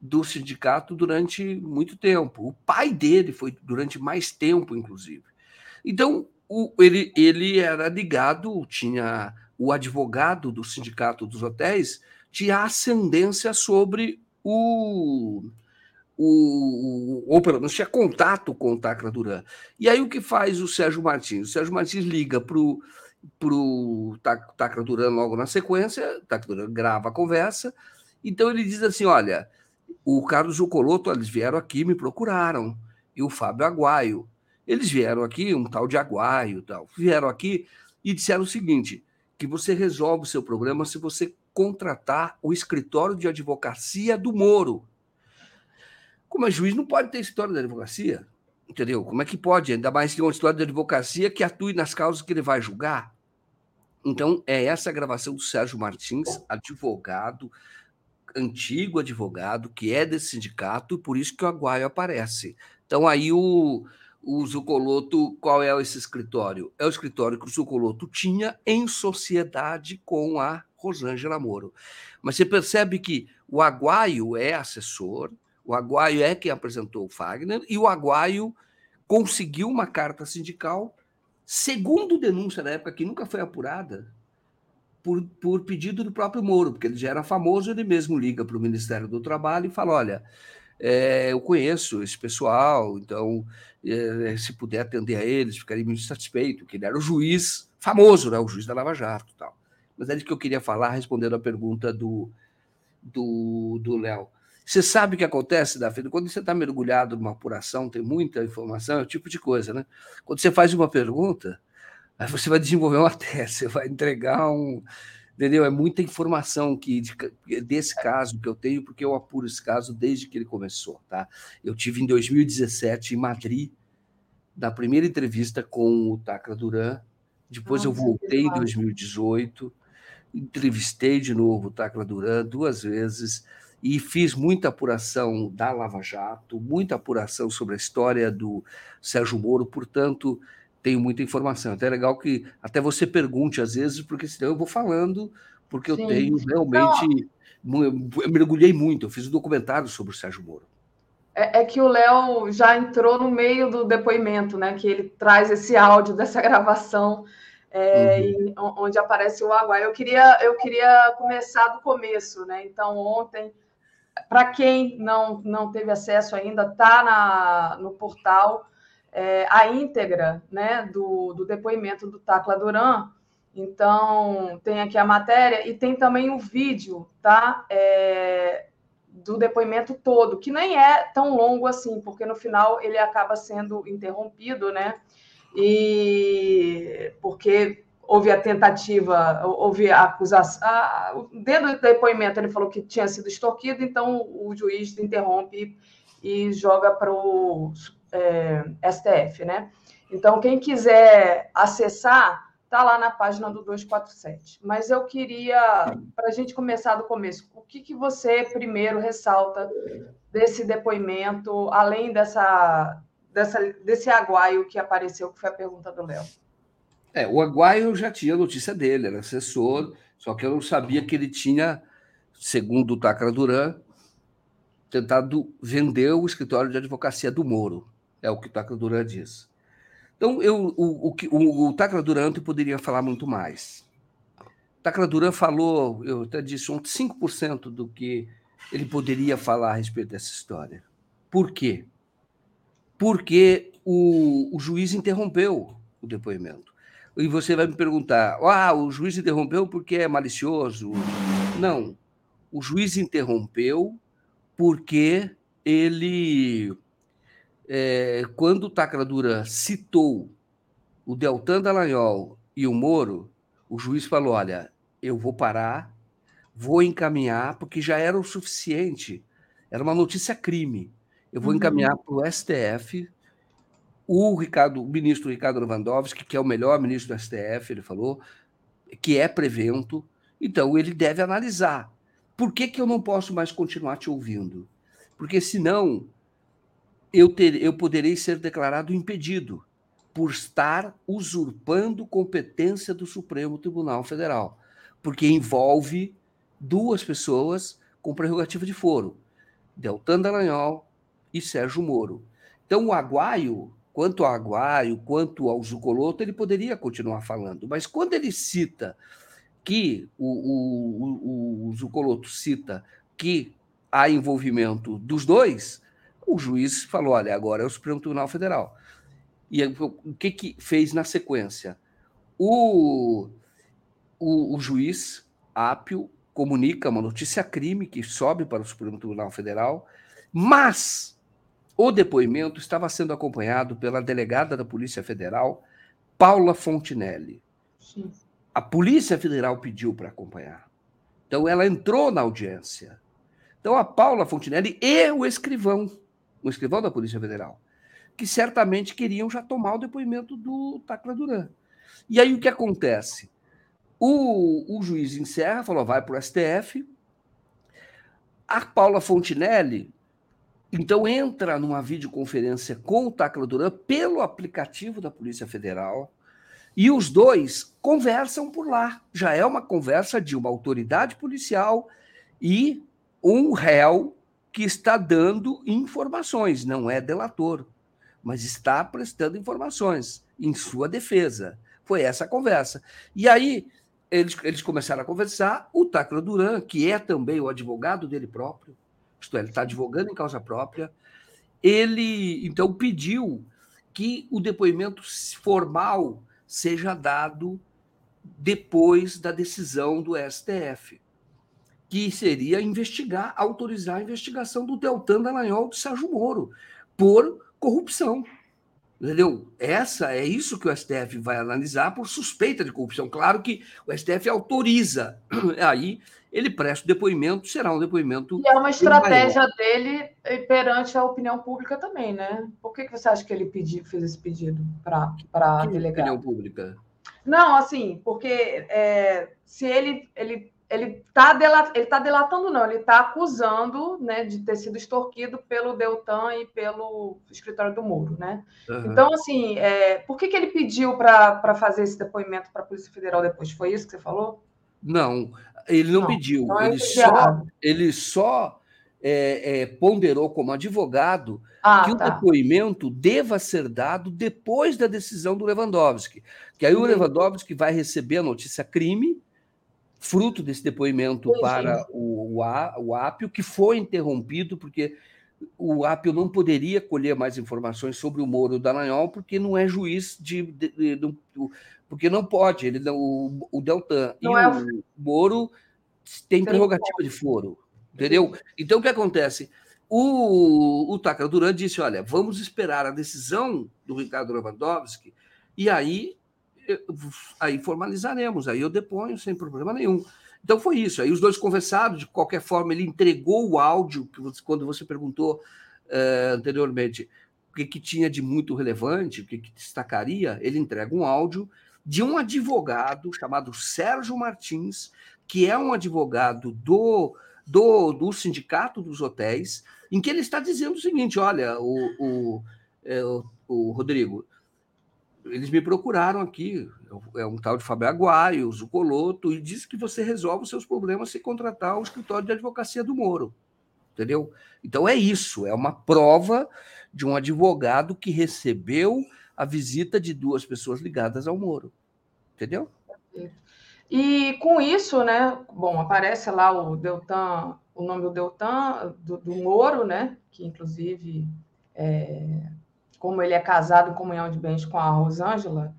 do sindicato durante muito tempo. O pai dele foi durante mais tempo, inclusive. Então, o, ele, ele era ligado, tinha o advogado do sindicato dos hotéis, tinha ascendência sobre o, o, ou pelo menos tinha contato com o Tacla Duran. E aí o que faz o Sérgio Martins? O Sérgio Martins liga para o Tacla Duran logo na sequência, o Tacla Duran grava a conversa, então ele diz assim, olha, o Carlos Zucoloto, eles vieram aqui, me procuraram, e o Fábio Aguaio. Eles vieram aqui, um tal de Aguaio, tal, vieram aqui e disseram o seguinte: que você resolve o seu problema se você contratar o escritório de advocacia do Moro. Como é juiz, não pode ter escritório de advocacia, entendeu? Como é que pode? Ainda mais que é um escritório de advocacia que atue nas causas que ele vai julgar. Então, é essa gravação do Sérgio Martins, advogado, antigo advogado, que é desse sindicato, e por isso que o Aguaio aparece. Então, aí o, o Zucoloto, qual é esse escritório? É o escritório que o Zucoloto tinha em sociedade com a Rosângela Moro. Mas você percebe que o Aguaio é assessor, o Aguaio é quem apresentou o Fagner, e o Aguaio conseguiu uma carta sindical, segundo denúncia da época, que nunca foi apurada, por, por pedido do próprio Moro, porque ele já era famoso, ele mesmo liga para o Ministério do Trabalho e fala: olha, é, eu conheço esse pessoal, então é, se puder atender a eles, ficaria muito satisfeito, que ele era o juiz famoso, né, o juiz da Lava Jato tal. Mas é isso que eu queria falar, respondendo a pergunta do do Léo. Você sabe o que acontece, Davi? Quando você está mergulhado numa apuração, tem muita informação, é o tipo de coisa, né? Quando você faz uma pergunta, Aí você vai desenvolver uma tese, você vai entregar um. Entendeu? É muita informação que desse caso que eu tenho, porque eu apuro esse caso desde que ele começou. Tá? Eu tive em 2017 em Madrid, na primeira entrevista com o Tacla Duran. Depois Nossa, eu voltei em 2018, entrevistei de novo o Tacla Duran duas vezes e fiz muita apuração da Lava Jato, muita apuração sobre a história do Sérgio Moro. Portanto, tenho muita informação. Até é legal que até você pergunte às vezes, porque senão eu vou falando, porque eu tenho realmente. Eu mergulhei muito, eu fiz um documentário sobre o Sérgio Moro. É, é que o Léo já entrou no meio do depoimento, né? Que ele traz esse áudio dessa gravação. É, uhum. onde aparece o Aguai. Eu queria, eu queria começar do começo, né? Então, ontem, para quem não, não teve acesso ainda, tá no portal é, a íntegra né, do, do depoimento do Tacla Duran. Então, tem aqui a matéria e tem também o vídeo, tá? É, do depoimento todo, que nem é tão longo assim, porque no final ele acaba sendo interrompido, né? E porque houve a tentativa, houve a acusação. dentro do depoimento ele falou que tinha sido extorquido, então o juiz interrompe e joga para o é, STF, né? Então, quem quiser acessar, tá lá na página do 247. Mas eu queria, para a gente começar do começo, o que, que você primeiro ressalta desse depoimento, além dessa, dessa, desse aguaio que apareceu, que foi a pergunta do Léo? É, o aguaio eu já tinha notícia dele, era assessor, só que eu não sabia que ele tinha, segundo o Tacra Duran, tentado vender o escritório de advocacia do Moro. É o que o Tacla Duran diz. Então, eu, o, o, o, o Tacla Duran poderia falar muito mais. Tacla Duran falou, eu até disse, uns 5% do que ele poderia falar a respeito dessa história. Por quê? Porque o, o juiz interrompeu o depoimento. E você vai me perguntar: ah, o juiz interrompeu porque é malicioso? Não. O juiz interrompeu porque ele é, quando o Tacradura citou o Deltan Dallagnol e o Moro, o juiz falou: olha, eu vou parar, vou encaminhar, porque já era o suficiente. Era uma notícia crime. Eu vou uhum. encaminhar para o STF. O Ricardo, o ministro Ricardo Lewandowski, que é o melhor ministro do STF, ele falou, que é prevento. Então, ele deve analisar. Por que, que eu não posso mais continuar te ouvindo? Porque senão eu, ter, eu poderei ser declarado impedido por estar usurpando competência do Supremo Tribunal Federal, porque envolve duas pessoas com prerrogativa de foro, Deltan Dallagnol e Sérgio Moro. Então, o Aguaio, quanto ao Aguaio, quanto ao Zucoloto, ele poderia continuar falando, mas quando ele cita que o, o, o, o Zucoloto cita que há envolvimento dos dois, o juiz falou: olha, agora é o Supremo Tribunal Federal. E o que, que fez na sequência? O, o, o juiz Ápio comunica uma notícia crime que sobe para o Supremo Tribunal Federal, mas o depoimento estava sendo acompanhado pela delegada da Polícia Federal, Paula Fontinelli. Sim. A Polícia Federal pediu para acompanhar. Então ela entrou na audiência. Então a Paula Fontinelli e o escrivão, o escrivão da Polícia Federal, que certamente queriam já tomar o depoimento do Tacla Duran. E aí o que acontece? O, o juiz encerra, falou, vai para o STF. A Paula Fontinelli, então, entra numa videoconferência com o Tacla Duran pelo aplicativo da Polícia Federal e os dois conversam por lá. Já é uma conversa de uma autoridade policial e um réu que está dando informações, não é delator, mas está prestando informações em sua defesa. Foi essa a conversa. E aí eles, eles começaram a conversar. O Tacla Duran, que é também o advogado dele próprio, isto é, ele está advogando em causa própria, ele então pediu que o depoimento formal seja dado depois da decisão do STF, que seria investigar, autorizar a investigação do Deltan Dallagnol de Sérgio Moro por corrupção. Entendeu? Essa é isso que o STF vai analisar por suspeita de corrupção. Claro que o STF autoriza. Aí ele presta o depoimento, será um depoimento. E é uma estratégia maior. dele perante a opinião pública também, né? Por que, que você acha que ele pedi, fez esse pedido para a delegada? Opinião pública. Não, assim, porque é, se ele, ele ele está ele tá delatando, não, ele está acusando né, de ter sido extorquido pelo Deltan e pelo escritório do Moro. Né? Uhum. Então, assim, é, por que, que ele pediu para fazer esse depoimento para a Polícia Federal depois? Foi isso que você falou? Não, ele não, não pediu. Então é ele, só, ele só é, é, ponderou como advogado ah, que tá. o depoimento deva ser dado depois da decisão do Lewandowski. Que aí o Lewandowski vai receber a notícia crime fruto desse depoimento para O, o Apio, que foi interrompido porque o Apio não poderia colher mais informações sobre o Moro Dallagnol, porque não é juiz de, de, de, de porque não pode, ele o, o Deltan não e é... o Moro tem prerrogativa de foro, entendeu? Então o que acontece? O, o Takara Duran disse: olha, vamos esperar a decisão do Ricardo Lewandowski, e aí aí formalizaremos, aí eu deponho sem problema nenhum. Então foi isso. Aí os dois conversaram, de qualquer forma, ele entregou o áudio, que você, quando você perguntou uh, anteriormente o que, que, tinha de muito relevante, o que, que destacaria, ele entrega um áudio de um advogado chamado Sérgio Martins, que é um advogado do, do, do Sindicato dos Hotéis, em que ele está dizendo o seguinte: olha, o, o, é, o, o Rodrigo, eles me procuraram aqui, é um tal de Fábio Aguaio, Zucoloto, e disse que você resolve os seus problemas se contratar o escritório de advocacia do Moro. Entendeu? Então é isso, é uma prova de um advogado que recebeu a visita de duas pessoas ligadas ao Moro. Entendeu? E com isso, né? Bom, aparece lá o Deltan, o nome do Deltan, do, do Moro, né? Que inclusive é, como ele é casado em comunhão de bens com a Rosângela,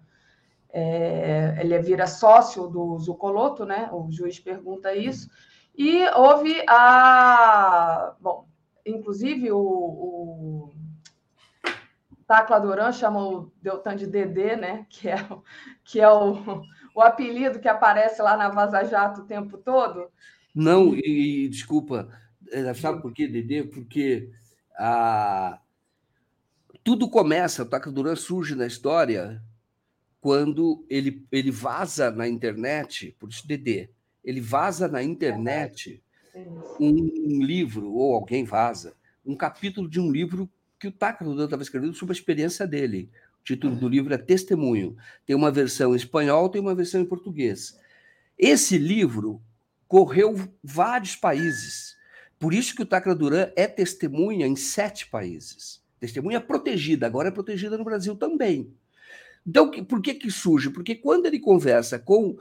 é, ele vira sócio do Zucoloto, né? O juiz pergunta isso. E houve a. Bom, inclusive o Tacla Duran chamou o Deltan de Dedê, né? Que é, que é o, o apelido que aparece lá na Vaza Jato o tempo todo. Não, e, e desculpa, é, sabe por quê, Dedê? Porque a, tudo começa, o Taca Duran surge na história quando ele, ele vaza na internet, por isso DD, ele vaza na internet um, livro, ou alguém vaza, um capítulo de um livro que o Taca Duran estava escrevendo sobre a experiência dele. O título do livro é Testemunho. Tem uma versão em espanhol, tem uma versão em português. Esse livro correu vários países. Por isso que o Tacla Duran é testemunha em sete países. Testemunha protegida, agora é protegida no Brasil também. Então, por que que surge? Porque quando ele conversa com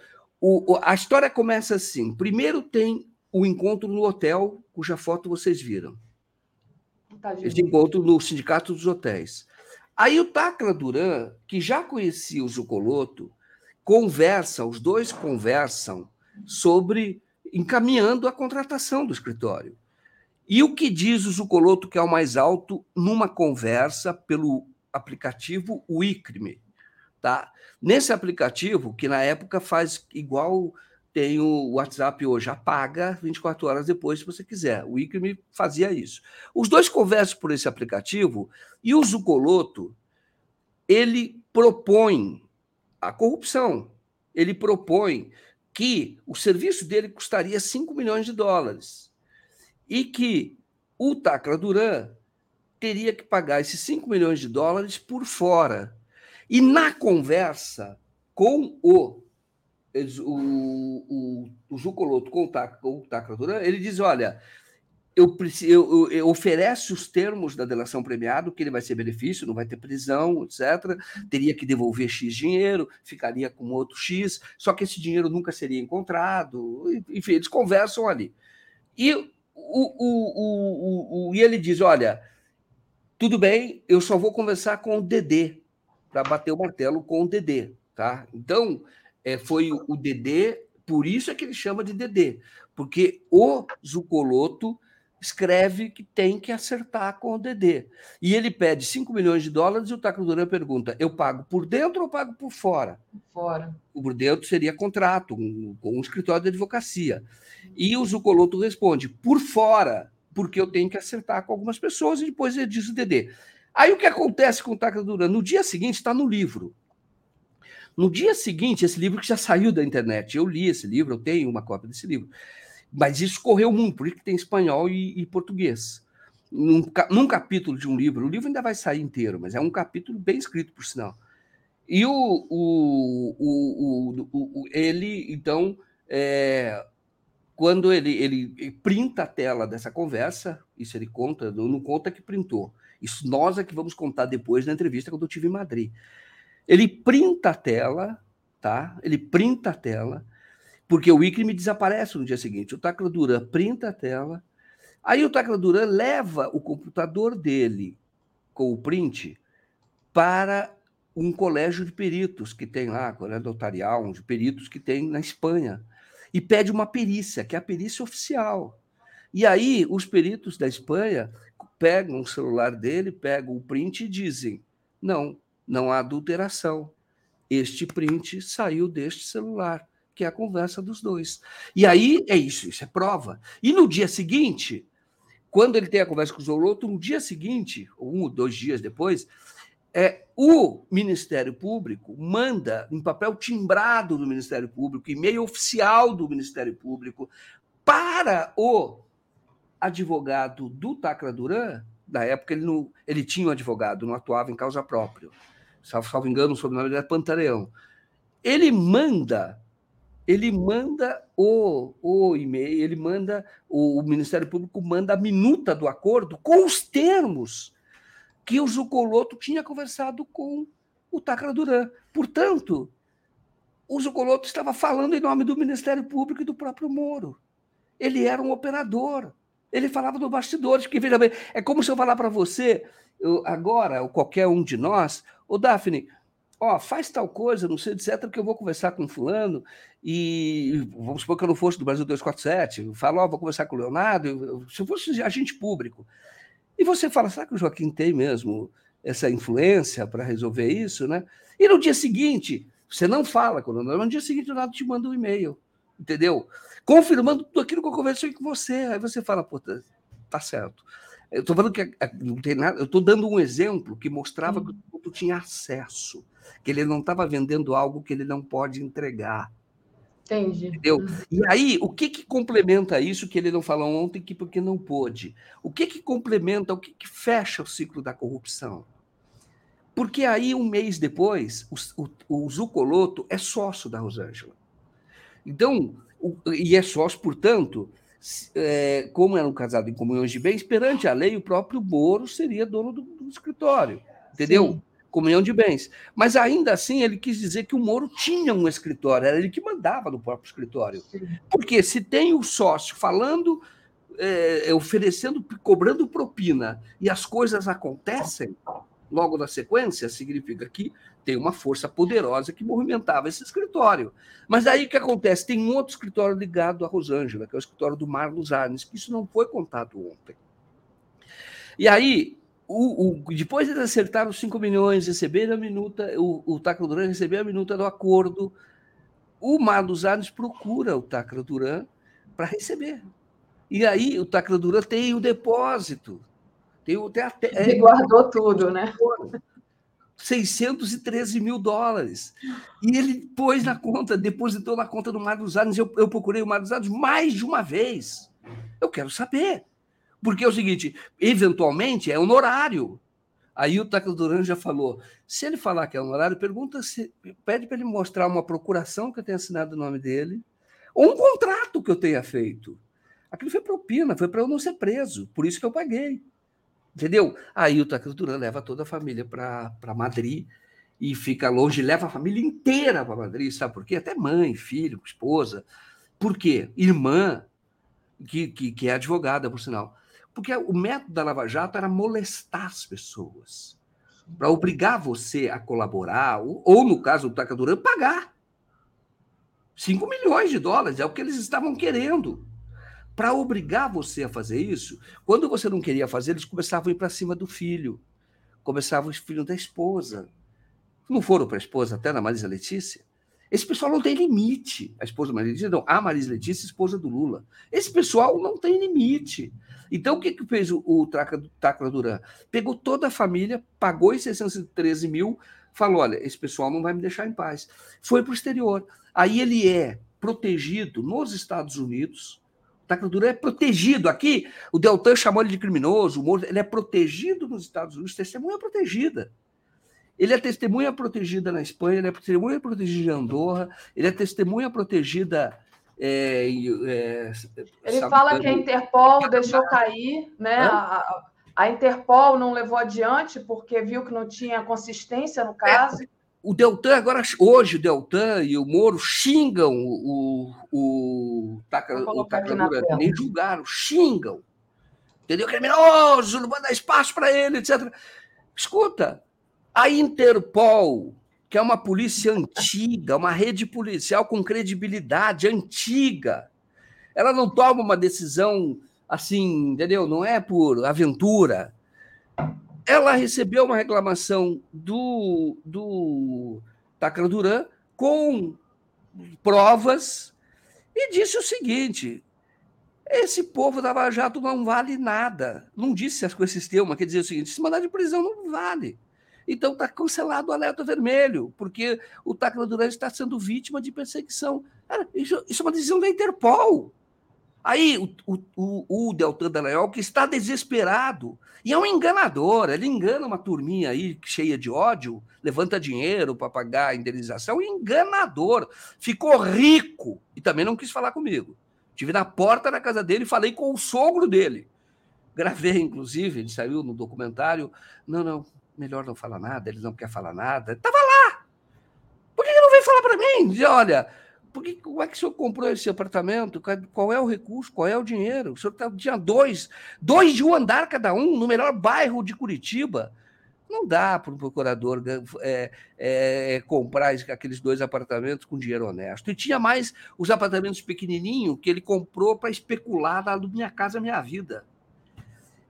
o, a história começa assim. Primeiro tem o encontro no hotel, cuja foto vocês viram. Esse encontro no Sindicato dos Hotéis. Aí o Tacla Duran, que já conhecia o Zucoloto, conversa, os dois conversam sobre encaminhando a contratação do escritório. E o que diz o Zucoloto que é o mais alto numa conversa pelo aplicativo Wicrime, tá? Nesse aplicativo, que na época faz igual tem o WhatsApp hoje, apaga 24 horas depois, se você quiser. O Wicrime fazia isso. Os dois conversam por esse aplicativo e o Zucoloto, ele propõe a corrupção. Ele propõe que o serviço dele custaria 5 milhões de dólares e que o Tacla Duran teria que pagar esses 5 milhões de dólares por fora. E na conversa com o, o, o, o Zucoloto, com o Duran, ele diz: olha, eu, eu, eu, oferece os termos da delação premiada, que ele vai ser benefício, não vai ter prisão, etc. Teria que devolver X dinheiro, ficaria com outro X, só que esse dinheiro nunca seria encontrado. Enfim, eles conversam ali. E, o, o, o, e ele diz: olha, tudo bem, eu só vou conversar com o Dedê, para bater o martelo com o Dedê. Tá? Então, é, foi o Dedê, por isso é que ele chama de Dedê, porque o Zucoloto escreve que tem que acertar com o DD. E ele pede 5 milhões de dólares e o Taco Duran pergunta: eu pago por dentro ou pago por fora? Fora. O por dentro seria contrato um, com um escritório de advocacia. E o Zucoloto responde: por fora, porque eu tenho que acertar com algumas pessoas e depois ele diz o DD. Aí o que acontece com o Taco Duran? No dia seguinte está no livro. No dia seguinte, esse livro que já saiu da internet, eu li esse livro, eu tenho uma cópia desse livro. Mas isso correu muito, por isso que tem espanhol e, e português. Num, num, capítulo de um livro, o livro ainda vai sair inteiro, mas é um capítulo bem escrito, por sinal. E o, o, o, o ele, então, é, quando ele, ele printa a tela dessa conversa, isso ele conta, não, não conta que printou. Isso nós é que vamos contar depois na entrevista quando eu estive em Madrid. Ele printa a tela, tá? Ele printa a tela porque o me desaparece no dia seguinte. O Tacla Duran printa a tela, aí o Tacla Duran leva o computador dele com o print para um colégio de peritos que tem lá, colégio notarial, um de peritos que tem na Espanha, e pede uma perícia, que é a perícia oficial. E aí os peritos da Espanha pegam o celular dele, pegam o print e dizem: não, não há adulteração. Este print saiu deste celular que é a conversa dos dois. E aí é isso, isso é prova. E no dia seguinte, quando ele tem a conversa com o Zoloto, no dia seguinte, um ou dois dias depois, é, o Ministério Público manda um papel timbrado do Ministério Público, e-mail oficial do Ministério Público, para o advogado do Tacla Duran, na época ele, não, ele tinha um advogado, não atuava em causa própria. Salvo, salvo engano, o sobrenome dele é Pantaleão. Ele manda ele manda o, o e-mail, ele manda, o, o, Ministério Público manda a minuta do acordo com os termos que o Zucoloto tinha conversado com o Tacla Duran. Portanto, o Zucoloto estava falando em nome do Ministério Público e do próprio Moro. Ele era um operador. Ele falava no bastidores, porque, veja bem, é como se eu falar para você, eu, agora, ou qualquer um de nós, ô Daphne, ó, faz tal coisa, não sei, etc., que eu vou conversar com fulano, e vamos supor que eu não fosse do Brasil 247, eu falo, ó, vou conversar com o Leonardo, se eu fosse agente público. E você fala, será que o Joaquim tem mesmo essa influência para resolver isso, né? E no dia seguinte, você não fala com o Leonardo, no dia seguinte o Leonardo te manda um e-mail, entendeu? Confirmando tudo aquilo que eu conversei com você. Aí você fala, pô, tá, tá certo. Eu estou falando que não tem nada, eu estou dando um exemplo que mostrava que o tu tinha acesso que ele não estava vendendo algo que ele não pode entregar. Entendi. Entendeu? Uhum. E aí, o que, que complementa isso que ele não falou ontem, que porque não pôde? O que, que complementa, o que, que fecha o ciclo da corrupção? Porque aí, um mês depois, o, o, o Zucoloto é sócio da Rosângela. Então, o, e é sócio, portanto, é, como era um casado em comunhões de bens, perante a lei, o próprio Moro seria dono do, do escritório. Entendeu? Sim comunhão de bens. Mas ainda assim ele quis dizer que o Moro tinha um escritório, era ele que mandava no próprio escritório. Porque se tem o sócio falando, é, oferecendo, cobrando propina e as coisas acontecem, logo na sequência, significa que tem uma força poderosa que movimentava esse escritório. Mas aí o que acontece? Tem um outro escritório ligado à Rosângela, que é o escritório do Marlos Arnes, que isso não foi contado ontem. E aí, o, o, depois eles acertaram os 5 milhões, receberam a minuta, o, o Tacla Duran recebeu a minuta do acordo, o Marlos Arnes procura o Tacla Duran para receber. E aí o Tacla Duran tem o depósito. Tem, tem até, é, Ele guardou tudo, né? 613 mil dólares. E ele pôs na conta, depositou na conta do Marlos Arnes. Eu, eu procurei o Marlos Arnes mais de uma vez. Eu quero saber. Porque é o seguinte, eventualmente é honorário. Aí o Tacla Duran já falou: se ele falar que é honorário, pergunta se pede para ele mostrar uma procuração que eu tenha assinado o nome dele, ou um contrato que eu tenha feito. Aquilo foi propina, foi para eu não ser preso, por isso que eu paguei. Entendeu? Aí o Tacla Duran leva toda a família para Madrid e fica longe, leva a família inteira para Madrid, sabe por quê? Até mãe, filho, esposa. Por quê? Irmã, que, que, que é advogada, por sinal. Porque o método da Lava Jato era molestar as pessoas, para obrigar você a colaborar, ou, ou no caso do Taca Duran, pagar. 5 milhões de dólares é o que eles estavam querendo. Para obrigar você a fazer isso, quando você não queria fazer, eles começavam a ir para cima do filho, começavam os filhos da esposa. Não foram para a esposa até na Marisa Letícia? Esse pessoal não tem limite. A esposa da Marisa Letícia, não, a Marisa Letícia, esposa do Lula. Esse pessoal não tem limite. Então, o que, que fez o, o Tacla Duran? Pegou toda a família, pagou os 613 mil, falou: olha, esse pessoal não vai me deixar em paz. Foi para o exterior. Aí ele é protegido nos Estados Unidos. Tacla Duran é protegido. Aqui, o Deltan chamou ele de criminoso, o Moro, ele é protegido nos Estados Unidos, testemunha protegida. Ele é testemunha protegida na Espanha, ele é testemunha protegida em Andorra, ele é testemunha protegida é, é, Ele fala que a Interpol deixou cair, né? A, a, Interpol não levou adiante porque viu que não tinha consistência no caso. É, o Deltan, agora, hoje, o Deltan e o Moro xingam o, o, o, o Tacadura, nem julgaram, xingam. Entendeu? Criminoso, não manda espaço para ele, etc. Escuta, a Interpol que é uma polícia antiga, uma rede policial com credibilidade antiga. Ela não toma uma decisão assim, entendeu? Não é por aventura. Ela recebeu uma reclamação do, do Tacla Duran com provas e disse o seguinte: esse povo da Lava Jato não vale nada. Não disse as coisas sistema, quer dizer o seguinte: se mandar de prisão não vale. Então está cancelado o alerta vermelho, porque o Tacla Durante está sendo vítima de perseguição. Cara, isso, isso, é uma decisão da Interpol. Aí o, o, o, Deltan Dallagnol, que está desesperado, e é um enganador, ele engana uma turminha aí cheia de ódio, levanta dinheiro para pagar a indenização, enganador, ficou rico e também não quis falar comigo. Estive na porta da casa dele e falei com o sogro dele. Gravei, inclusive, ele saiu no documentário. Não, não, melhor não falar nada, ele não quer falar nada. Estava lá! Por que ele não veio falar para mim? Dizer, olha, por que, como é que o senhor comprou esse apartamento? Qual é o recurso? Qual é o dinheiro? O senhor tá, tinha dois, dois de um andar cada um, no melhor bairro de Curitiba. Não dá para o procurador é, é, comprar aqueles dois apartamentos com dinheiro honesto. E tinha mais os apartamentos pequenininhos que ele comprou para especular na Minha Casa Minha Vida.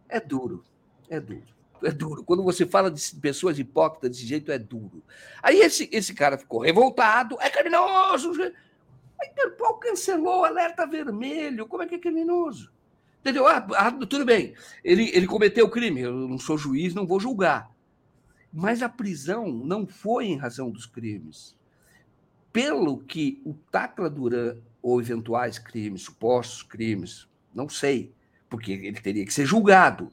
É duro, é duro é duro. Quando você fala de pessoas hipócritas desse jeito, é duro. Aí esse, esse cara ficou revoltado, é criminoso. A Interpol cancelou o alerta vermelho. Como é que é criminoso? Entendeu? Ah, ah, tudo bem, ele, ele cometeu crime, eu não sou juiz, não vou julgar. Mas a prisão não foi em razão dos crimes. Pelo que o Tacla Duran, ou eventuais crimes, supostos crimes, não sei, porque ele teria que ser julgado.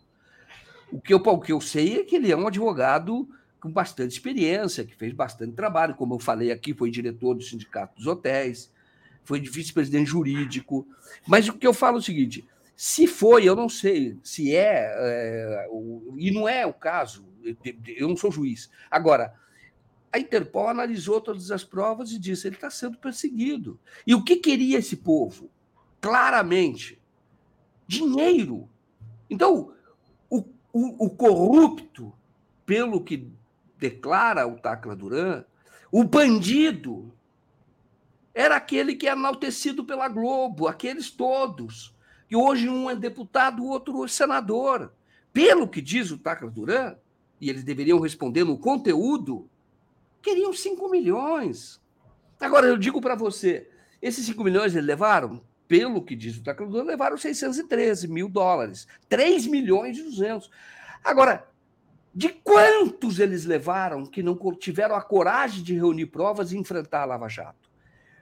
O que, eu, o que eu sei é que ele é um advogado com bastante experiência, que fez bastante trabalho, como eu falei aqui, foi diretor do Sindicato dos Hotéis, foi vice-presidente jurídico. Mas o que eu falo é o seguinte: se foi, eu não sei se é, é e não é o caso, eu não sou juiz. Agora, a Interpol analisou todas as provas e disse: ele está sendo perseguido. E o que queria esse povo? Claramente, dinheiro. Então, o, o corrupto pelo que declara o Tacla Duran, o bandido era aquele que é enaltecido pela Globo, aqueles todos. E hoje um é deputado, o outro é senador. Pelo que diz o Tacla Duran, e eles deveriam responder no conteúdo, queriam 5 milhões. Agora, eu digo para você, esses 5 milhões eles levaram? Pelo que diz o Tacla Duran, levaram 613 mil dólares. 3 milhões e 200. Agora, de quantos eles levaram que não tiveram a coragem de reunir provas e enfrentar a Lava Jato?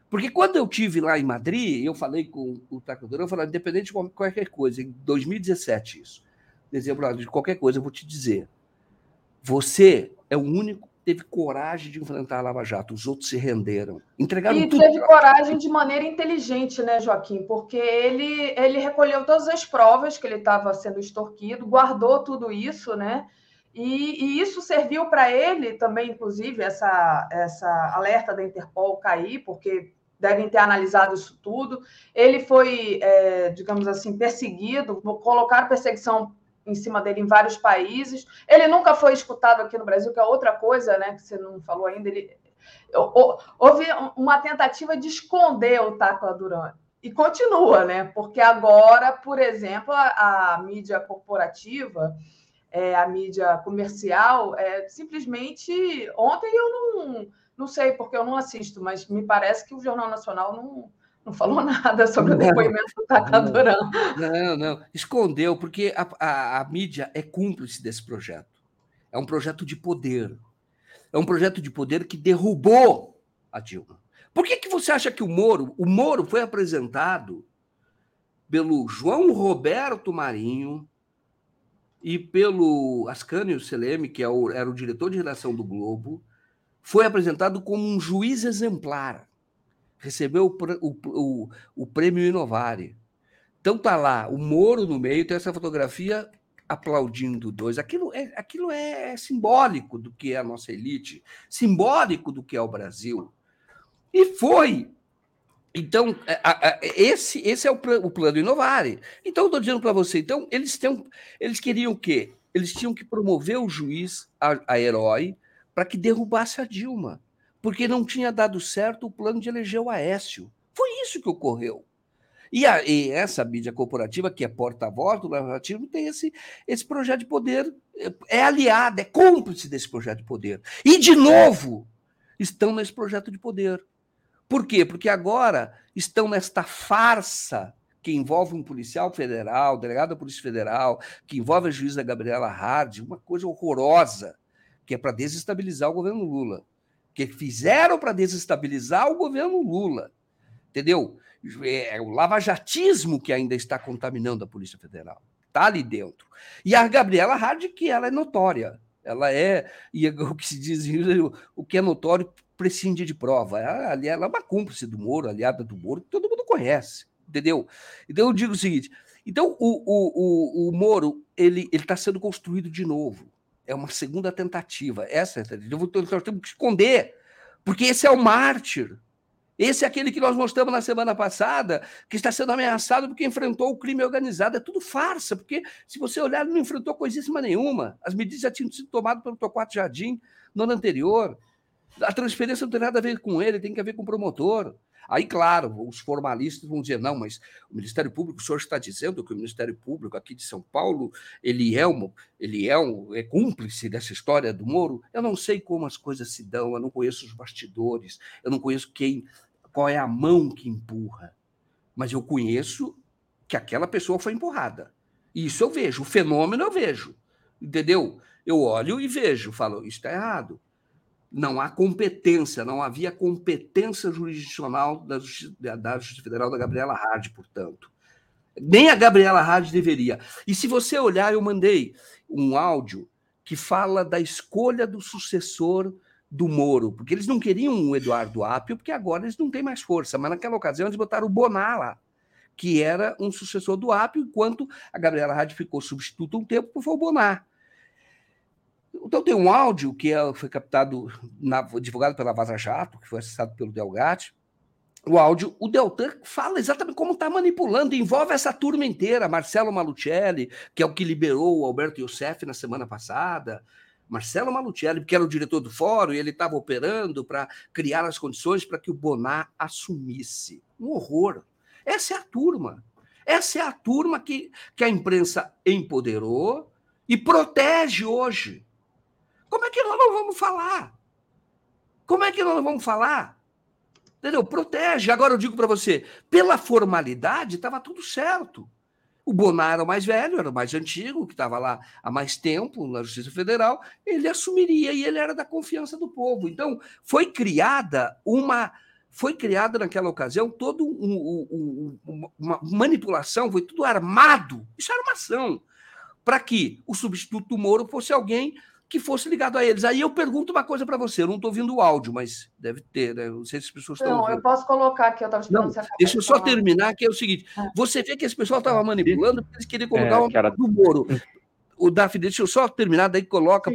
Porque quando eu tive lá em Madrid, eu falei com o Tacador, eu falei, independente de qualquer coisa, em 2017 isso, dezembro de qualquer coisa, eu vou te dizer, você é o único que teve coragem de enfrentar a Lava Jato, os outros se renderam. Entregaram e tudo. E teve coragem de maneira inteligente, né, Joaquim? Porque ele, ele recolheu todas as provas que ele estava sendo extorquido, guardou tudo isso, né? E, e, isso serviu para ele também, inclusive, essa, essa alerta da Interpol cair, porque devem ter analisado isso tudo. Ele foi, é, digamos assim, perseguido, colocaram perseguição em cima dele em vários países. Ele nunca foi escutado aqui no Brasil, que é outra coisa, né, que você não falou ainda. Ele, houve uma tentativa de esconder o Tacla Duran. E continua, né? Porque agora, por exemplo, a, a mídia corporativa é, a mídia comercial, é, simplesmente ontem eu não, não sei porque eu não assisto, mas me parece que o Jornal Nacional não, não falou nada sobre não, o depoimento do Tacadurão. Não, não, escondeu, porque a, a, a mídia é cúmplice desse projeto. É um projeto de poder. É um projeto de poder que derrubou a Dilma. Por que, que você acha que o Moro, o Moro foi apresentado pelo João Roberto Marinho, e pelo Ascânio Seleme, que é era o diretor de redação do Globo, foi apresentado como um juiz exemplar. Recebeu o, o, o, prêmio Inovare. Então tá lá, o Moro no meio, tem essa fotografia aplaudindo dois. Aquilo é, aquilo é simbólico do que é a nossa elite, simbólico do que é o Brasil. E foi então, é, esse, esse é o, o plano Inovare. Então, eu estou dizendo para você, então, eles, têm, eles queriam o quê? Eles tinham que promover o juiz a, a herói para que derrubasse a Dilma, porque não tinha dado certo o plano de eleger o Aécio. Foi isso que ocorreu. E, a, e essa mídia corporativa, que é porta-voz do narrativo, tem esse, esse projeto de poder, é, é aliada, é cúmplice desse projeto de poder. E, de novo, estão nesse projeto de poder. Por quê? Porque agora estão nesta farsa que envolve um policial federal, delegado da Polícia Federal, que envolve a juíza Gabriela Hard, uma coisa horrorosa, que é para desestabilizar o governo Lula. Que fizeram para desestabilizar o governo Lula. Entendeu? É o lavajatismo que ainda está contaminando a Polícia Federal. Está ali dentro. E a Gabriela Hard, que ela é notória. Ela é, e é o que se diz, o que é notório prescinde de prova. Ela, ela é uma cúmplice do Moro, aliada do Moro, que todo mundo conhece, entendeu? Então eu digo o seguinte: então o, o, o, o Moro ele está sendo construído de novo. É uma segunda tentativa. Essa é a tentativa. Que esconder, porque esse é o mártir. Esse é aquele que nós mostramos na semana passada, que está sendo ameaçado porque enfrentou o crime organizado. É tudo farsa, porque se você olhar, não enfrentou coisíssima nenhuma. As medidas já tinham sido tomadas pelo Torquato Jardim no ano anterior. A transferência não tem nada a ver com ele, tem que ver com o promotor. Aí, claro, os formalistas vão dizer, não, mas o Ministério Público, o senhor está dizendo que o Ministério Público aqui de São Paulo, ele é, um, ele é, um, é cúmplice dessa história do Moro? Eu não sei como as coisas se dão, eu não conheço os bastidores, eu não conheço quem, qual é a mão que empurra. Mas eu conheço que aquela pessoa foi empurrada. Isso eu vejo, o fenômeno eu vejo, entendeu? Eu olho e vejo, falo, isso está errado não há competência, não havia competência jurisdicional da Justiça, da Justiça Federal da Gabriela Hard, portanto. Nem a Gabriela Hard deveria. E se você olhar, eu mandei um áudio que fala da escolha do sucessor do Moro, porque eles não queriam o Eduardo Apio, porque agora eles não têm mais força, mas naquela ocasião eles botaram o Bonar lá, que era um sucessor do Apio, enquanto a Gabriela Hard ficou substituta um tempo, foi o Bonar. Então tem um áudio que é, foi captado, na, divulgado pela Vaza Jato, que foi acessado pelo Delgatti. O áudio, o Deltan fala exatamente como está manipulando, envolve essa turma inteira, Marcelo Malucelli, que é o que liberou o Alberto Youssef na semana passada, Marcelo Malutieri, que era o diretor do fórum, e ele estava operando para criar as condições para que o Bonar assumisse. Um horror. Essa é a turma. Essa é a turma que, que a imprensa empoderou e protege hoje. Como é que nós não vamos falar? Como é que nós não vamos falar? Entendeu? Protege. Agora eu digo para você, pela formalidade, estava tudo certo. O Bonar era o mais velho, era o mais antigo, que estava lá há mais tempo na Justiça Federal, ele assumiria e ele era da confiança do povo. Então, foi criada uma. Foi criada naquela ocasião toda um, um, um, uma manipulação, foi tudo armado, isso é armação, para que o substituto do Moro fosse alguém que fosse ligado a eles. Aí eu pergunto uma coisa para você, eu não estou ouvindo o áudio, mas deve ter, né? Não sei se as pessoas estão. Não, ouvindo. eu posso colocar aqui, eu estava esperando não, você Deixa eu só terminar, que é o seguinte: é. você vê que esse pessoal estava manipulando porque eles queriam colocar é, uma era... do Moro. O Daphne, deixa eu só terminar, daí coloca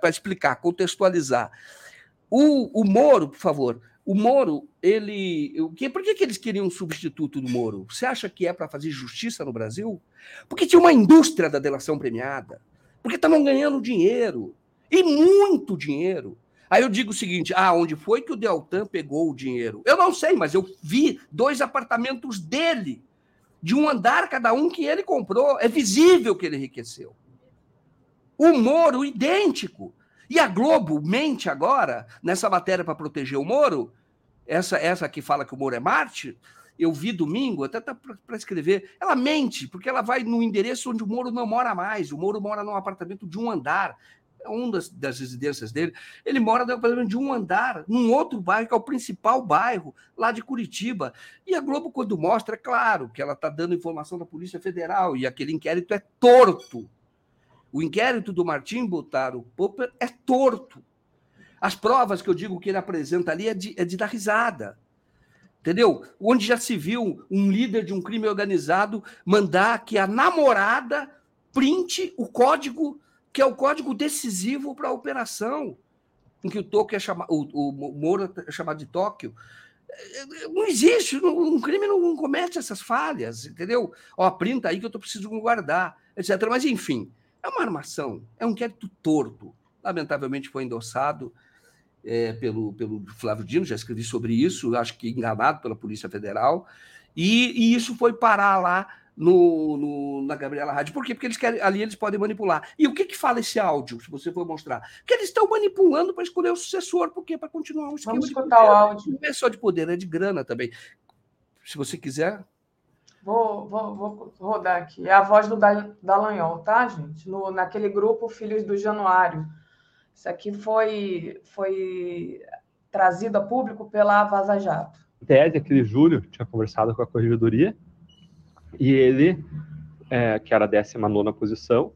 para explicar, contextualizar. O, o Moro, por favor, o Moro, ele. O que, por que, que eles queriam um substituto do Moro? Você acha que é para fazer justiça no Brasil? Porque tinha uma indústria da delação premiada porque estavam ganhando dinheiro, e muito dinheiro. Aí eu digo o seguinte: ah, onde foi que o Deltan pegou o dinheiro? Eu não sei, mas eu vi dois apartamentos dele, de um andar cada um que ele comprou. É visível que ele enriqueceu. O Moro, idêntico. E a Globo mente agora, nessa matéria para proteger o Moro, essa, essa que fala que o Moro é Marte, eu vi domingo, até tá para escrever, ela mente, porque ela vai no endereço onde o Moro não mora mais. O Moro mora num apartamento de um andar, é um das, das residências dele. Ele mora num apartamento de um andar, num outro bairro, que é o principal bairro lá de Curitiba. E a Globo, quando mostra, é claro que ela está dando informação da Polícia Federal, e aquele inquérito é torto. O inquérito do Martim Botaro Popper é torto. As provas que eu digo que ele apresenta ali é de, é de dar risada entendeu? Onde já se viu um líder de um crime organizado mandar que a namorada printe o código que é o código decisivo para a operação, em que o Tóquio é chamado, o, Moro é chamado de Tóquio. Não existe, um crime não comete essas falhas, entendeu? Ó, printa aí que eu tô preciso guardar, etc. Mas, enfim, é uma armação, é um inquérito torto. Lamentavelmente foi endossado é, pelo, pelo Flávio Dino, já escrevi sobre isso, acho que enganado pela Polícia Federal, e, e isso foi parar lá no, no, na Gabriela Rádio. Por quê? Porque eles querem, ali eles podem manipular. E o que, que fala esse áudio, se você for mostrar? Que eles estão manipulando para escolher o sucessor, por quê? Para continuar um esquema Vamos escutar o áudio. Não é só de poder, é de grana também. Se você quiser. Vou, vou, vou rodar aqui. É a voz do Dallagnol, tá, gente? No, naquele grupo Filhos do Januário isso aqui foi, foi trazido a público pela Vaza Jato. Em tese, aquele Júlio tinha conversado com a corregedoria e ele, é, que era a 19 posição,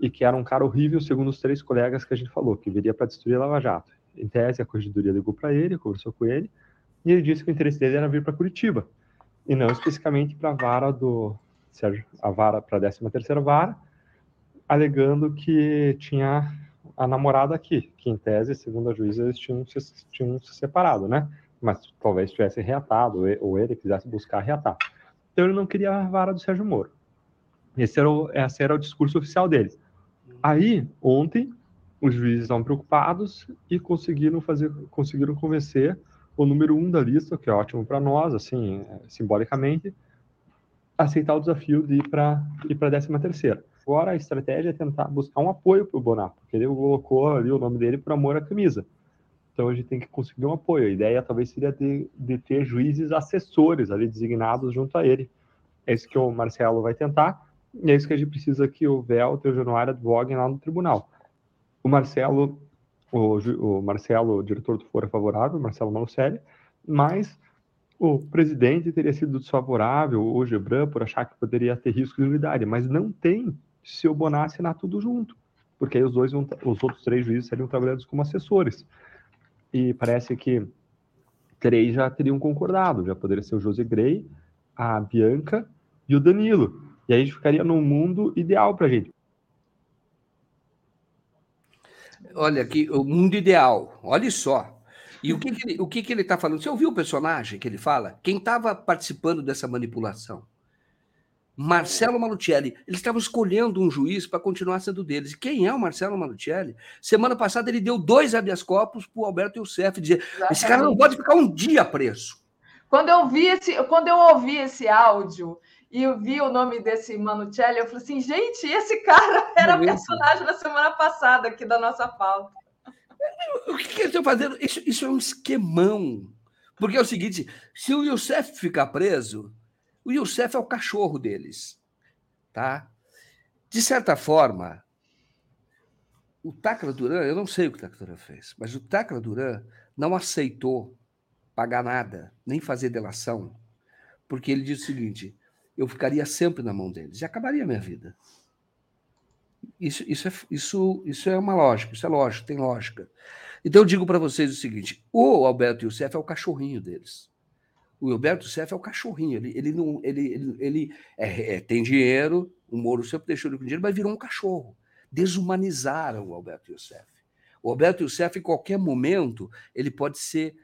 e que era um cara horrível, segundo os três colegas que a gente falou, que viria para destruir a Lava Jato. Em tese, a corregedoria ligou para ele, conversou com ele, e ele disse que o interesse dele era vir para Curitiba, e não especificamente para a vara do Sérgio, a vara para a 13 terceira vara, alegando que tinha a namorada aqui, que em tese, segundo a juíza, eles tinham se, tinham se separado, né? Mas talvez tivesse reatado, ou ele quisesse buscar reatar. Então ele não queria a vara do Sérgio Moro. Esse era o, esse era o discurso oficial dele. Aí, ontem, os juízes estavam preocupados e conseguiram fazer, conseguiram convencer o número um da lista, que é ótimo para nós, assim, simbolicamente, aceitar o desafio de ir para ir para décima terceira. Agora a estratégia é tentar buscar um apoio para o Bonar, porque ele colocou ali o nome dele por amor à camisa. Então a gente tem que conseguir um apoio. A ideia talvez seria de, de ter juízes assessores ali designados junto a ele. É isso que o Marcelo vai tentar, e é isso que a gente precisa que o Velter e o Januário advoguem lá no tribunal. O Marcelo, o, o Marcelo, o diretor do Foro é favorável, Marcelo Malucelli, mas o presidente teria sido desfavorável, o Gebran, por achar que poderia ter risco de unidade, mas não tem se o Bonar assinar tudo junto, porque aí os dois os outros três juízes seriam trabalhados como assessores. E parece que três já teriam concordado, já poderia ser o José Grey, a Bianca e o Danilo. E aí a gente ficaria num mundo ideal para a gente. Olha aqui, o mundo ideal, olha só. E o que, que ele, o que, que ele está falando? Você ouviu o personagem que ele fala? Quem estava participando dessa manipulação? Marcelo Malucelli. Eles estavam escolhendo um juiz para continuar sendo deles. E quem é o Marcelo Malucelli? Semana passada ele deu dois habeas corpus para o Alberto Youssef, dizer Exatamente. esse cara não pode ficar um dia preso. Quando eu vi esse, quando eu ouvi esse áudio e eu vi o nome desse Manucelli, eu falei assim, gente, esse cara era personagem da semana passada aqui da nossa pauta. O que, que eles estão fazendo? Isso, isso é um esquemão. Porque é o seguinte: se o Youssef ficar preso, o Youssef é o cachorro deles. Tá? De certa forma, o Tacla Duran, eu não sei o que o Tacla Duran fez, mas o Tacla Duran não aceitou pagar nada, nem fazer delação, porque ele disse o seguinte: eu ficaria sempre na mão deles e acabaria a minha vida. Isso, isso, é, isso, isso é uma lógica, isso é lógico, tem lógica. Então eu digo para vocês o seguinte: o Alberto Youssef é o cachorrinho deles. O Alberto Youssef é o cachorrinho. Ele, ele, não, ele, ele, ele é, é, tem dinheiro, o Moro sempre deixou ele com dinheiro, mas virou um cachorro. Desumanizaram o Alberto Youssef. O Alberto Youssef, em qualquer momento, ele pode ser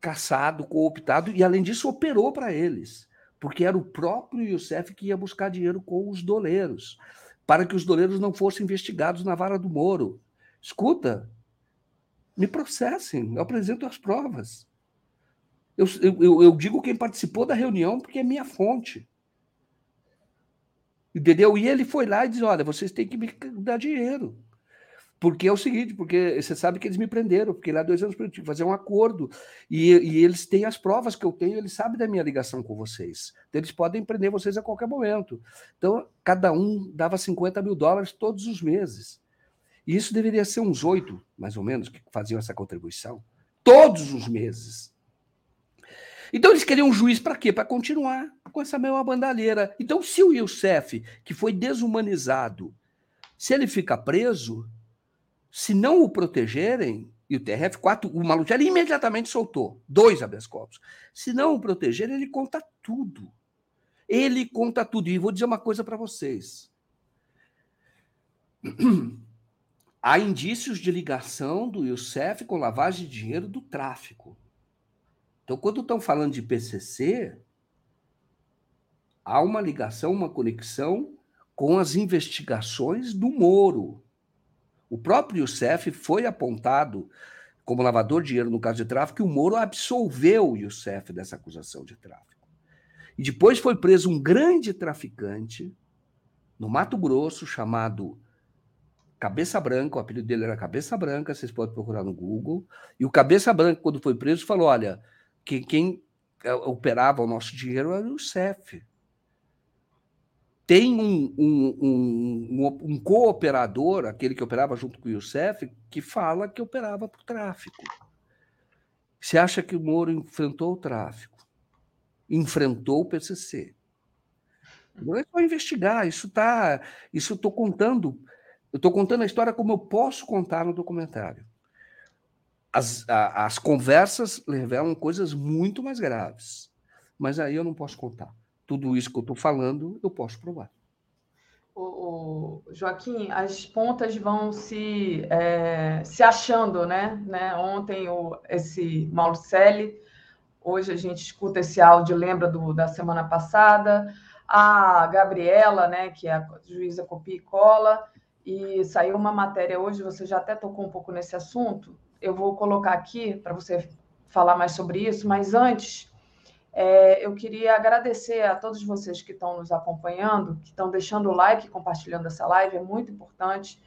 caçado, cooptado, e além disso, operou para eles, porque era o próprio Youssef que ia buscar dinheiro com os doleiros, para que os doleiros não fossem investigados na vara do Moro. Escuta, me processem, eu apresento as provas. Eu, eu, eu digo quem participou da reunião porque é minha fonte. Entendeu? E ele foi lá e disse: olha, vocês têm que me dar dinheiro. Porque é o seguinte, porque você sabe que eles me prenderam, fiquei lá dois anos para fazer um acordo. E, e, eles têm as provas que eu tenho, eles sabem da minha ligação com vocês. Então, eles podem prender vocês a qualquer momento. Então, cada um dava 50 mil dólares todos os meses. E isso deveria ser uns oito, mais ou menos, que faziam essa contribuição, todos os meses. Então eles queriam um juiz para quê? Para continuar com essa mesma bandalheira. Então, se o Youssef, que foi desumanizado, se ele fica preso, se não o protegerem, e o TRF4, o Malucelli imediatamente soltou dois habeas corpus. Se não o protegerem, ele conta tudo. Ele conta tudo. E vou dizer uma coisa para vocês. há indícios de ligação do Youssef com lavagem de dinheiro do tráfico. Então, quando estão falando de PCC, há uma ligação, uma conexão com as investigações do Moro. O próprio Youssef foi apontado como lavador de dinheiro no caso de tráfico e o Moro absolveu o Youssef dessa acusação de tráfico. E depois foi preso um grande traficante no Mato Grosso chamado Cabeça Branca, o apelido dele era Cabeça Branca, vocês podem procurar no Google. E o Cabeça Branca, quando foi preso, falou: olha, que quem eh, operava o nosso dinheiro era o CEF. Tem um, um, um, um cooperador, aquele que operava junto com o Youssef, que fala que operava o tráfico. Você acha que o Moro enfrentou o tráfico? Enfrentou o PCC. Não é só investigar, isso tá, isso estou contando eu estou contando a história como eu posso contar no documentário. As, a, as conversas revelam coisas muito mais graves. Mas aí eu não posso contar. Tudo isso que eu estou falando, eu posso provar. O, o, Joaquim, as pontas vão se, é, se achando, né? né? Ontem o, esse Malucelli, hoje a gente escuta esse áudio, lembra do, da semana passada, a Gabriela, né, que é a juíza copia e cola, e saiu uma matéria hoje, você já até tocou um pouco nesse assunto. Eu vou colocar aqui para você falar mais sobre isso, mas antes é, eu queria agradecer a todos vocês que estão nos acompanhando, que estão deixando o like, compartilhando essa live, é muito importante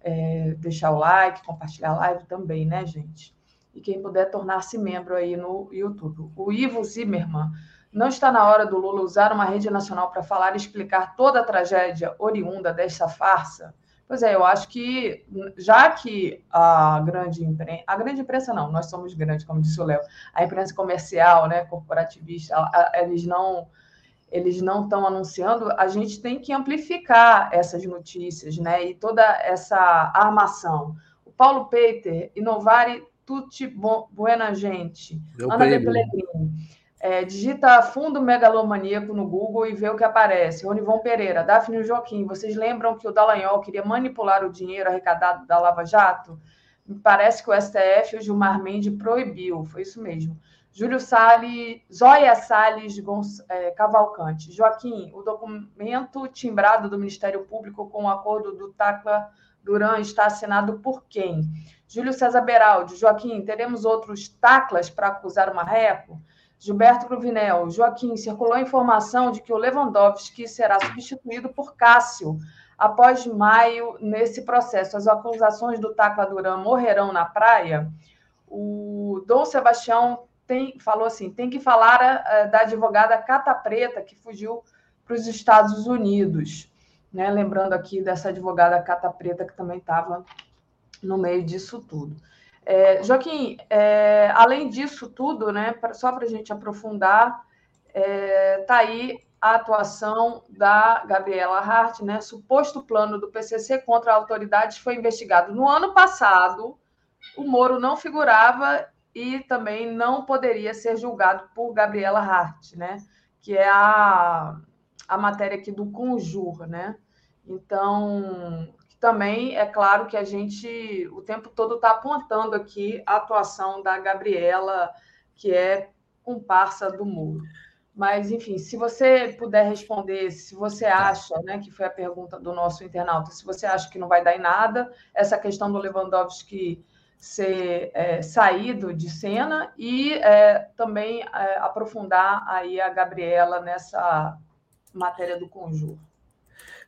é, deixar o like, compartilhar a live também, né, gente? E quem puder tornar-se membro aí no YouTube. O Ivo Zimmermann, não está na hora do Lula usar uma rede nacional para falar e explicar toda a tragédia oriunda desta farsa? Pois é, eu acho que já que a grande imprensa, a grande imprensa não, nós somos grandes, como disse o Léo, a imprensa comercial, né, corporativista, eles não eles não estão anunciando, a gente tem que amplificar essas notícias, né, e toda essa armação. O Paulo Peter, Inovare tutti buena gente, Meu Ana de Pellegrini, é, digita fundo megalomaníaco no Google e vê o que aparece. Ronivon Pereira, Daphne Joaquim, vocês lembram que o Dallagnol queria manipular o dinheiro arrecadado da Lava Jato? Parece que o STF e o Gilmar Mendes proibiu, foi isso mesmo. Júlio Salles, Zóia Salles é, Cavalcante. Joaquim, o documento timbrado do Ministério Público com o acordo do Tacla Duran está assinado por quem? Júlio César Beraldi. Joaquim, teremos outros taclas para acusar o Marreco? Gilberto Cruvinel. Joaquim, circulou a informação de que o Lewandowski será substituído por Cássio após maio nesse processo. As acusações do Tacla Duran morrerão na praia? O Dom Sebastião tem, falou assim: tem que falar uh, da advogada Cata Preta, que fugiu para os Estados Unidos. Né? Lembrando aqui dessa advogada Cata Preta, que também estava no meio disso tudo. É, Joaquim, é, além disso tudo, né, pra, só para a gente aprofundar, está é, aí a atuação da Gabriela Hart, né? Suposto plano do PCC contra autoridades foi investigado no ano passado. O Moro não figurava e também não poderia ser julgado por Gabriela Hart, né? que é a, a matéria aqui do Conjur. Né? Então, também é claro que a gente o tempo todo está apontando aqui a atuação da Gabriela, que é comparsa do Muro. Mas, enfim, se você puder responder, se você tá. acha, né, que foi a pergunta do nosso internauta, se você acha que não vai dar em nada, essa questão do Lewandowski ser é, saído de cena e é, também é, aprofundar aí a Gabriela nessa matéria do conjuro.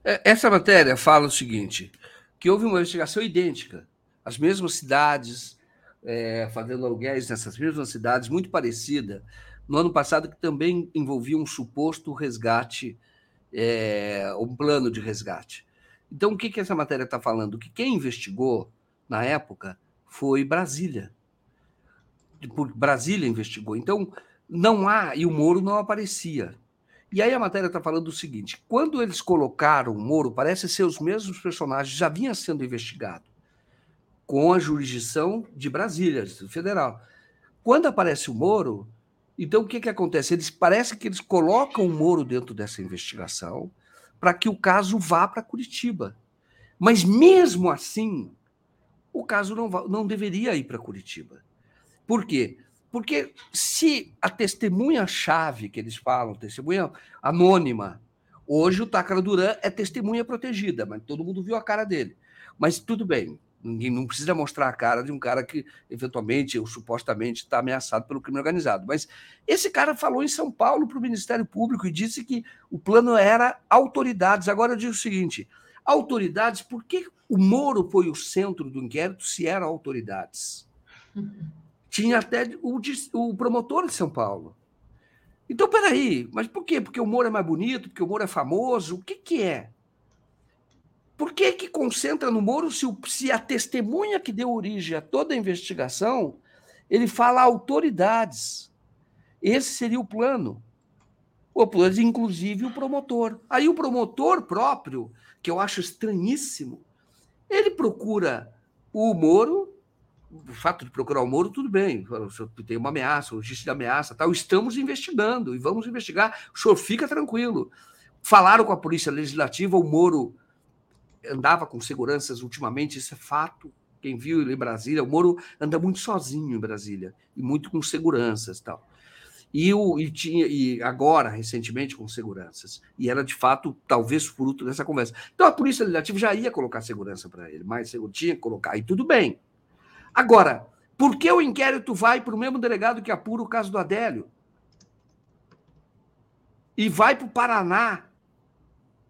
É, essa matéria fala o seguinte, que houve uma investigação idêntica, as mesmas cidades, é, fazendo aluguéis nessas mesmas cidades, muito parecida, no ano passado, que também envolvia um suposto resgate, é, um plano de resgate. Então, o que, que essa matéria está falando? Que quem investigou, na época, foi Brasília. Brasília investigou. Então, não há, e o Moro não aparecia. E aí a matéria está falando o seguinte: quando eles colocaram o Moro, parece ser os mesmos personagens, já vinha sendo investigado, com a jurisdição de Brasília, federal. Quando aparece o Moro, então o que, que acontece? Eles parece que eles colocam o Moro dentro dessa investigação para que o caso vá para Curitiba. Mas mesmo assim, o caso não, não deveria ir para Curitiba. Por quê? Porque se a testemunha-chave que eles falam, testemunha anônima, hoje o Tácara Duran é testemunha protegida, mas todo mundo viu a cara dele. Mas tudo bem, ninguém não precisa mostrar a cara de um cara que eventualmente ou supostamente está ameaçado pelo crime organizado. Mas esse cara falou em São Paulo para o Ministério Público e disse que o plano era autoridades. Agora eu digo o seguinte: autoridades, por que o Moro foi o centro do inquérito se eram autoridades? Tinha até o, o promotor de São Paulo. Então, peraí, mas por quê? Porque o Moro é mais bonito, porque o Moro é famoso? O que, que é? Por que, que concentra no Moro se, o, se a testemunha que deu origem a toda a investigação ele fala autoridades? Esse seria o plano. O plano, inclusive, o promotor. Aí o promotor próprio que eu acho estranhíssimo, ele procura o Moro, o fato de procurar o Moro, tudo bem, tem uma ameaça, o de ameaça, tal, estamos investigando e vamos investigar, o senhor fica tranquilo. Falaram com a Polícia Legislativa, o Moro andava com seguranças ultimamente, isso é fato. Quem viu ele em Brasília, o Moro anda muito sozinho em Brasília e muito com seguranças tal e, o, e, tinha, e agora, recentemente, com seguranças. E era, de fato, talvez fruto dessa conversa. Então, a Polícia Legislativa já ia colocar segurança para ele, mas tinha que colocar, e tudo bem. Agora, por que o inquérito vai para o mesmo delegado que apura o caso do Adélio? E vai para o Paraná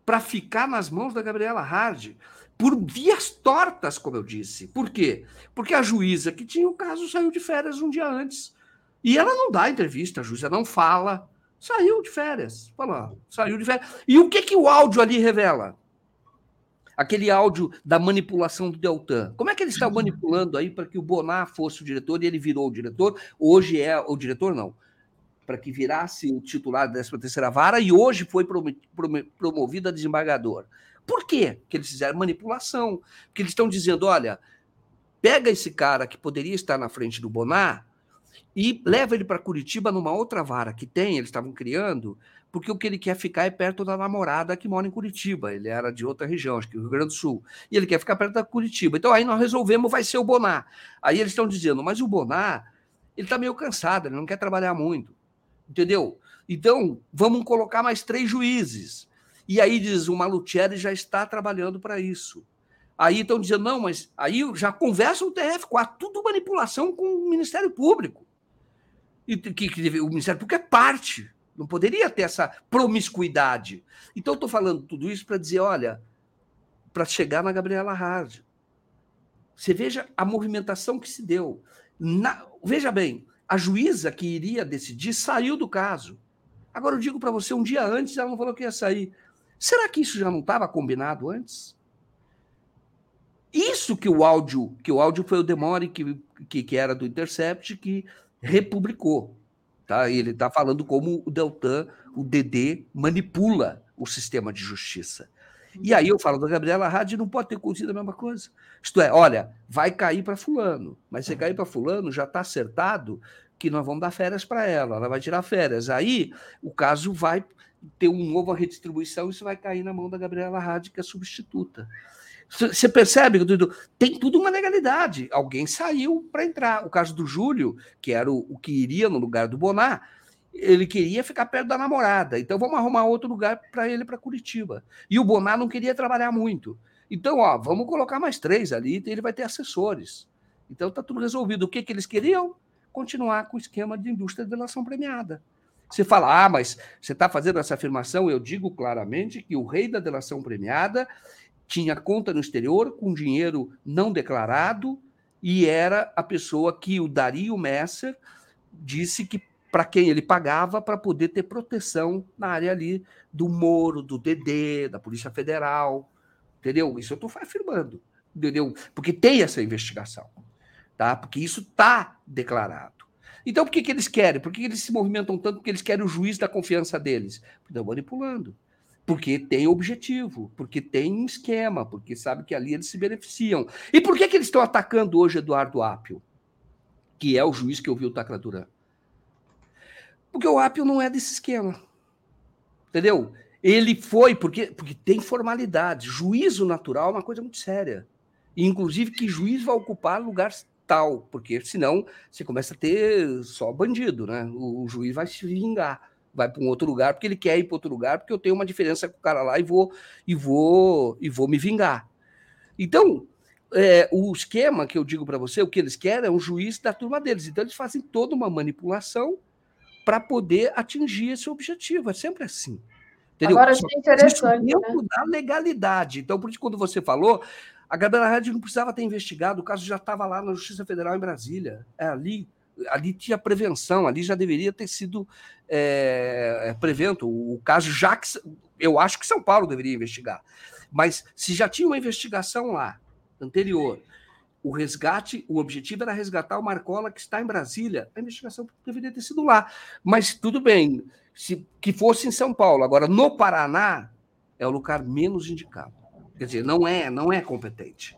para ficar nas mãos da Gabriela Hard por vias tortas, como eu disse. Por quê? Porque a juíza que tinha o caso saiu de férias um dia antes e ela não dá entrevista, a juíza não fala. Saiu de férias. Fala, saiu de férias. E o que, que o áudio ali revela? Aquele áudio da manipulação do Deltan. Como é que ele está manipulando aí para que o Bonar fosse o diretor e ele virou o diretor? Hoje é o diretor, não. Para que virasse o titular da 13 Vara e hoje foi promovido a desembargador. Por quê que eles fizeram manipulação? Porque eles estão dizendo: olha, pega esse cara que poderia estar na frente do Bonar e leva ele para Curitiba numa outra vara que tem, eles estavam criando, porque o que ele quer ficar é perto da namorada que mora em Curitiba. Ele era de outra região, acho que Rio Grande do Sul. E ele quer ficar perto da Curitiba. Então aí nós resolvemos, vai ser o Bonar. Aí eles estão dizendo, mas o Bonar, Ele está meio cansado, ele não quer trabalhar muito. Entendeu? Então, vamos colocar mais três juízes. E aí diz, o Malutieri já está trabalhando para isso. Aí estão dizendo, não, mas aí já conversa o TF4, tudo manipulação com o Ministério Público. E que, que o Ministério Público é parte, não poderia ter essa promiscuidade. Então, estou falando tudo isso para dizer, olha, para chegar na Gabriela Hard. Você veja a movimentação que se deu. Na, veja bem, a juíza que iria decidir saiu do caso. Agora eu digo para você, um dia antes ela não falou que ia sair. Será que isso já não estava combinado antes? Isso que o áudio, que o áudio foi o Demore, que, que, que era do Intercept, que republicou. Tá? Ele está falando como o Deltan, o DD, manipula o sistema de justiça. E aí eu falo da Gabriela Hadi não pode ter acontecido a mesma coisa. Isto é, olha, vai cair para fulano, mas se cair para fulano já está acertado que nós vamos dar férias para ela, ela vai tirar férias. Aí o caso vai ter uma nova redistribuição e isso vai cair na mão da Gabriela Hadi, que é substituta. Você percebe, Dudu? Tem tudo uma legalidade. Alguém saiu para entrar. O caso do Júlio, que era o, o, que iria no lugar do Bonar, ele queria ficar perto da namorada. Então vamos arrumar outro lugar para ele para Curitiba. E o Bonar não queria trabalhar muito. Então, ó, vamos colocar mais três ali, ele vai ter assessores. Então está tudo resolvido. O que, que eles queriam? Continuar com o esquema de indústria de delação premiada. Você fala, ah, mas você está fazendo essa afirmação? Eu digo claramente que o rei da delação premiada tinha conta no exterior com dinheiro não declarado e era a pessoa que o Dario Messer disse que para quem ele pagava para poder ter proteção na área ali do Moro, do DD, da Polícia Federal, entendeu? Isso eu estou afirmando, entendeu? Porque tem essa investigação, tá? Porque isso está declarado. Então, por que, que eles querem? Por que, que eles se movimentam tanto? Porque eles querem o juiz da confiança deles. Estão manipulando porque tem objetivo, porque tem um esquema, porque sabe que ali eles se beneficiam. E por que, que eles estão atacando hoje Eduardo Apio, que é o juiz que ouviu o Tacla Duran? Porque o Apio não é desse esquema. Entendeu? Ele foi, porque, porque tem formalidade. Juízo natural é uma coisa muito séria. Inclusive, que juiz vai ocupar lugar tal, porque senão você começa a ter só bandido, né? O, o juiz vai se vingar vai para um outro lugar porque ele quer ir para outro lugar porque eu tenho uma diferença com o cara lá e vou e vou e vou me vingar. Então, é, o esquema que eu digo para você, o que eles querem é um juiz da turma deles. Então eles fazem toda uma manipulação para poder atingir esse objetivo. É sempre assim. Entendeu? Agora achei interessante. Isso né? da legalidade. Então, por isso, quando você falou, a Gabriela Rede não precisava ter investigado, o caso já estava lá na Justiça Federal em Brasília. É ali ali tinha prevenção, ali já deveria ter sido é, prevento. O caso já que eu acho que São Paulo deveria investigar. Mas se já tinha uma investigação lá, anterior, o resgate, o objetivo era resgatar o Marcola que está em Brasília, a investigação deveria ter sido lá. Mas tudo bem, se que fosse em São Paulo. Agora, no Paraná, é o lugar menos indicado. Quer dizer, não é, não é competente.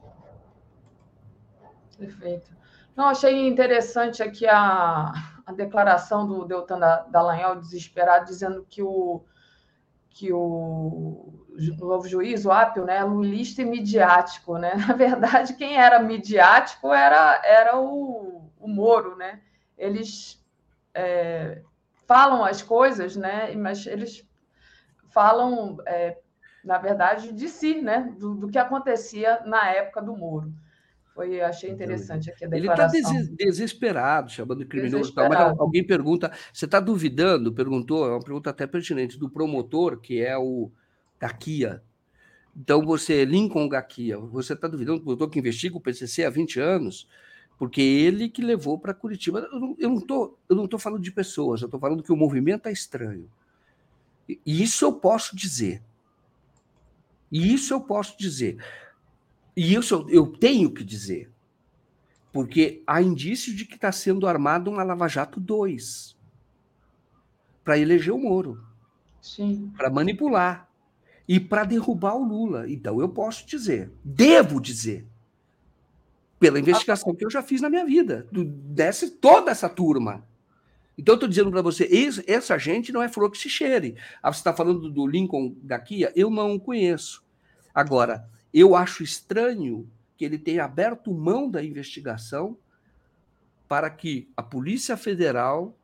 Perfeito. Não, achei interessante aqui a, a declaração do Deltan Dallagnol, desesperado, dizendo que o, que o, novo juiz, o Apio, né, é lulista e midiático. Né? Na verdade, quem era midiático era, era o, o Moro. Né? Eles é, falam as coisas, né, mas eles falam, é, na verdade, de si, né, do, do que acontecia na época do Moro. Foi, achei interessante aqui a tá declaração. Ele está desesperado, chamando de criminoso. Tal, mas alguém pergunta, você está duvidando? Perguntou, é uma pergunta até pertinente, do promotor, que é o Gaquia. Então, você, Lincoln Gaquia, você está duvidando do promotor que investiga o PCC há 20 anos? Porque ele que levou para Curitiba. Eu não estou não tô falando de pessoas, eu estou falando que o movimento é estranho. E isso eu posso dizer. E isso eu posso dizer. E isso eu tenho que dizer, porque há indícios de que está sendo armado uma Lava Jato 2 para eleger o Moro, para manipular e para derrubar o Lula. Então eu posso dizer, devo dizer, pela investigação que eu já fiz na minha vida, desse toda essa turma. Então, eu estou dizendo para você, essa gente não é flor que se cheire. Ah, você está falando do Lincoln daqui? Eu não conheço. Agora, eu acho estranho que ele tenha aberto mão da investigação para que a Polícia Federal,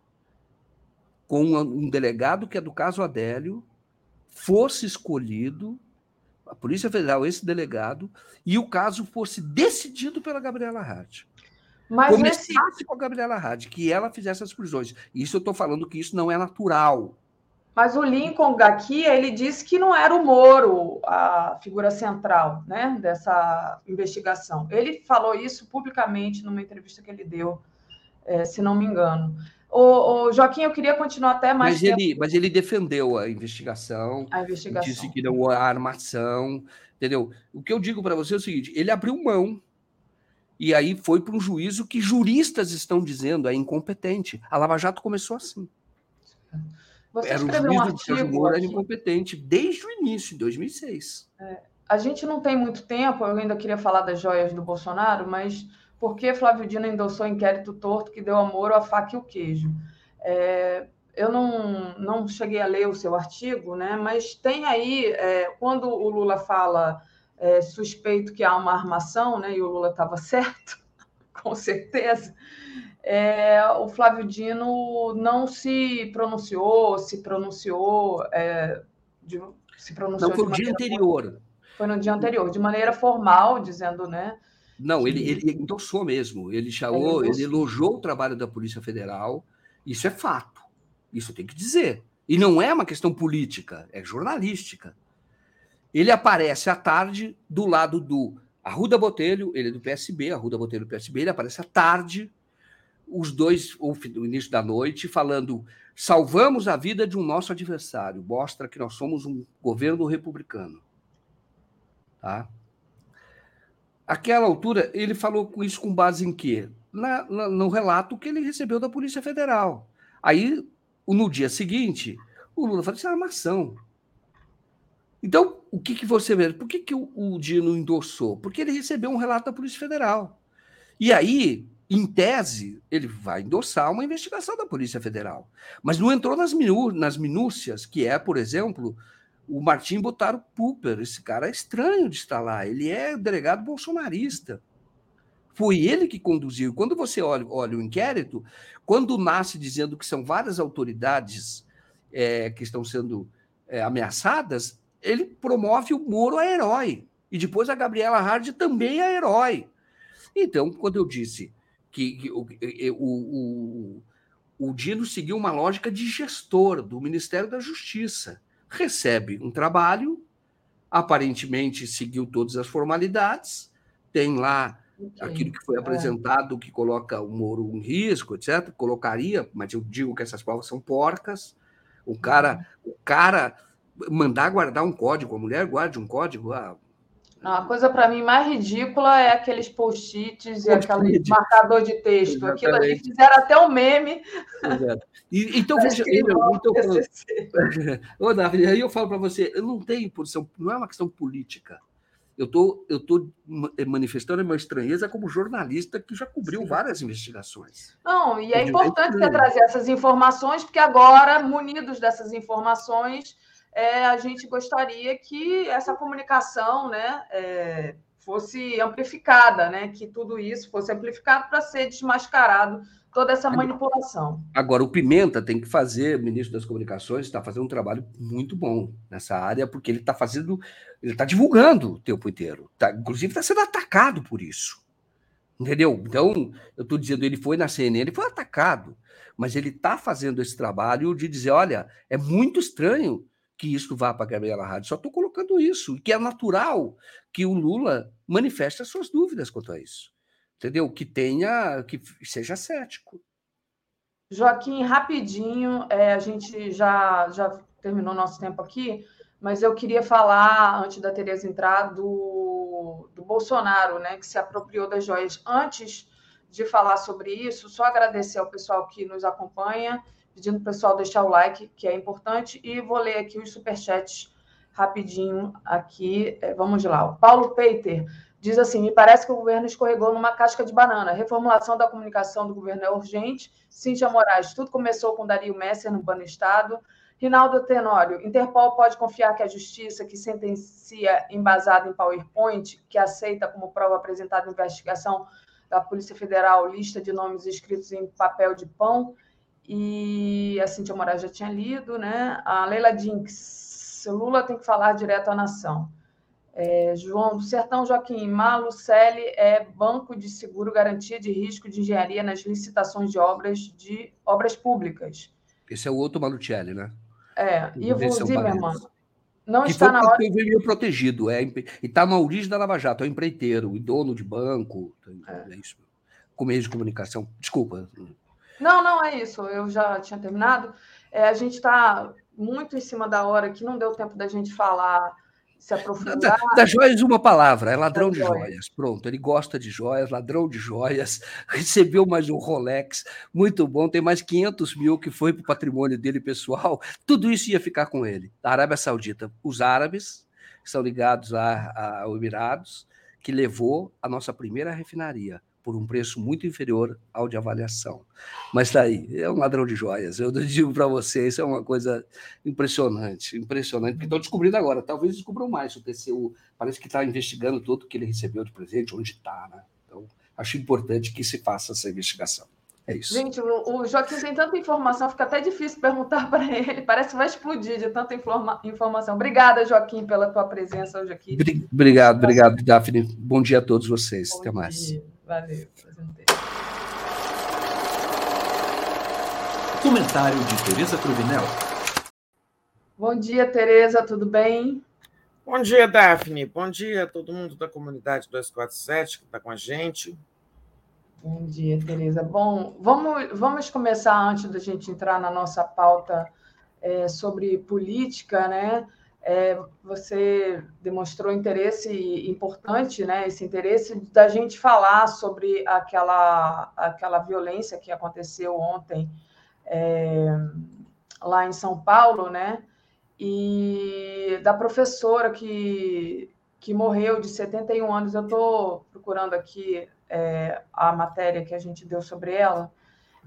com um delegado que é do caso Adélio, fosse escolhido, a Polícia Federal, esse delegado, e o caso fosse decidido pela Gabriela Hart. Mas Começasse esse... com a Gabriela Hart, que ela fizesse as prisões. Isso eu estou falando que isso não é natural. Mas o Lincoln Gaki, ele disse que não era o Moro a figura central né, dessa investigação. Ele falou isso publicamente numa entrevista que ele deu, é, se não me engano. O, o, Joaquim, eu queria continuar até mais mas tempo. Ele, mas ele defendeu a investigação, a investigação. disse que não há armação, entendeu? O que eu digo para você é o seguinte, ele abriu mão e aí foi para um juízo que juristas estão dizendo é incompetente. A Lava Jato começou assim. Você era escreveu um artigo. era incompetente desde o início, em 2006. É, a gente não tem muito tempo, eu ainda queria falar das joias do Bolsonaro, mas por que Flávio Dino endossou o inquérito torto que deu amor à faca e o queijo? É, eu não, não cheguei a ler o seu artigo, né? mas tem aí, é, quando o Lula fala é, suspeito que há uma armação, né? e o Lula estava certo, com certeza, é, o Flávio Dino não se pronunciou, se pronunciou, é, de, se pronunciou. Não foi o dia anterior. Foi no dia anterior, de maneira formal, dizendo, né? Não, que... ele, ele endossou mesmo. Ele chamou, ele, ele elogiou o trabalho da Polícia Federal. Isso é fato. Isso tem que dizer. E não é uma questão política, é jornalística. Ele aparece à tarde do lado do Arruda Botelho, ele é do PSB, Arruda Botelho do PSB, ele aparece à tarde os dois, no início da noite, falando: salvamos a vida de um nosso adversário, mostra que nós somos um governo republicano. Tá? Aquela altura, ele falou isso com base em quê? Na, na, no relato que ele recebeu da Polícia Federal. Aí, no dia seguinte, o Lula falou: isso é armação. Então, o que, que você vê? Por que, que o, o Dino endossou? Porque ele recebeu um relato da Polícia Federal. E aí, em tese, ele vai endossar uma investigação da Polícia Federal. Mas não entrou nas, minú nas minúcias, que é, por exemplo, o Martim Botaro Pupper. Esse cara é estranho de estar lá. Ele é delegado bolsonarista. Foi ele que conduziu. Quando você olha, olha o inquérito, quando nasce dizendo que são várias autoridades é, que estão sendo é, ameaçadas, ele promove o Moro a herói. E depois a Gabriela Hard também a herói. Então, quando eu disse que, que o, o, o, Dino seguiu uma lógica de gestor do Ministério da Justiça. Recebe um trabalho, aparentemente seguiu todas as formalidades, tem lá okay. aquilo que foi é. apresentado que coloca o Moro em risco, etc. Colocaria, mas eu digo que essas provas são porcas. O cara, uhum. o cara mandar guardar um código, a mulher guarde um código, ah, não, a coisa para mim mais ridícula é aqueles post-its e aquele marcador de texto. Exatamente. Aquilo ali fizeram até um meme. Exato. E, então, veja, eu, então, Ô, Davi, aí eu falo para você, eu não tenho posição, não é uma questão política. Eu tô, eu tô manifestando a minha estranheza como jornalista que já cobriu Sim. várias investigações. Não, e é importante você trazer essas informações, porque agora, munidos dessas informações, é, a gente gostaria que essa comunicação né, é, fosse amplificada, né, que tudo isso fosse amplificado para ser desmascarado toda essa manipulação. Agora, o Pimenta tem que fazer, o ministro das Comunicações está fazendo um trabalho muito bom nessa área, porque ele está fazendo, ele está divulgando o tempo inteiro. Tá, inclusive, está sendo atacado por isso. Entendeu? Então, eu estou dizendo, ele foi na CNN, ele foi atacado, mas ele está fazendo esse trabalho de dizer: olha, é muito estranho que isso vá para a Gabriela Rádio. Só estou colocando isso, que é natural que o Lula manifeste as suas dúvidas quanto a isso. Entendeu? Que tenha, que seja cético. Joaquim, rapidinho, é, a gente já, já terminou nosso tempo aqui, mas eu queria falar, antes da Tereza entrar, do, do Bolsonaro, né, que se apropriou das joias. Antes de falar sobre isso, só agradecer ao pessoal que nos acompanha pedindo para o pessoal deixar o like, que é importante, e vou ler aqui os superchats rapidinho aqui. É, vamos lá. O Paulo Peiter diz assim: me parece que o governo escorregou numa casca de banana. Reformulação da comunicação do governo é urgente. Cíntia Moraes, tudo começou com Dario Messer no Bano Estado. Rinaldo Tenório, Interpol pode confiar que a justiça que sentencia embasada em PowerPoint, que aceita como prova apresentada investigação, da Polícia Federal, lista de nomes escritos em papel de pão, e a Cintia Moraes já tinha lido, né? A Leila Dinks, Lula tem que falar direto à nação. É, João do Sertão Joaquim, Malucelli é banco de seguro garantia de risco de engenharia nas licitações de obras de obras públicas. Esse é o outro Malucelli, né? É, Ivo Zimmermann. Não que está na hora. meio protegido, é, e está na origem da Lava Jato, é o empreiteiro, o dono de banco, é, é isso. Com meios de comunicação. Desculpa. Não, não é isso. Eu já tinha terminado. É, a gente está muito em cima da hora que não deu tempo da gente falar se aprofundar. Da, da joias, uma palavra, é ladrão de joias. joias. Pronto, ele gosta de joias, ladrão de joias, recebeu mais um Rolex, muito bom, tem mais 500 mil que foi para o patrimônio dele pessoal, tudo isso ia ficar com ele. Da Arábia Saudita, os árabes, que são ligados a, a Emirados, que levou a nossa primeira refinaria por um preço muito inferior ao de avaliação. Mas está aí, é um ladrão de joias. Eu digo para vocês, é uma coisa impressionante, impressionante, porque estão descobrindo agora. Talvez descubram mais. O TCU parece que está investigando tudo que ele recebeu de presente, onde está. Né? Então, acho importante que se faça essa investigação. É isso. Gente, o Joaquim tem tanta informação, fica até difícil perguntar para ele. Parece que vai explodir de tanta informa informação. Obrigada, Joaquim, pela tua presença hoje aqui. Obrigado, obrigado, Daphne. Bom dia a todos vocês. Bom Até dia. Valeu, apresentei. Comentário de Tereza Cruvinel. Bom dia, Tereza, tudo bem? Bom dia, Daphne. Bom dia a todo mundo da comunidade 247 que está com a gente. Bom dia, Tereza. Bom, vamos, vamos começar antes da gente entrar na nossa pauta é, sobre política, né? É, você demonstrou interesse importante, né? Esse interesse da gente falar sobre aquela, aquela violência que aconteceu ontem é, lá em São Paulo, né? E da professora que, que morreu de 71 anos. Eu estou procurando aqui é, a matéria que a gente deu sobre ela,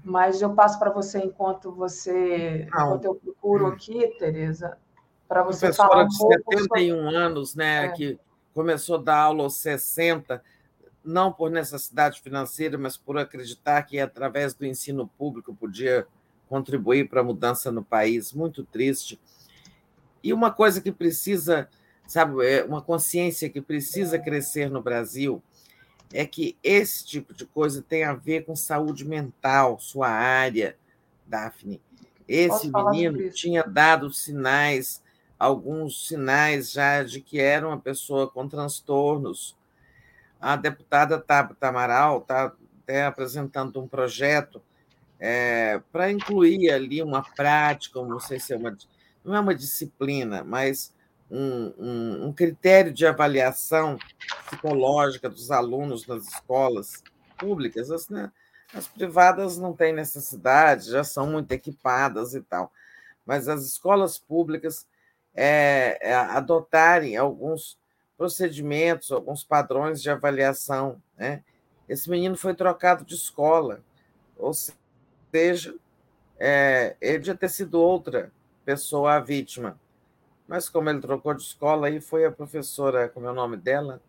mas eu passo para você enquanto você, enquanto eu procuro aqui, Tereza, para você Professora falar um de 71 sobre... anos, né, é. que começou a dar aula aos 60, não por necessidade financeira, mas por acreditar que através do ensino público podia contribuir para a mudança no país. Muito triste. E uma coisa que precisa, sabe, é uma consciência que precisa crescer no Brasil é que esse tipo de coisa tem a ver com saúde mental, sua área, Daphne. Esse menino tinha dado sinais alguns sinais já de que era uma pessoa com transtornos. A deputada Tabata Amaral está até apresentando um projeto é, para incluir ali uma prática, não sei se é uma, não é uma disciplina, mas um, um, um critério de avaliação psicológica dos alunos nas escolas públicas. As, né, as privadas não têm necessidade, já são muito equipadas e tal, mas as escolas públicas é, é, adotarem alguns procedimentos, alguns padrões de avaliação. Né? Esse menino foi trocado de escola, ou seja, é, ele já ter sido outra pessoa a vítima. Mas como ele trocou de escola, aí foi a professora, como é o nome dela?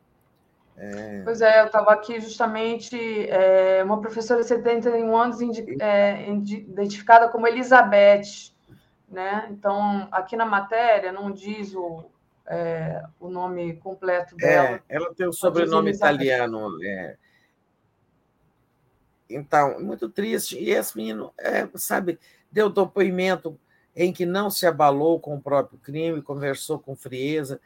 É... Pois é, eu estava aqui justamente, é, uma professora de 71 anos, é, identificada como Elizabeth, né? Então, aqui na matéria não diz o, é, o nome completo é, dela. É, ela tem o sobrenome italiano. É. Então, muito triste. E esse menino, é, sabe, deu depoimento em que não se abalou com o próprio crime, conversou com frieza,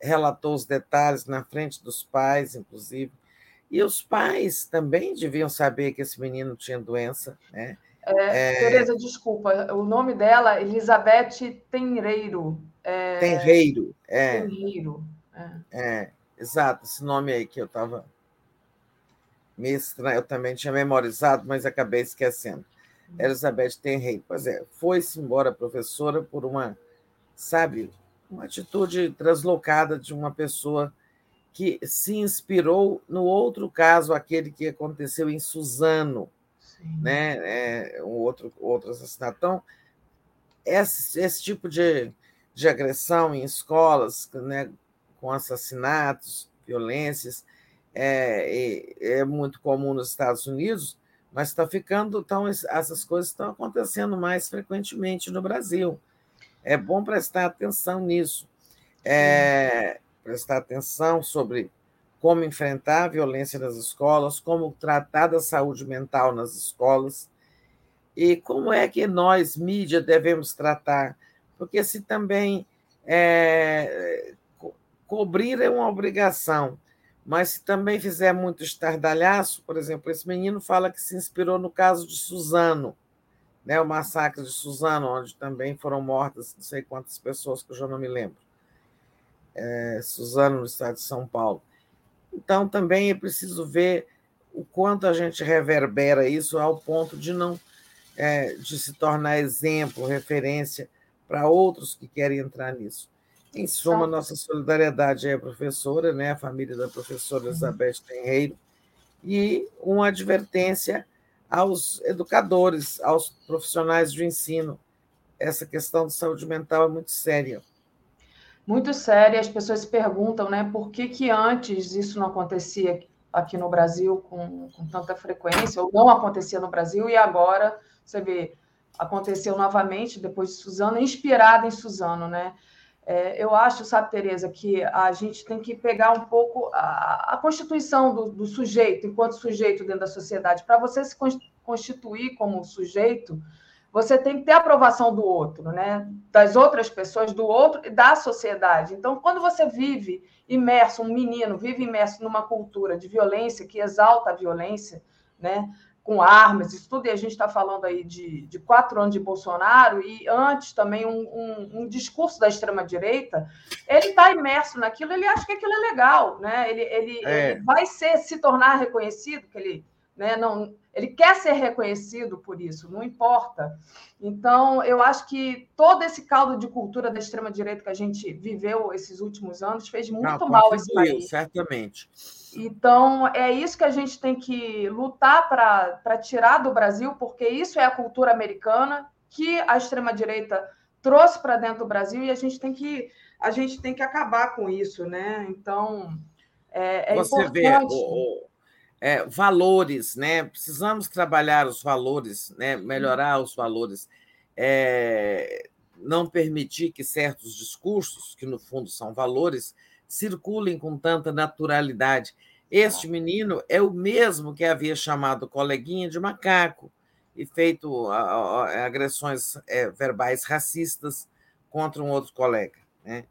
relatou os detalhes na frente dos pais, inclusive. E os pais também deviam saber que esse menino tinha doença, né? É, é... Tereza, desculpa, o nome dela é Elizabeth Tenreiro. É... Tenreiro, é. Tenreiro. É. é. exato, esse nome aí que eu estava meio estranho, eu também tinha memorizado, mas acabei esquecendo. Hum. Elizabeth Tenreiro. Pois é, foi-se embora professora por uma, sabe, uma atitude translocada de uma pessoa que se inspirou no outro caso, aquele que aconteceu em Suzano, né? É, um outro, outro assassinato. Então, esse, esse tipo de, de agressão em escolas, né, com assassinatos, violências, é, é, é muito comum nos Estados Unidos, mas está ficando, então essas coisas estão acontecendo mais frequentemente no Brasil. É bom prestar atenção nisso, é, prestar atenção sobre como enfrentar a violência nas escolas, como tratar da saúde mental nas escolas e como é que nós, mídia, devemos tratar, porque se também é, cobrir é uma obrigação, mas se também fizer muito estardalhaço, por exemplo, esse menino fala que se inspirou no caso de Suzano, né, o massacre de Suzano, onde também foram mortas não sei quantas pessoas, que eu já não me lembro. É, Suzano, no estado de São Paulo. Então, também é preciso ver o quanto a gente reverbera isso ao ponto de não é, de se tornar exemplo, referência para outros que querem entrar nisso. Em suma, nossa solidariedade é a professora, né, a família da professora Elizabeth Tenreiro, e uma advertência aos educadores, aos profissionais de ensino. Essa questão de saúde mental é muito séria muito séria. As pessoas se perguntam, né, por que, que antes isso não acontecia aqui no Brasil com, com tanta frequência, ou não acontecia no Brasil, e agora, você vê, aconteceu novamente depois de Suzano, inspirada em Suzano, né? É, eu acho, sabe, Tereza, que a gente tem que pegar um pouco a, a constituição do, do, sujeito, enquanto sujeito dentro da sociedade. Para você se constituir como sujeito, você tem que ter a aprovação do outro, né? das outras pessoas, do outro e da sociedade. Então, quando você vive imerso, um menino vive imerso numa cultura de violência que exalta a violência, né? com armas, isso tudo, e a gente está falando aí de, de quatro anos de Bolsonaro, e antes também um, um, um discurso da extrema-direita, ele está imerso naquilo, ele acha que aquilo é legal, né? ele, ele, é. ele vai ser, se tornar reconhecido, que ele né? não, ele quer ser reconhecido por isso, não importa. Então, eu acho que todo esse caldo de cultura da extrema-direita que a gente viveu esses últimos anos fez muito não, mal esse país. Certamente. Então, é isso que a gente tem que lutar para tirar do Brasil, porque isso é a cultura americana que a extrema-direita trouxe para dentro do Brasil e a gente tem que a gente tem que acabar com isso, né? Então, é, é Você importante... vê, o, é, valores, né? Precisamos trabalhar os valores, né? melhorar os valores, é, não permitir que certos discursos, que no fundo são valores, circulem com tanta naturalidade. Este menino é o mesmo que havia chamado coleguinha de macaco e feito agressões é, verbais racistas contra um outro colega. Né?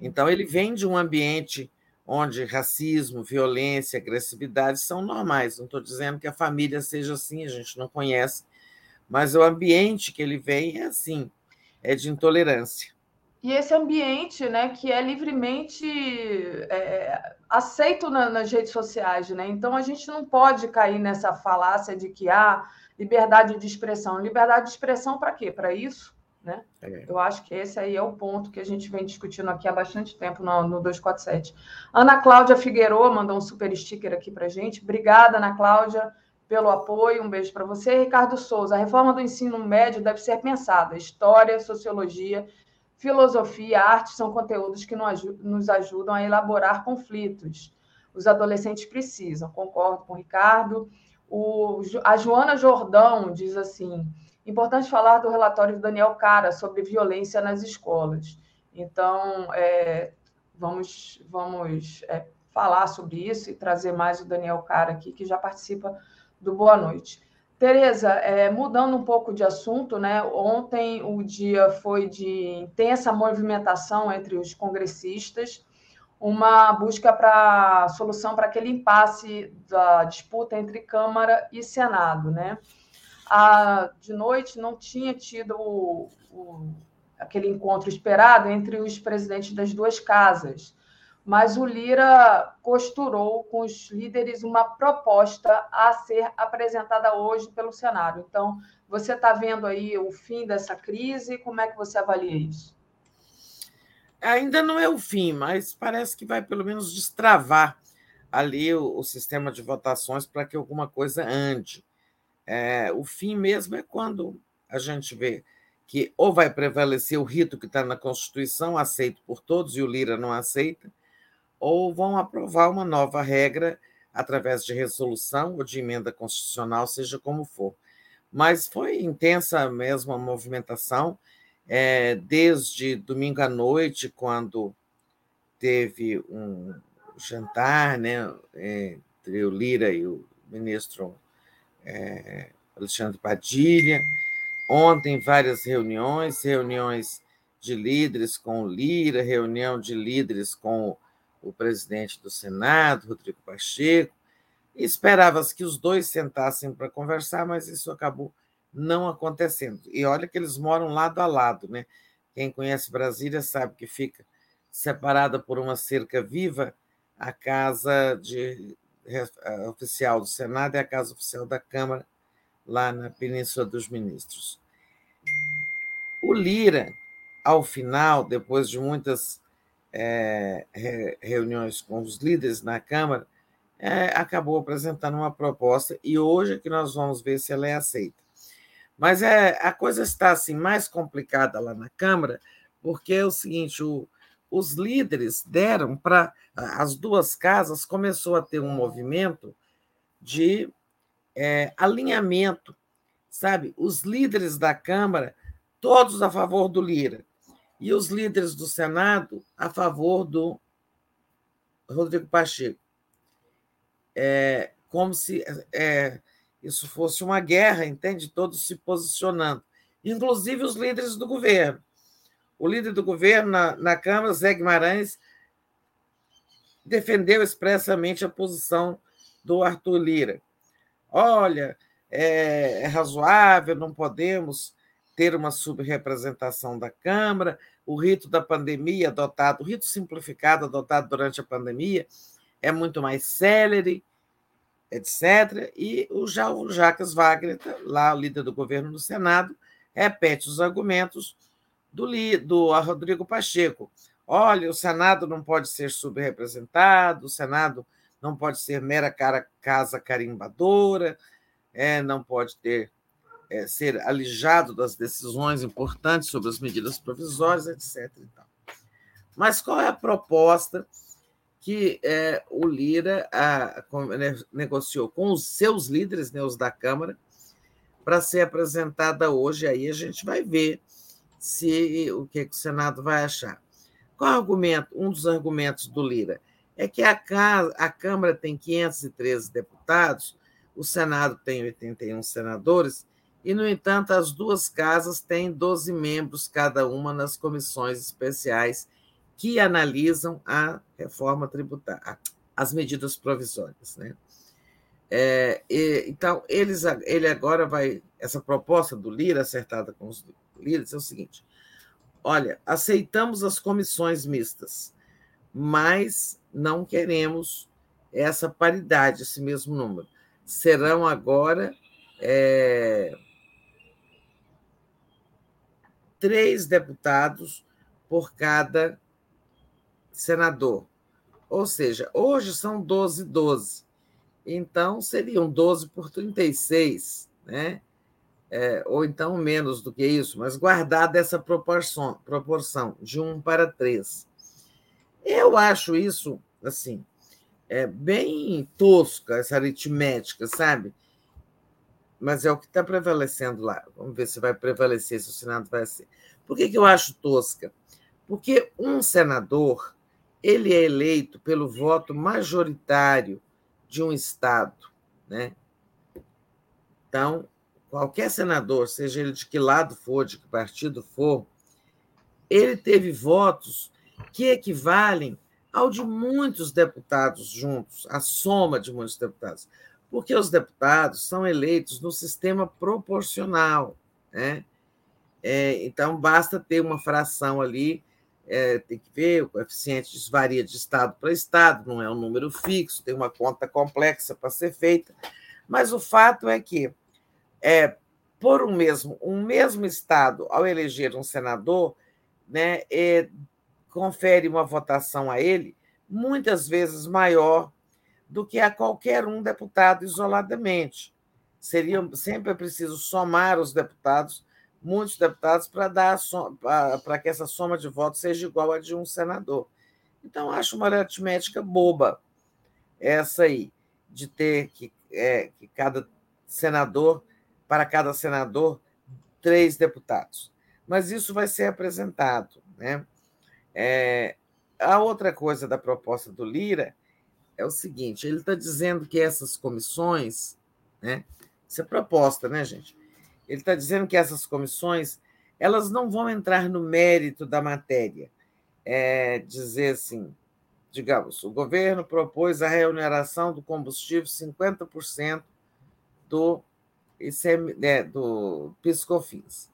Então, ele vem de um ambiente onde racismo, violência, agressividade são normais. Não estou dizendo que a família seja assim, a gente não conhece, mas o ambiente que ele vem é assim, é de intolerância. E esse ambiente, né, que é livremente é, aceito na, nas redes sociais, né? Então a gente não pode cair nessa falácia de que há ah, liberdade de expressão. Liberdade de expressão para quê? Para isso? Né? É. Eu acho que esse aí é o ponto que a gente vem discutindo aqui há bastante tempo no, no 247. Ana Cláudia Figueiredo mandou um super sticker aqui para gente. Obrigada, Ana Cláudia, pelo apoio. Um beijo para você. Ricardo Souza, a reforma do ensino médio deve ser pensada. História, sociologia, filosofia, arte são conteúdos que nos ajudam a elaborar conflitos. Os adolescentes precisam. Concordo com o Ricardo. O, a Joana Jordão diz assim Importante falar do relatório do Daniel Cara sobre violência nas escolas. Então, é, vamos, vamos é, falar sobre isso e trazer mais o Daniel Cara aqui, que já participa do Boa Noite. Tereza, é, mudando um pouco de assunto, né? Ontem o dia foi de intensa movimentação entre os congressistas, uma busca para solução para aquele impasse da disputa entre Câmara e Senado, né? A, de noite não tinha tido o, o, aquele encontro esperado entre os presidentes das duas casas, mas o Lira costurou com os líderes uma proposta a ser apresentada hoje pelo Senado. Então, você está vendo aí o fim dessa crise? Como é que você avalia isso? Ainda não é o fim, mas parece que vai pelo menos destravar ali o, o sistema de votações para que alguma coisa ande. É, o fim mesmo é quando a gente vê que ou vai prevalecer o rito que está na Constituição, aceito por todos, e o Lira não aceita, ou vão aprovar uma nova regra através de resolução ou de emenda constitucional, seja como for. Mas foi intensa mesmo a movimentação, é, desde domingo à noite, quando teve um jantar né, entre o Lira e o ministro é, Alexandre Padilha. Ontem, várias reuniões, reuniões de líderes com o Lira, reunião de líderes com o presidente do Senado, Rodrigo Pacheco. Esperava-se que os dois sentassem para conversar, mas isso acabou não acontecendo. E olha que eles moram lado a lado, né? Quem conhece Brasília sabe que fica separada por uma cerca viva a casa de oficial do Senado e a casa oficial da Câmara lá na Península dos Ministros. O Lira, ao final, depois de muitas é, reuniões com os líderes na Câmara, é, acabou apresentando uma proposta e hoje é que nós vamos ver se ela é aceita. Mas é, a coisa está assim mais complicada lá na Câmara, porque é o seguinte: o, os líderes deram para as duas casas começou a ter um movimento de é, alinhamento, sabe? Os líderes da Câmara, todos a favor do Lira, e os líderes do Senado a favor do Rodrigo Pacheco. É, como se é, isso fosse uma guerra, entende? Todos se posicionando, inclusive os líderes do governo. O líder do governo na, na Câmara, Zé Guimarães, defendeu expressamente a posição do Arthur Lira. Olha, é, é razoável, não podemos ter uma subrepresentação da Câmara, o rito da pandemia adotado, o rito simplificado adotado durante a pandemia é muito mais célere, etc. E o, já, o Jacques Wagner, lá o líder do governo no Senado, repete os argumentos do, do Rodrigo Pacheco. Olha, o Senado não pode ser subrepresentado, o Senado não pode ser mera cara, casa carimbadora, é, não pode ter é, ser alijado das decisões importantes sobre as medidas provisórias, etc. Mas qual é a proposta que é, o Lira a, né, negociou com os seus líderes, né, os da Câmara, para ser apresentada hoje? Aí a gente vai ver se o que, que o Senado vai achar. Qual argumento? Um dos argumentos do Lira é que a, casa, a Câmara tem 513 deputados, o Senado tem 81 senadores, e, no entanto, as duas casas têm 12 membros cada uma nas comissões especiais que analisam a reforma tributária, as medidas provisórias. Né? É, e, então, eles, ele agora vai. Essa proposta do Lira, acertada com os líderes, é o seguinte: olha, aceitamos as comissões mistas, mas não queremos essa paridade, esse mesmo número. Serão agora é, três deputados por cada senador. Ou seja, hoje são 12, 12. Então, seriam 12 por 36, né? É, ou então menos do que isso, mas guardada essa proporção, proporção de 1 para 3. Eu acho isso, assim, é bem tosca, essa aritmética, sabe? Mas é o que está prevalecendo lá. Vamos ver se vai prevalecer, se o Senado vai ser. Por que, que eu acho tosca? Porque um senador ele é eleito pelo voto majoritário de um Estado. Né? Então, qualquer senador, seja ele de que lado for, de que partido for, ele teve votos que equivalem ao de muitos deputados juntos, a soma de muitos deputados, porque os deputados são eleitos no sistema proporcional. Né? É, então, basta ter uma fração ali, é, tem que ver, o coeficiente varia de estado para estado, não é um número fixo, tem uma conta complexa para ser feita, mas o fato é que, é, por um mesmo, um mesmo estado, ao eleger um senador, né, é, confere uma votação a ele muitas vezes maior do que a qualquer um deputado isoladamente. Seria sempre preciso somar os deputados, muitos deputados, para dar para que essa soma de votos seja igual a de um senador. Então, acho uma aritmética boba essa aí. de ter que, é, que cada senador, para cada senador, três deputados. Mas isso vai ser apresentado. Né? É, a outra coisa da proposta do Lira é o seguinte: ele está dizendo que essas comissões, né? Isso é proposta, né, gente? Ele está dizendo que essas comissões elas não vão entrar no mérito da matéria. É dizer assim, digamos, o governo propôs a remuneração do combustível 50% do, ICM, né, do PiscoFins.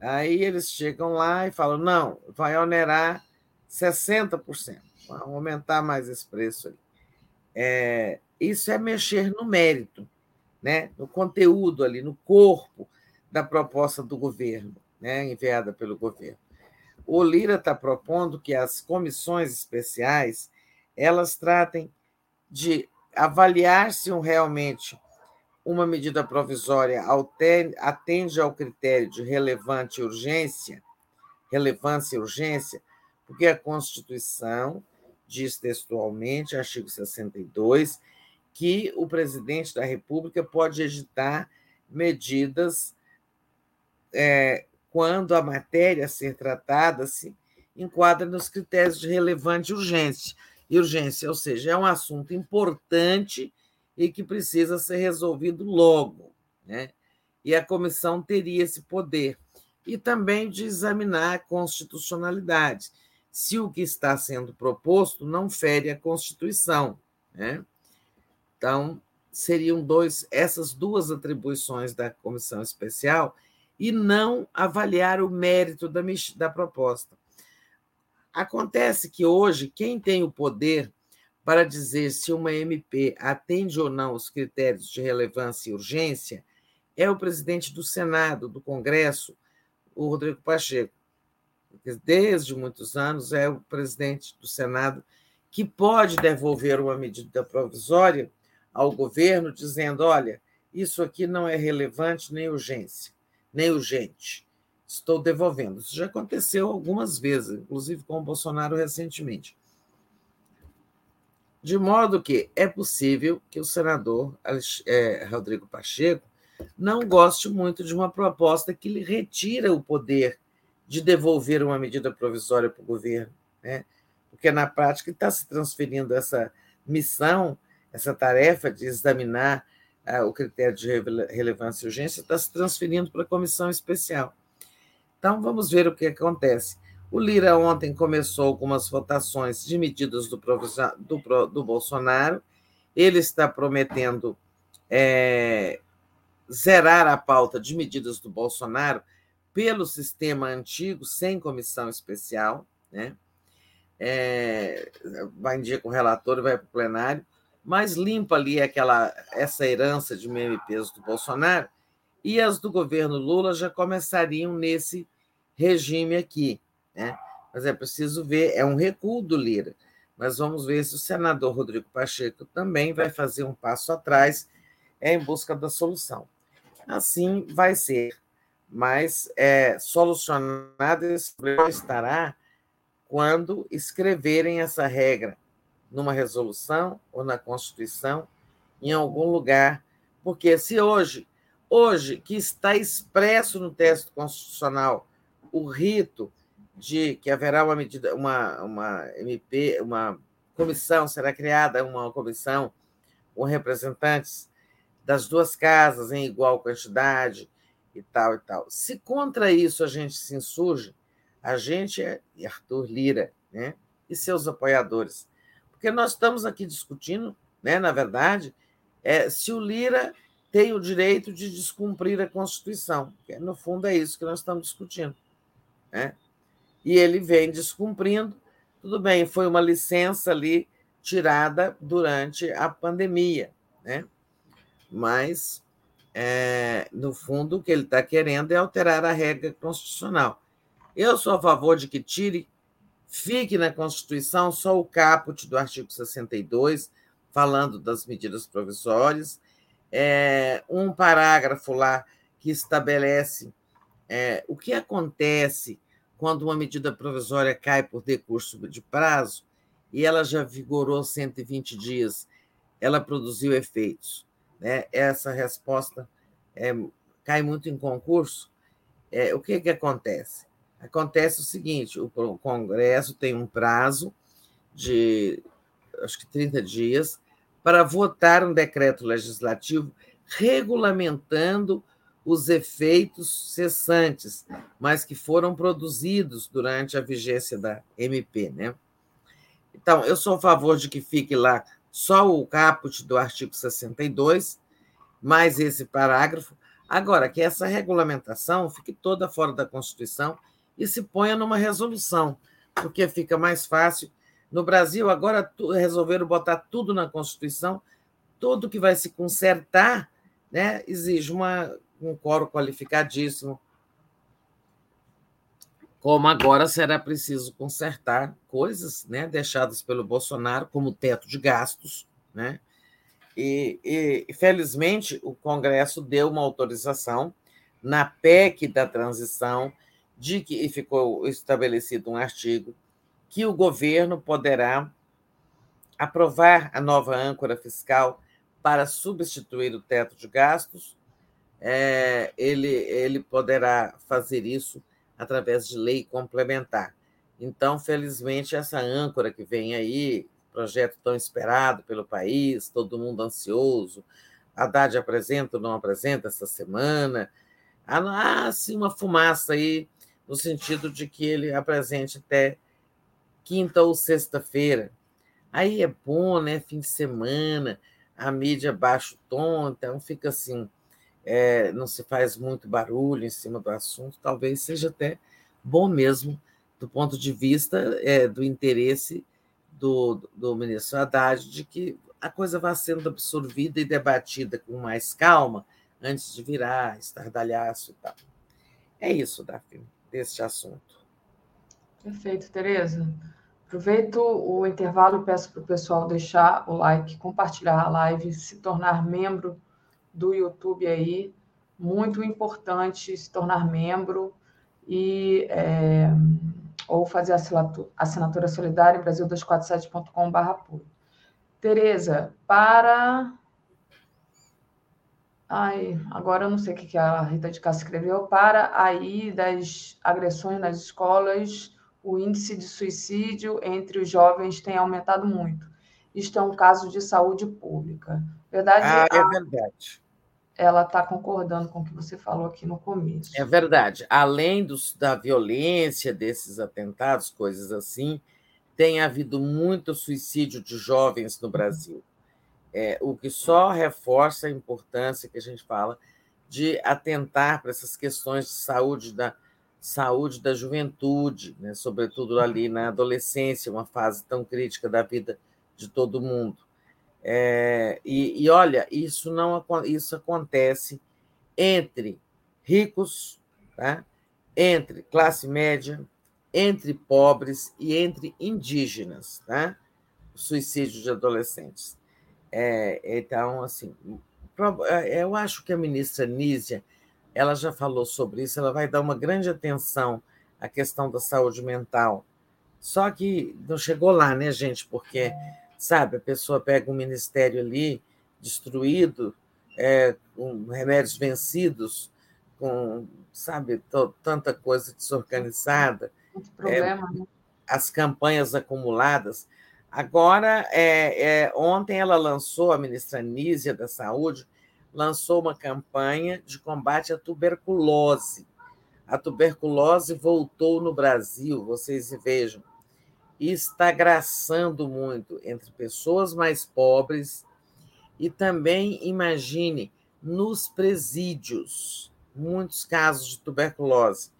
Aí eles chegam lá e falam: não, vai onerar 60%, vai aumentar mais esse preço aí. É, isso é mexer no mérito, né? no conteúdo ali, no corpo da proposta do governo, né? enviada pelo governo. O Lira está propondo que as comissões especiais elas tratem de avaliar se um, realmente uma medida provisória atende ao critério de relevante urgência, relevância e urgência, porque a Constituição diz textualmente, artigo 62, que o presidente da República pode editar medidas é, quando a matéria a ser tratada se enquadra nos critérios de relevante urgência, e urgência, ou seja, é um assunto importante e que precisa ser resolvido logo. Né? E a comissão teria esse poder. E também de examinar a constitucionalidade, se o que está sendo proposto não fere a Constituição. Né? Então, seriam dois, essas duas atribuições da comissão especial e não avaliar o mérito da, da proposta. Acontece que hoje, quem tem o poder para dizer se uma MP atende ou não os critérios de relevância e urgência é o presidente do Senado, do Congresso, o Rodrigo Pacheco. Desde muitos anos é o presidente do Senado que pode devolver uma medida provisória ao governo, dizendo: olha, isso aqui não é relevante nem urgência, nem urgente. Estou devolvendo. Isso já aconteceu algumas vezes, inclusive com o Bolsonaro recentemente. De modo que é possível que o senador é, Rodrigo Pacheco não goste muito de uma proposta que lhe retira o poder de devolver uma medida provisória para o governo, né? porque na prática está se transferindo essa missão, essa tarefa de examinar uh, o critério de relevância e urgência, está se transferindo para a comissão especial. Então, vamos ver o que acontece. O Lira ontem começou algumas votações de medidas do, do, do Bolsonaro. Ele está prometendo é, zerar a pauta de medidas do Bolsonaro pelo sistema antigo, sem comissão especial, né? É, vai em dia com o relator e vai para o plenário, mas limpa ali aquela essa herança de MMPs do Bolsonaro e as do governo Lula já começariam nesse regime aqui. Né? Mas é preciso ver, é um recuo do Lira. Mas vamos ver se o senador Rodrigo Pacheco também vai fazer um passo atrás é, em busca da solução. Assim vai ser, mas é, solucionado esse estará quando escreverem essa regra numa resolução ou na Constituição, em algum lugar, porque se hoje, hoje que está expresso no texto constitucional o rito de que haverá uma medida, uma, uma MP, uma comissão, será criada uma comissão com representantes das duas casas em igual quantidade e tal e tal. Se contra isso a gente se insurge, a gente é Arthur Lira, né? E seus apoiadores. Porque nós estamos aqui discutindo, né, na verdade, é, se o Lira tem o direito de descumprir a Constituição. No fundo, é isso que nós estamos discutindo. Né? E ele vem descumprindo. Tudo bem, foi uma licença ali tirada durante a pandemia, né? mas, é, no fundo, o que ele está querendo é alterar a regra constitucional. Eu sou a favor de que tire, fique na Constituição só o caput do artigo 62, falando das medidas provisórias, é, um parágrafo lá que estabelece é, o que acontece quando uma medida provisória cai por decurso de prazo e ela já vigorou 120 dias. ela produziu efeitos. Né? Essa resposta é, cai muito em concurso. É, o que, que acontece? Acontece o seguinte: o Congresso tem um prazo de acho que 30 dias para votar um decreto legislativo regulamentando os efeitos cessantes, mas que foram produzidos durante a vigência da MP, né? Então, eu sou a favor de que fique lá só o caput do artigo 62, mais esse parágrafo. Agora, que essa regulamentação fique toda fora da Constituição e se ponha numa resolução, porque fica mais fácil. No Brasil, agora resolveram botar tudo na Constituição, tudo que vai se consertar né, exige uma, um coro qualificadíssimo, como agora será preciso consertar coisas né, deixadas pelo Bolsonaro, como o teto de gastos. Né? E, e, felizmente, o Congresso deu uma autorização na PEC da transição, de que e ficou estabelecido um artigo que o governo poderá aprovar a nova âncora fiscal para substituir o teto de gastos. É, ele, ele poderá fazer isso através de lei complementar. Então, felizmente, essa âncora que vem aí, projeto tão esperado pelo país, todo mundo ansioso, Haddad apresenta ou não apresenta essa semana, há sim uma fumaça aí, no sentido de que ele apresente até quinta ou sexta-feira. Aí é bom, né? Fim de semana, a mídia baixa o tom, então fica assim, é, não se faz muito barulho em cima do assunto, talvez seja até bom mesmo do ponto de vista é, do interesse do, do ministro Haddad de que a coisa vá sendo absorvida e debatida com mais calma antes de virar estardalhaço e tal. É isso, Daphne, deste assunto. Perfeito, Tereza. Aproveito o intervalo e peço para o pessoal deixar o like, compartilhar a live, se tornar membro do YouTube aí. Muito importante se tornar membro e é, ou fazer assinatura, assinatura solidária em brasil247.com.br apoio. Tereza, para. Ai, agora eu não sei o que a Rita de Cássia escreveu. Para aí das agressões nas escolas, o índice de suicídio entre os jovens tem aumentado muito. Isto é um caso de saúde pública. Verdade? Ah, é verdade ela está concordando com o que você falou aqui no começo. É verdade. Além dos, da violência desses atentados, coisas assim, tem havido muito suicídio de jovens no Brasil. É, o que só reforça a importância que a gente fala de atentar para essas questões de saúde da saúde da juventude, né? sobretudo ali na adolescência, uma fase tão crítica da vida de todo mundo. É, e, e, olha, isso não isso acontece entre ricos, tá? entre classe média, entre pobres e entre indígenas, tá? Suicídio de adolescentes. É, então, assim, é, eu acho que a ministra Nízia, ela já falou sobre isso, ela vai dar uma grande atenção à questão da saúde mental. Só que não chegou lá, né, gente? Porque sabe? A pessoa pega um ministério ali destruído, é, com remédios vencidos, com, sabe, tanta coisa desorganizada. Muito problema, é, né? As campanhas acumuladas. Agora, é, é, ontem ela lançou, a ministra Nízia da Saúde, lançou uma campanha de combate à tuberculose. A tuberculose voltou no Brasil, vocês vejam está graçando muito entre pessoas mais pobres e também, imagine, nos presídios, muitos casos de tuberculose.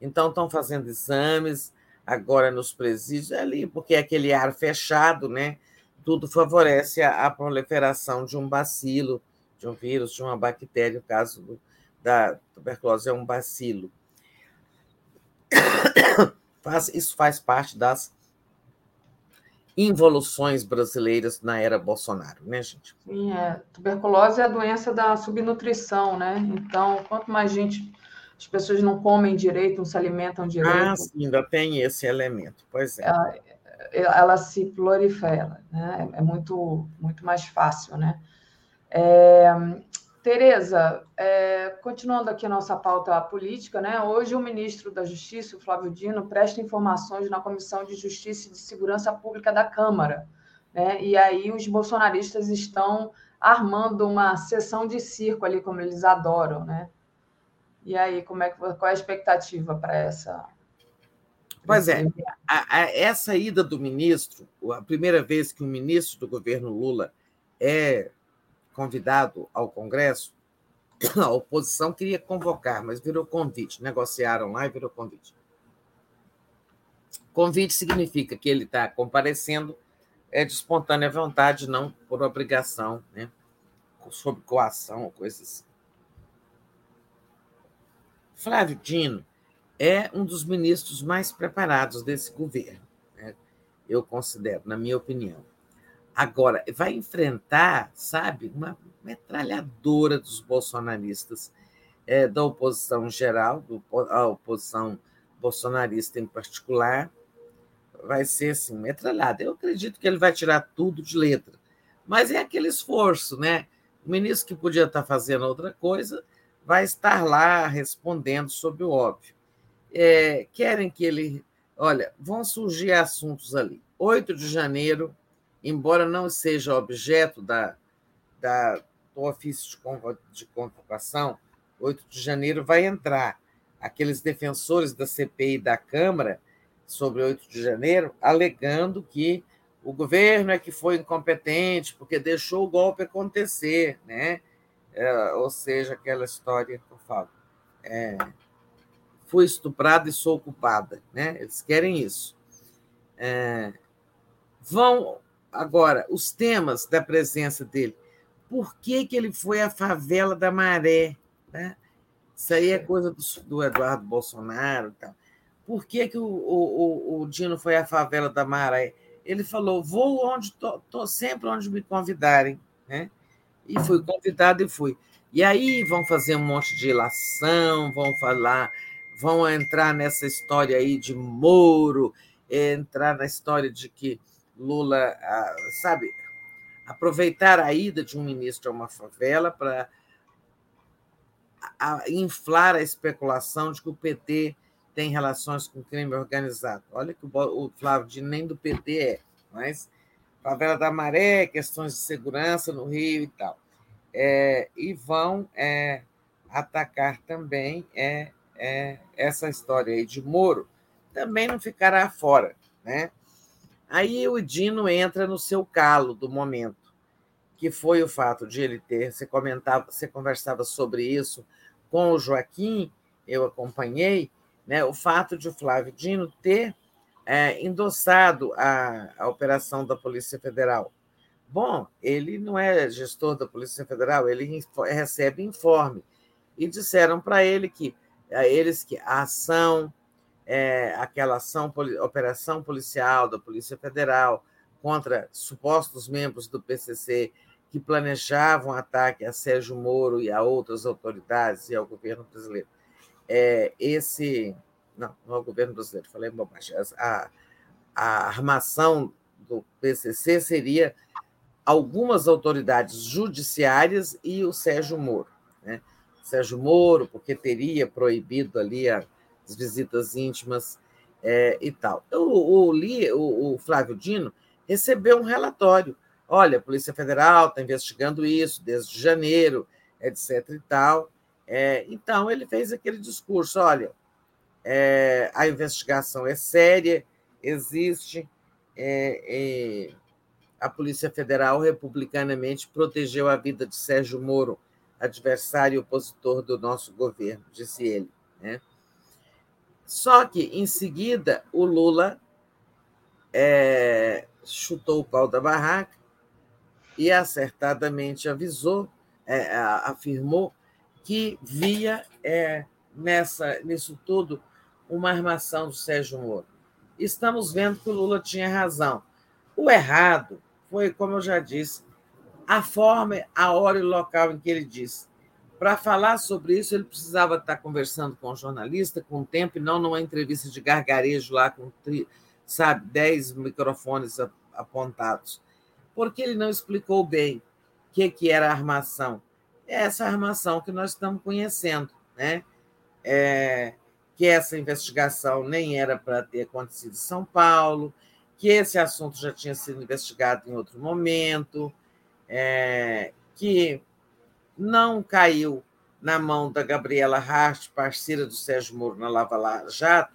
Então, estão fazendo exames agora nos presídios, ali, porque é aquele ar fechado, né? Tudo favorece a, a proliferação de um bacilo, de um vírus, de uma bactéria. O caso do, da tuberculose é um bacilo. Isso faz parte das involuções brasileiras na era Bolsonaro, né, gente? Sim, é. Tuberculose é a doença da subnutrição, né? Então, quanto mais gente, as pessoas não comem direito, não se alimentam direito. Ah, sim, ainda tem esse elemento, pois é. é ela se prolifera, né? É, é muito, muito mais fácil, né? É, Tereza, é, continuando aqui a nossa pauta política, né? Hoje o ministro da Justiça, o Flávio Dino, presta informações na Comissão de Justiça e de Segurança Pública da Câmara, né? E aí os bolsonaristas estão armando uma sessão de circo ali, como eles adoram, né? E aí, como é que qual é a expectativa para essa? Pois é, a, a, essa ida do ministro, a primeira vez que um ministro do governo Lula é convidado ao Congresso, a oposição queria convocar, mas virou convite. Negociaram lá e virou convite. Convite significa que ele está comparecendo é de espontânea vontade, não por obrigação, né? sob coação ou coisas assim. Flávio Dino é um dos ministros mais preparados desse governo, né? eu considero, na minha opinião. Agora, vai enfrentar, sabe, uma metralhadora dos bolsonaristas, é, da oposição geral, do, a oposição bolsonarista em particular, vai ser assim, metralhada. Eu acredito que ele vai tirar tudo de letra, mas é aquele esforço, né? O ministro que podia estar fazendo outra coisa vai estar lá respondendo sobre o óbvio. É, querem que ele. Olha, vão surgir assuntos ali. 8 de janeiro embora não seja objeto da, da, do ofício de convocação, 8 de janeiro vai entrar. Aqueles defensores da CPI da Câmara sobre 8 de janeiro, alegando que o governo é que foi incompetente porque deixou o golpe acontecer, né? É, ou seja, aquela história que eu falo. É, fui estuprada e sou culpada, né? Eles querem isso. É, vão Agora, os temas da presença dele. Por que, que ele foi à favela da Maré? Né? Isso aí é coisa do, do Eduardo Bolsonaro. Tal. Por que, que o, o, o, Dino foi à favela da Maré? Ele falou: vou onde tô, tô sempre onde me convidarem. Né? E fui convidado e fui. E aí vão fazer um monte de ilação, vão falar, vão entrar nessa história aí de Moro, entrar na história de que Lula, sabe, aproveitar a ida de um ministro a uma favela para inflar a especulação de que o PT tem relações com crime organizado. Olha que o Flávio de nem do PT é, mas favela da Maré, questões de segurança no Rio e tal. É, e vão é, atacar também é, é, essa história aí de Moro, também não ficará fora, né? Aí o Dino entra no seu calo do momento, que foi o fato de ele ter, você comentava, você conversava sobre isso com o Joaquim, eu acompanhei, né, o fato de o Flávio Dino ter é, endossado a, a operação da Polícia Federal. Bom, ele não é gestor da Polícia Federal, ele recebe informe. E disseram para ele que eles que a ação é, aquela ação, operação policial da Polícia Federal contra supostos membros do PCC que planejavam ataque a Sérgio Moro e a outras autoridades e ao governo brasileiro. É, esse. Não, não ao governo brasileiro, falei bobagem. A, a armação do PCC seria algumas autoridades judiciárias e o Sérgio Moro. Né? Sérgio Moro, porque teria proibido ali a as visitas íntimas é, e tal. O, o, o, o Flávio Dino recebeu um relatório. Olha, a Polícia Federal está investigando isso desde janeiro, etc. e tal. É, então, ele fez aquele discurso: olha, é, a investigação é séria, existe, é, a Polícia Federal republicanamente protegeu a vida de Sérgio Moro, adversário e opositor do nosso governo, disse ele. Né? Só que, em seguida, o Lula é, chutou o pau da barraca e acertadamente avisou, é, afirmou que via é, nessa, nisso tudo uma armação do Sérgio Moro. Estamos vendo que o Lula tinha razão. O errado foi, como eu já disse, a forma, a hora e o local em que ele disse. Para falar sobre isso, ele precisava estar conversando com o um jornalista com tempo e não numa entrevista de gargarejo lá com sabe, dez microfones apontados, porque ele não explicou bem o que, que era armação. É essa armação que nós estamos conhecendo, né? É, que essa investigação nem era para ter acontecido em São Paulo, que esse assunto já tinha sido investigado em outro momento, é, que não caiu na mão da Gabriela Hart, parceira do Sérgio Moro na Lava Jato,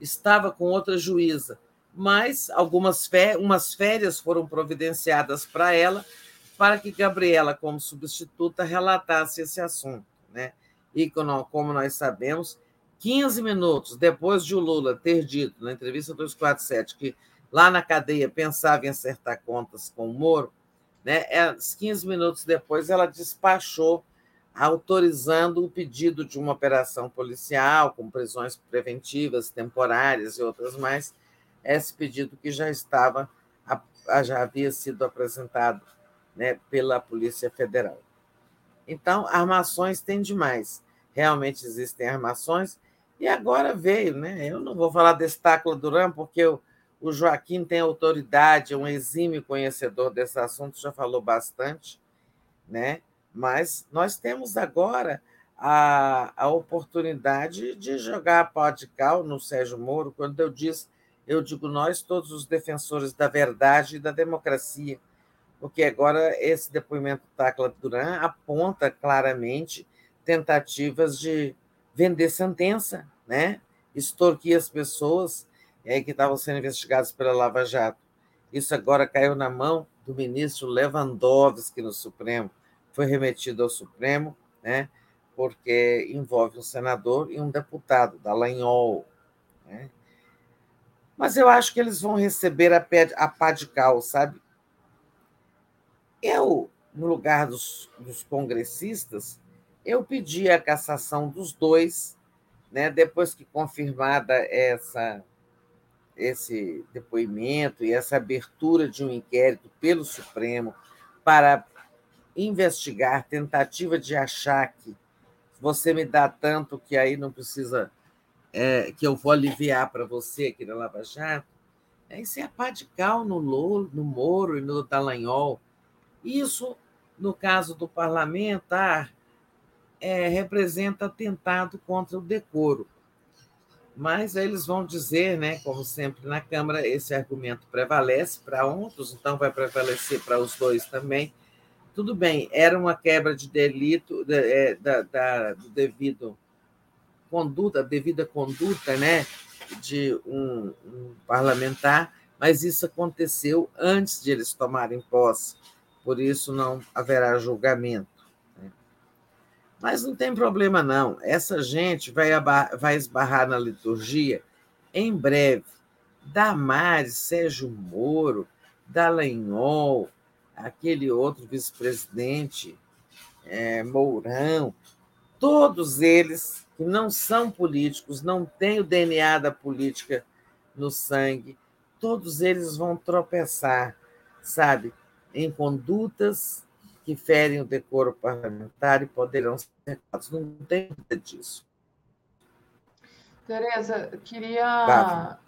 estava com outra juíza, mas algumas férias, umas férias foram providenciadas para ela, para que Gabriela, como substituta, relatasse esse assunto. Né? E, como nós sabemos, 15 minutos depois de o Lula ter dito na entrevista 247 que lá na cadeia pensava em acertar contas com o Moro, né? 15 minutos depois ela despachou autorizando o pedido de uma operação policial com prisões preventivas, temporárias e outras mais, esse pedido que já estava já havia sido apresentado né, pela Polícia Federal. Então, armações tem demais. Realmente existem armações. E agora veio, né? Eu não vou falar desse Tacla Duran, porque o, o Joaquim tem autoridade, é um exímio conhecedor desse assunto, já falou bastante, né? Mas nós temos agora a, a oportunidade de jogar pó de cal no Sérgio Moro, quando eu disse, eu digo nós, todos os defensores da verdade e da democracia, porque agora esse depoimento do Tacla Duran aponta claramente tentativas de vender sentença, né? extorquir as pessoas é, que estavam sendo investigadas pela Lava Jato. Isso agora caiu na mão do ministro Lewandowski no Supremo foi remetido ao Supremo, né, porque envolve um senador e um deputado, Dallagnol. Né? Mas eu acho que eles vão receber a, a pá de cal, sabe? Eu, no lugar dos, dos congressistas, eu pedi a cassação dos dois, né, depois que confirmada essa esse depoimento e essa abertura de um inquérito pelo Supremo para investigar, tentativa de achar que você me dá tanto que aí não precisa, é, que eu vou aliviar para você aqui na Lava Jato, é, isso é a pá de cal no, Lolo, no Moro e no Dallagnol. Isso, no caso do parlamentar, é, representa atentado contra o decoro. Mas eles vão dizer, né, como sempre na Câmara, esse argumento prevalece para outros, então vai prevalecer para os dois também, tudo bem, era uma quebra de delito é, da, da, do devido conduta, devida conduta, né, de um, um, parlamentar, mas isso aconteceu antes de eles tomarem posse, por isso não haverá julgamento. Mas não tem problema não. Essa gente vai, vai esbarrar na liturgia em breve. Damares, Sérgio Moro, Dallagnol, aquele outro vice-presidente, é, Mourão, todos eles que não são políticos, não têm o DNA da política no sangue, todos eles vão tropeçar, sabe, em condutas que ferem o decoro parlamentar e poderão ser errados. Não tem dúvida disso. Tereza, queria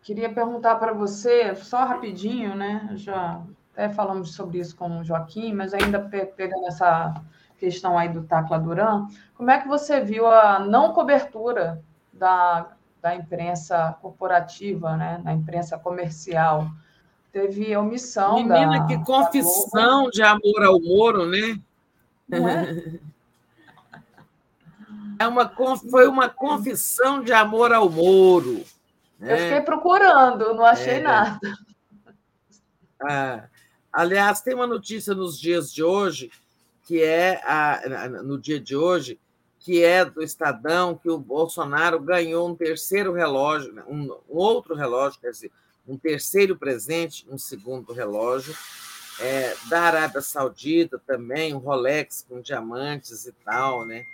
queria perguntar para você, só rapidinho, né? Já até falamos sobre isso com o Joaquim, mas ainda pegando essa questão aí do Tacla Duran, como é que você viu a não cobertura da, da imprensa corporativa, né, na imprensa comercial? Teve omissão Menina, da, que confissão de amor ao Moro, né? É? É uma, foi uma confissão de amor ao Moro. Né? Eu fiquei procurando, não achei é. nada. Ah, Aliás, tem uma notícia nos dias de hoje, que é a, no dia de hoje, que é do Estadão, que o Bolsonaro ganhou um terceiro relógio, né, um, um outro relógio, quer dizer, um terceiro presente, um segundo relógio, é, da Arábia Saudita também, um Rolex com diamantes e tal, né?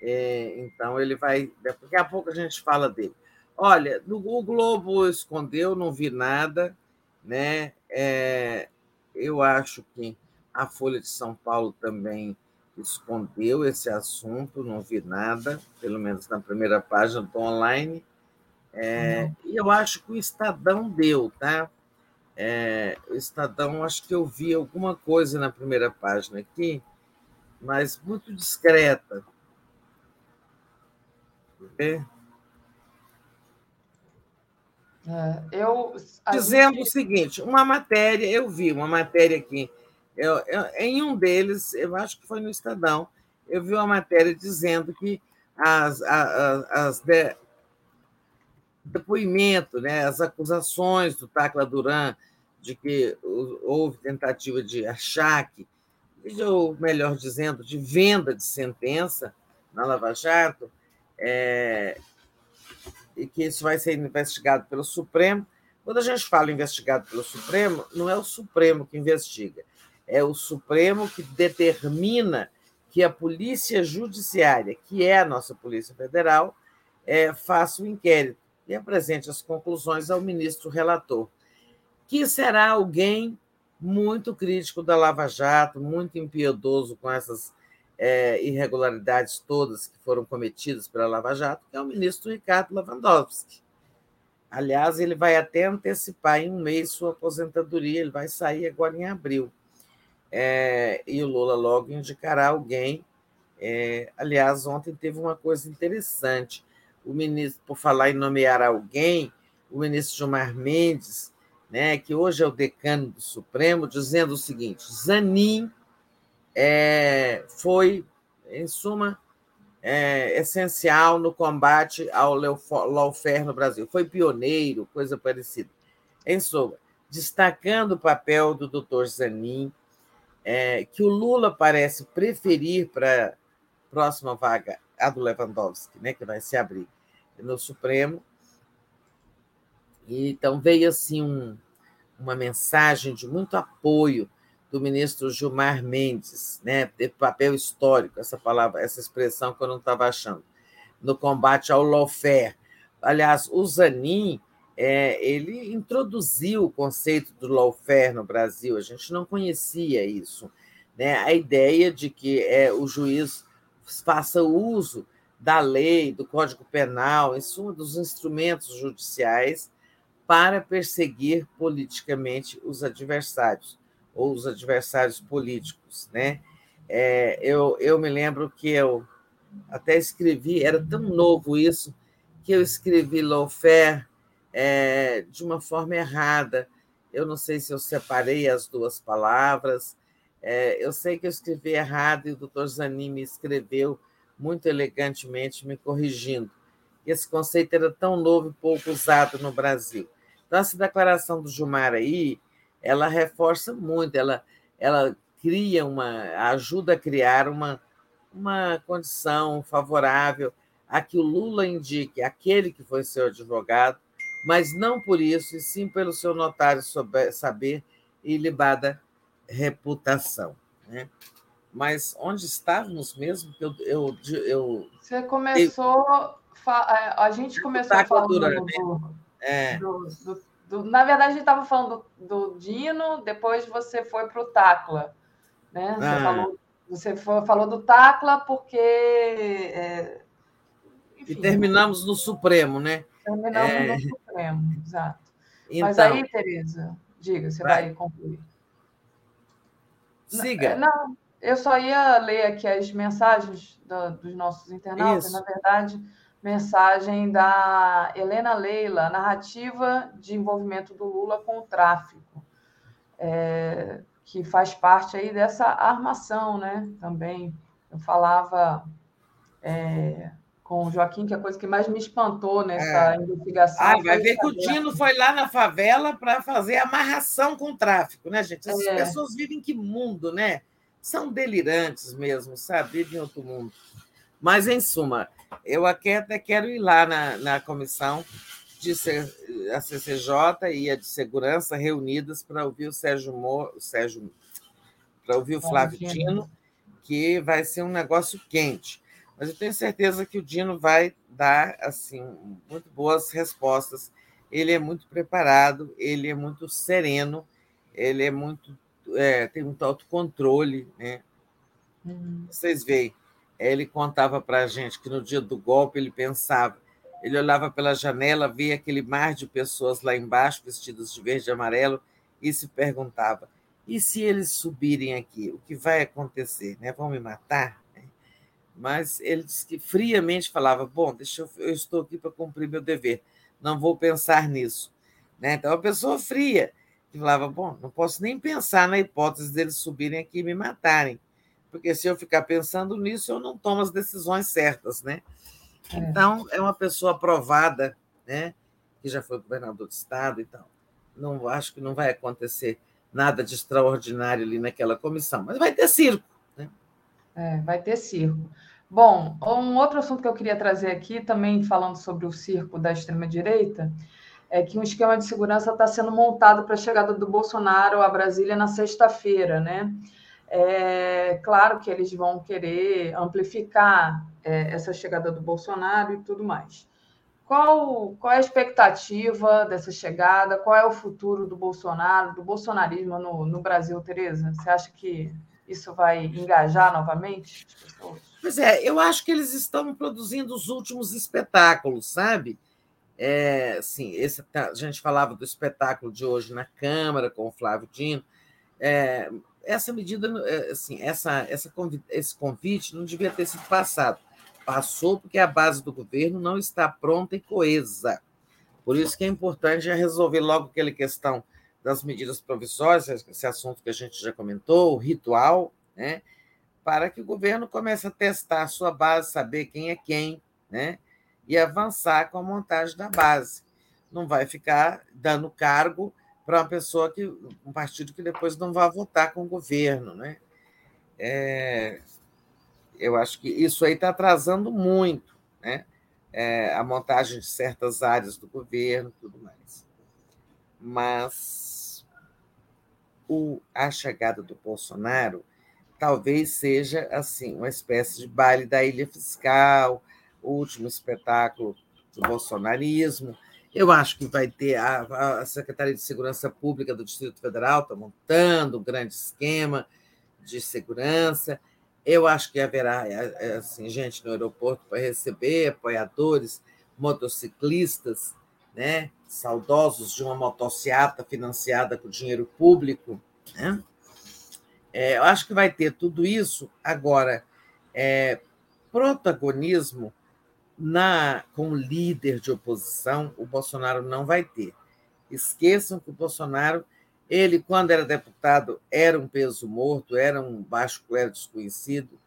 É, então ele vai. Daqui a pouco a gente fala dele. Olha, o Globo escondeu, não vi nada, né? É, eu acho que a Folha de São Paulo também escondeu esse assunto, não vi nada, pelo menos na primeira página do online. É, e eu acho que o Estadão deu, tá? É, o Estadão, acho que eu vi alguma coisa na primeira página aqui, mas muito discreta. É, eu, Dizendo gente... o seguinte: uma matéria, eu vi uma matéria aqui, eu, eu, em um deles, eu acho que foi no Estadão, eu vi uma matéria dizendo que as, as, as depoimento, né, as acusações do Tacla Duran de que houve tentativa de achaque, ou melhor dizendo, de venda de sentença na Lava Jato, é, e que isso vai ser investigado pelo Supremo. Quando a gente fala investigado pelo Supremo, não é o Supremo que investiga, é o Supremo que determina que a Polícia Judiciária, que é a nossa Polícia Federal, é, faça o um inquérito e apresente as conclusões ao ministro relator que será alguém muito crítico da Lava Jato, muito impiedoso com essas é, irregularidades todas que foram cometidas pela Lava Jato, que é o ministro Ricardo Lewandowski. Aliás, ele vai até antecipar em um mês sua aposentadoria, ele vai sair agora em abril. É, e o Lula logo indicará alguém. É, aliás, ontem teve uma coisa interessante. O ministro, por falar em nomear alguém, o ministro Gilmar Mendes né, que hoje é o decano do Supremo, dizendo o seguinte: Zanin é, foi, em suma, é, essencial no combate ao lawfare no Brasil. Foi pioneiro, coisa parecida. Em suma, destacando o papel do doutor Zanin, é, que o Lula parece preferir para a próxima vaga, a do Lewandowski, né, que vai se abrir no Supremo. E, então veio assim um, uma mensagem de muito apoio do ministro Gilmar Mendes, né, de papel histórico, essa palavra, essa expressão que eu não estava achando, no combate ao lawfare. Aliás, o Zanin, é, ele introduziu o conceito do lawfare no Brasil, a gente não conhecia isso. Né? A ideia de que é, o juiz faça uso da lei, do Código Penal, em suma, dos instrumentos judiciais para perseguir politicamente os adversários, ou os adversários políticos. Né? É, eu, eu me lembro que eu até escrevi, era tão novo isso, que eu escrevi lawfare é, de uma forma errada. Eu não sei se eu separei as duas palavras, é, eu sei que eu escrevi errado e o doutor Zanin me escreveu muito elegantemente, me corrigindo. Esse conceito era tão novo e pouco usado no Brasil. Então, essa declaração do Gilmar aí, ela reforça muito, ela, ela cria uma, ajuda a criar uma, uma condição favorável a que o Lula indique aquele que foi seu advogado, mas não por isso, e sim pelo seu notário saber e ilibada reputação. Né? Mas onde estávamos mesmo? Eu, eu, eu, Você começou. Eu, a gente começou falando. Durante, do... É. Do, do, do, na verdade, a gente estava falando do, do, Dino, depois você foi para o Tacla. Né? Você, ah. falou, você foi, falou do Tacla porque. É, enfim, e terminamos no Supremo, né? Terminamos é... no Supremo, exato. Então, Mas aí, Tereza, diga, você vai, vai concluir. Siga. Não, eu só ia ler aqui as mensagens do, dos nossos internautas, Isso. na verdade mensagem da Helena Leila, narrativa de envolvimento do Lula com o tráfico, é, que faz parte aí dessa armação, né? Também eu falava é, com o Joaquim que a coisa que mais me espantou nessa é. investigação. Ah, vai ver que o Dino foi lá na favela para fazer amarração com o tráfico, né, gente? Essas é. pessoas vivem que mundo, né? São delirantes mesmo, sabe? Vivem em outro mundo. Mas, em suma, eu aqui até quero ir lá na, na comissão de a CCJ e a de segurança reunidas para ouvir o Sérgio Moro, Sérgio, para ouvir o Flávio Dino, que vai ser um negócio quente. Mas eu tenho certeza que o Dino vai dar assim muito boas respostas. Ele é muito preparado, ele é muito sereno, ele é muito é, tem muito autocontrole, né? Uhum. Vocês veem ele contava para a gente que no dia do golpe ele pensava: ele olhava pela janela, via aquele mar de pessoas lá embaixo, vestidas de verde e amarelo, e se perguntava: e se eles subirem aqui, o que vai acontecer? Né? Vão me matar? Mas ele disse que friamente falava: bom, deixa eu, eu estou aqui para cumprir meu dever, não vou pensar nisso. Né? Então, a pessoa fria, que falava: bom, não posso nem pensar na hipótese deles subirem aqui e me matarem, porque se eu ficar pensando nisso, eu não tomo as decisões certas. Né? É. Então, é uma pessoa aprovada, né? que já foi governador do Estado e tal. Não acho que não vai acontecer nada de extraordinário ali naquela comissão, mas vai ter circo. Né? É, vai ter circo. Bom, um outro assunto que eu queria trazer aqui, também falando sobre o circo da extrema-direita, é que um esquema de segurança está sendo montado para a chegada do Bolsonaro a Brasília na sexta-feira, né? É claro que eles vão querer amplificar é, essa chegada do Bolsonaro e tudo mais. Qual, qual é a expectativa dessa chegada? Qual é o futuro do Bolsonaro, do bolsonarismo no, no Brasil, Tereza? Você acha que isso vai engajar novamente? Pois é, eu acho que eles estão produzindo os últimos espetáculos, sabe? É, assim, esse, tá, a gente falava do espetáculo de hoje na Câmara com o Flávio Dino. É, essa medida, é, assim, essa, essa, esse convite não devia ter sido passado Passou porque a base do governo não está pronta e coesa. Por isso que é importante resolver logo aquela questão das medidas provisórias, esse assunto que a gente já comentou, o ritual, né? para que o governo comece a testar a sua base, saber quem é quem, né? E avançar com a montagem da base. Não vai ficar dando cargo para uma pessoa que um partido que depois não vai votar com o governo, né? É, eu acho que isso aí está atrasando muito né? É, a montagem de certas áreas do governo tudo mais. Mas o, a chegada do Bolsonaro talvez seja assim uma espécie de baile da ilha fiscal, último espetáculo do bolsonarismo. Eu acho que vai ter a, a Secretaria de Segurança Pública do Distrito Federal está montando um grande esquema de segurança. Eu acho que haverá é, é, assim, gente no aeroporto para receber apoiadores, motociclistas, né? saudosos de uma motociata financiada com dinheiro público. Né? É, eu acho que vai ter tudo isso. Agora, é, protagonismo na como líder de oposição, o Bolsonaro não vai ter. Esqueçam que o Bolsonaro ele, quando era deputado, era um peso morto, era um baixo clero desconhecido.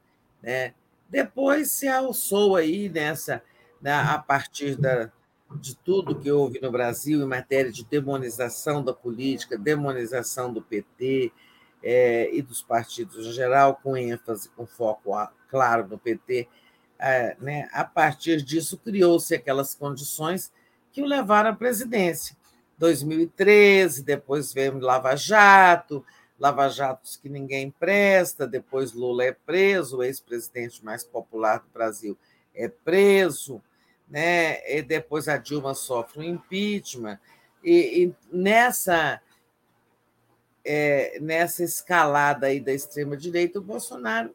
Né? Depois se alçou aí nessa, né, a partir da, de tudo que houve no Brasil em matéria de demonização da política, demonização do PT é, e dos partidos em geral, com ênfase, com foco claro no PT. É, né? A partir disso, criou-se aquelas condições que o levaram à presidência. 2013, depois veio Lava Jato, Lava Jatos que ninguém presta, depois Lula é preso, o ex-presidente mais popular do Brasil é preso, né? e depois a Dilma sofre um impeachment. E, e nessa, é, nessa escalada aí da extrema-direita, o Bolsonaro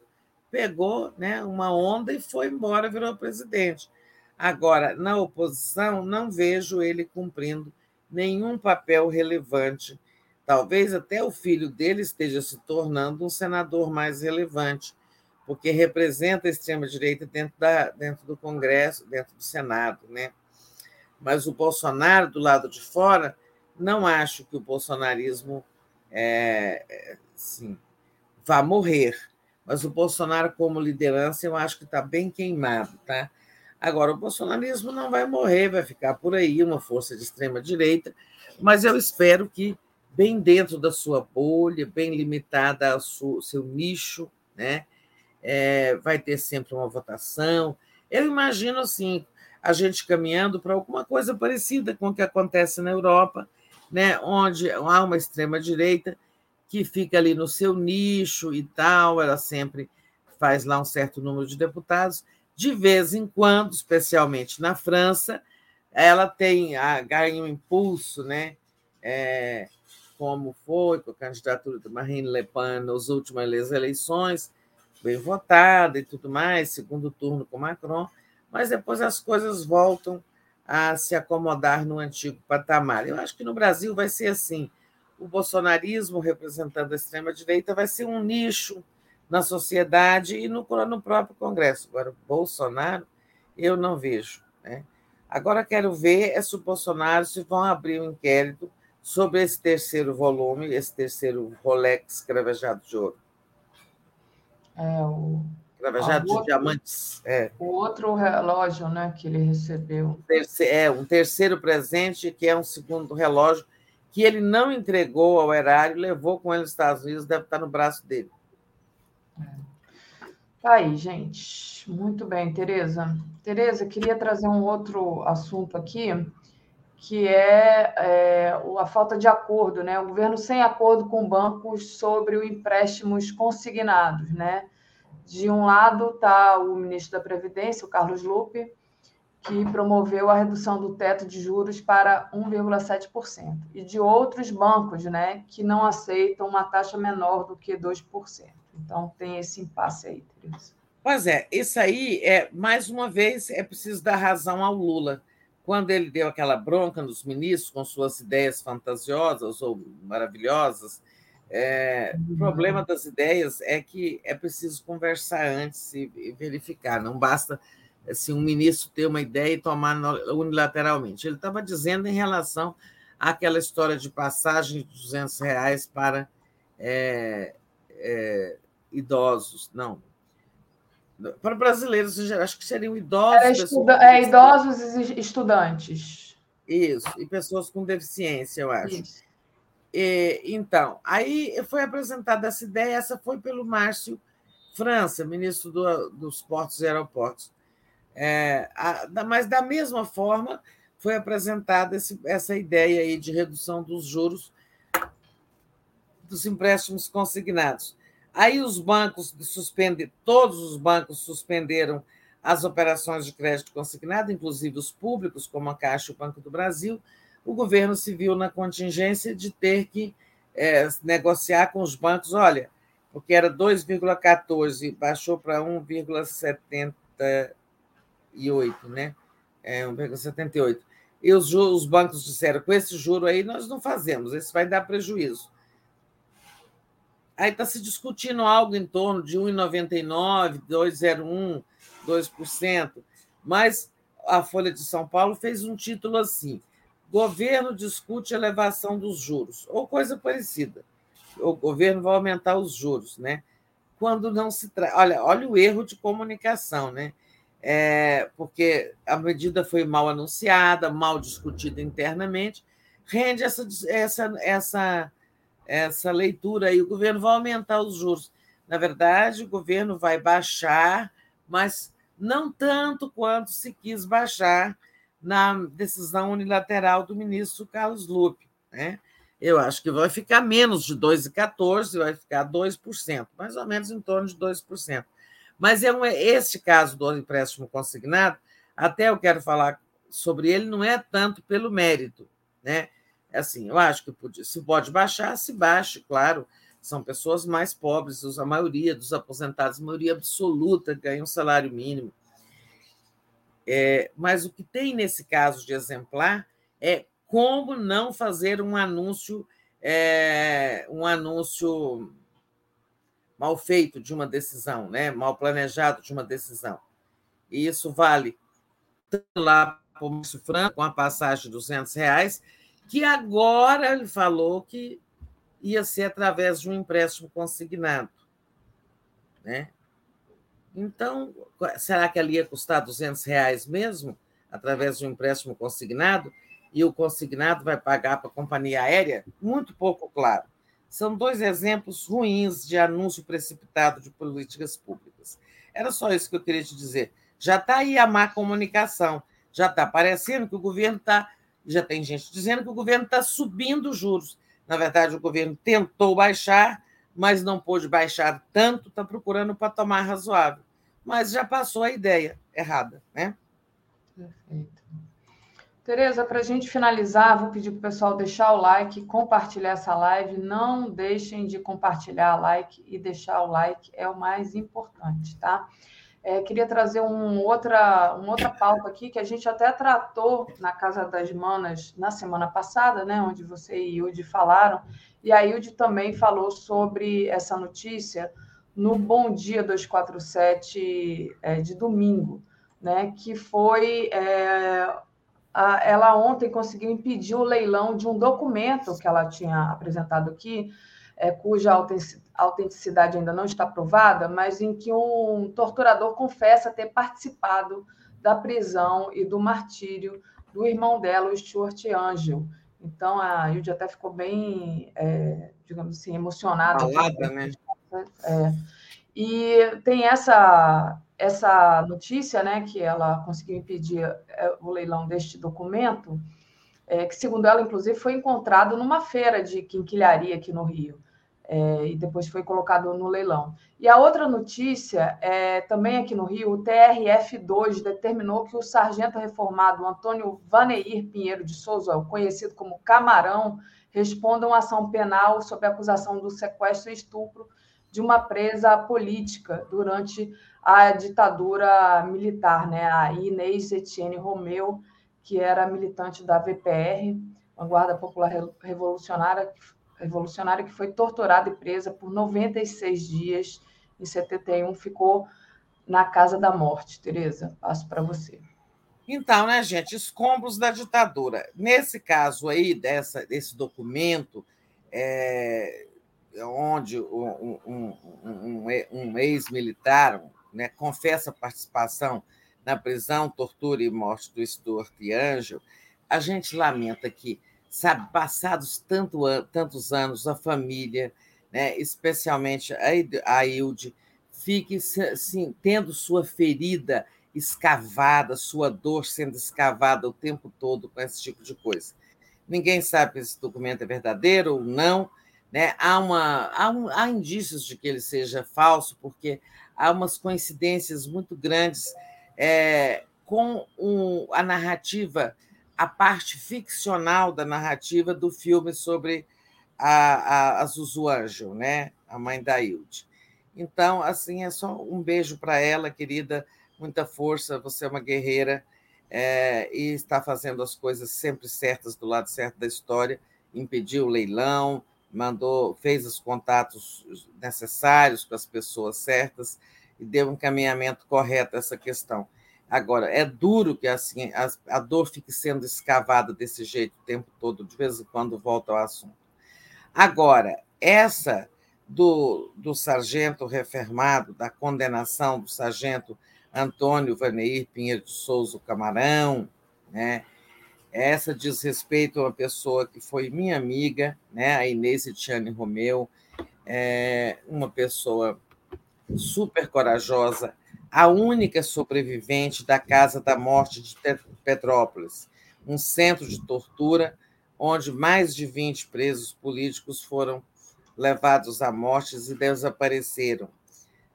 pegou né, uma onda e foi embora, virou presidente. Agora, na oposição, não vejo ele cumprindo nenhum papel relevante. Talvez até o filho dele esteja se tornando um senador mais relevante, porque representa a extrema-direita dentro, da, dentro do Congresso, dentro do Senado. Né? Mas o Bolsonaro, do lado de fora, não acho que o bolsonarismo é, é sim, vá morrer. Mas o Bolsonaro, como liderança, eu acho que está bem queimado. Tá? Agora, o bolsonarismo não vai morrer, vai ficar por aí, uma força de extrema-direita, mas eu espero que, bem dentro da sua bolha, bem limitada ao seu nicho, né? É, vai ter sempre uma votação. Eu imagino assim, a gente caminhando para alguma coisa parecida com o que acontece na Europa, né? onde há uma extrema-direita que fica ali no seu nicho e tal, ela sempre faz lá um certo número de deputados, de vez em quando, especialmente na França, ela tem ganha um impulso, né? É, como foi com a candidatura de Marine Le Pen nas últimas eleições, bem votada e tudo mais, segundo turno com Macron, mas depois as coisas voltam a se acomodar no antigo patamar. Eu acho que no Brasil vai ser assim. O bolsonarismo, representando a extrema-direita, vai ser um nicho na sociedade e no, no próprio Congresso. Agora, Bolsonaro, eu não vejo. Né? Agora, quero ver é se o Bolsonaro se vão abrir um inquérito sobre esse terceiro volume, esse terceiro Rolex cravejado de ouro. É, o Cravejado de diamantes. É. O outro relógio né, que ele recebeu. É, um terceiro presente, que é um segundo relógio, que ele não entregou ao erário, levou com ele nos Estados Unidos, deve estar no braço dele. Tá aí, gente. Muito bem, Tereza. Tereza, queria trazer um outro assunto aqui, que é, é, a falta de acordo, né? O governo sem acordo com bancos sobre os empréstimos consignados, né? De um lado está o ministro da Previdência, o Carlos Lupe, que promoveu a redução do teto de juros para 1,7%, e de outros bancos, né, que não aceitam uma taxa menor do que 2%. Então tem esse impasse aí, Teresa. Pois é, isso aí é mais uma vez é preciso dar razão ao Lula. Quando ele deu aquela bronca nos ministros com suas ideias fantasiosas ou maravilhosas, é, o problema das ideias é que é preciso conversar antes e verificar. Não basta assim, um ministro ter uma ideia e tomar unilateralmente. Ele estava dizendo em relação àquela história de passagem de 200 reais para é, é, idosos. Não. Para brasileiros, acho que seriam idosos. Estuda é, idosos e estudantes. Isso, e pessoas com deficiência, eu acho. E, então, aí foi apresentada essa ideia, essa foi pelo Márcio França, ministro do, dos Portos e Aeroportos. É, a, mas, da mesma forma, foi apresentada esse, essa ideia aí de redução dos juros dos empréstimos consignados. Aí os bancos suspendem, todos os bancos suspenderam as operações de crédito consignado, inclusive os públicos, como a Caixa e o Banco do Brasil, o governo se viu na contingência de ter que é, negociar com os bancos, olha, porque era 2,14, baixou para 1,78, né? É, 1,78. E os, os bancos disseram, com esse juro aí nós não fazemos, esse vai dar prejuízo. Aí está se discutindo algo em torno de 1,99, 2,01, 2%, mas a Folha de São Paulo fez um título assim: governo discute elevação dos juros, ou coisa parecida. O governo vai aumentar os juros, né? Quando não se trata. Olha, olha o erro de comunicação, né? É, porque a medida foi mal anunciada, mal discutida internamente, rende essa, essa, essa, essa leitura aí. O governo vai aumentar os juros. Na verdade, o governo vai baixar, mas não tanto quanto se quis baixar na decisão unilateral do ministro Carlos Lupe. Né? Eu acho que vai ficar menos de 2,14%, vai ficar 2%, mais ou menos em torno de 2%. Mas é um, esse caso do empréstimo consignado, até eu quero falar sobre ele, não é tanto pelo mérito. Né? É assim, eu acho que se pode baixar, se baixe, claro. São pessoas mais pobres, a maioria dos aposentados, a maioria absoluta, ganha um salário mínimo. É, mas o que tem nesse caso de exemplar é como não fazer um anúncio, é, um anúncio mal feito de uma decisão, né? mal planejado de uma decisão. E isso vale lá para o Franco, com a passagem de 200 reais, que agora ele falou que ia ser através de um empréstimo consignado. Né? Então, será que ali ia custar 200 reais mesmo, através de um empréstimo consignado, e o consignado vai pagar para a companhia aérea? Muito pouco claro. São dois exemplos ruins de anúncio precipitado de políticas públicas. Era só isso que eu queria te dizer. Já está aí a má comunicação. Já está parecendo que o governo está. Já tem gente dizendo que o governo está subindo os juros. Na verdade, o governo tentou baixar, mas não pôde baixar tanto, está procurando um patamar razoável. Mas já passou a ideia errada, né? Perfeito. Tereza, para a gente finalizar, vou pedir para o pessoal deixar o like, compartilhar essa live. Não deixem de compartilhar a like e deixar o like, é o mais importante, tá? é, queria trazer um outra, uma outra pauta aqui que a gente até tratou na Casa das Manas na semana passada, né, onde você e Yudi falaram, e a Yudi também falou sobre essa notícia no Bom Dia 247 é, de domingo, né, que foi. É, ela ontem conseguiu impedir o leilão de um documento que ela tinha apresentado aqui, é, cuja autenticidade ainda não está provada, mas em que um torturador confessa ter participado da prisão e do martírio do irmão dela, o Stuart Angel. Então a Hilde até ficou bem, é, digamos assim, emocionada. Falada, né? É. E tem essa essa notícia, né, que ela conseguiu impedir é, o leilão deste documento, é, que segundo ela, inclusive, foi encontrado numa feira de quinquilharia aqui no Rio é, e depois foi colocado no leilão. E a outra notícia, é, também aqui no Rio, o TRF2 determinou que o sargento reformado Antônio Vaneir Pinheiro de Souza, conhecido como Camarão, responda uma ação penal sob acusação do sequestro e estupro de uma presa política durante a ditadura militar, né? a Inês Etienne Romeu, que era militante da VPR, Vanguarda Popular Revolucionária, revolucionária que foi torturada e presa por 96 dias. Em 71 ficou na casa da morte. Tereza, passo para você. Então, né, gente, escombros da ditadura. Nesse caso aí, dessa, desse documento, é, onde um, um, um, um ex-militar né, confessa participação na prisão, tortura e morte do Stuart Angel, a gente lamenta que sabe, passados tanto, tantos anos, a família, né, especialmente a Hilde, fique assim, tendo sua ferida escavada, sua dor sendo escavada o tempo todo com esse tipo de coisa. Ninguém sabe se esse documento é verdadeiro ou não. Né? Há, uma, há, um, há indícios de que ele seja falso, porque há umas coincidências muito grandes é, com um, a narrativa a parte ficcional da narrativa do filme sobre a, a, a Zuzu né? a mãe da Hilde. Então, assim, é só um beijo para ela, querida, muita força, você é uma guerreira é, e está fazendo as coisas sempre certas do lado certo da história, impediu o leilão, mandou, fez os contatos necessários com as pessoas certas e deu um encaminhamento correto a essa questão. Agora, é duro que assim a, a dor fique sendo escavada desse jeito o tempo todo, de vez em quando volta ao assunto. Agora, essa do, do sargento refermado, da condenação do sargento Antônio Vaneir Pinheiro de Souza Camarão, né? Essa diz respeito a uma pessoa que foi minha amiga, né? a Inês Etiane Romeu, é uma pessoa super corajosa, a única sobrevivente da Casa da Morte de Petrópolis, um centro de tortura onde mais de 20 presos políticos foram levados à morte e desapareceram.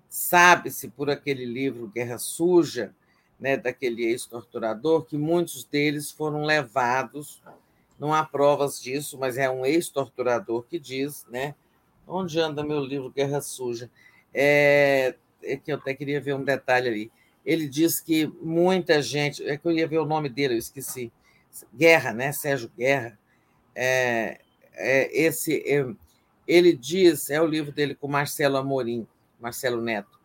Sabe-se por aquele livro Guerra Suja, né, daquele ex-torturador, que muitos deles foram levados, não há provas disso, mas é um ex-torturador que diz, né? Onde anda meu livro Guerra Suja? É, é que eu até queria ver um detalhe ali. Ele diz que muita gente, é que eu ia ver o nome dele, eu esqueci. Guerra, né? Sérgio Guerra. É, é, esse, é, ele diz, é o livro dele com Marcelo Amorim, Marcelo Neto.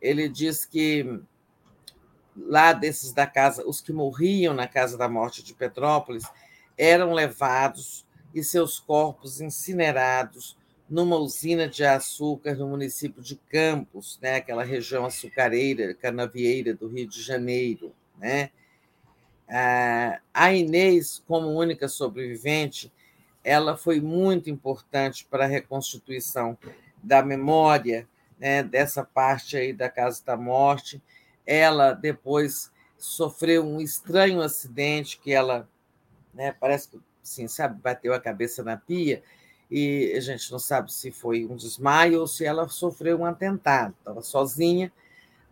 Ele diz que lá desses da casa, os que morriam na casa da morte de Petrópolis eram levados e seus corpos incinerados numa usina de açúcar no município de Campos, né, aquela região açucareira, canavieira do Rio de Janeiro. Né? A Inês, como única sobrevivente, ela foi muito importante para a reconstituição da memória né, dessa parte aí da Casa da Morte. Ela depois sofreu um estranho acidente que ela, né, parece que, assim, sabe, bateu a cabeça na pia e a gente não sabe se foi um desmaio ou se ela sofreu um atentado. Estava sozinha.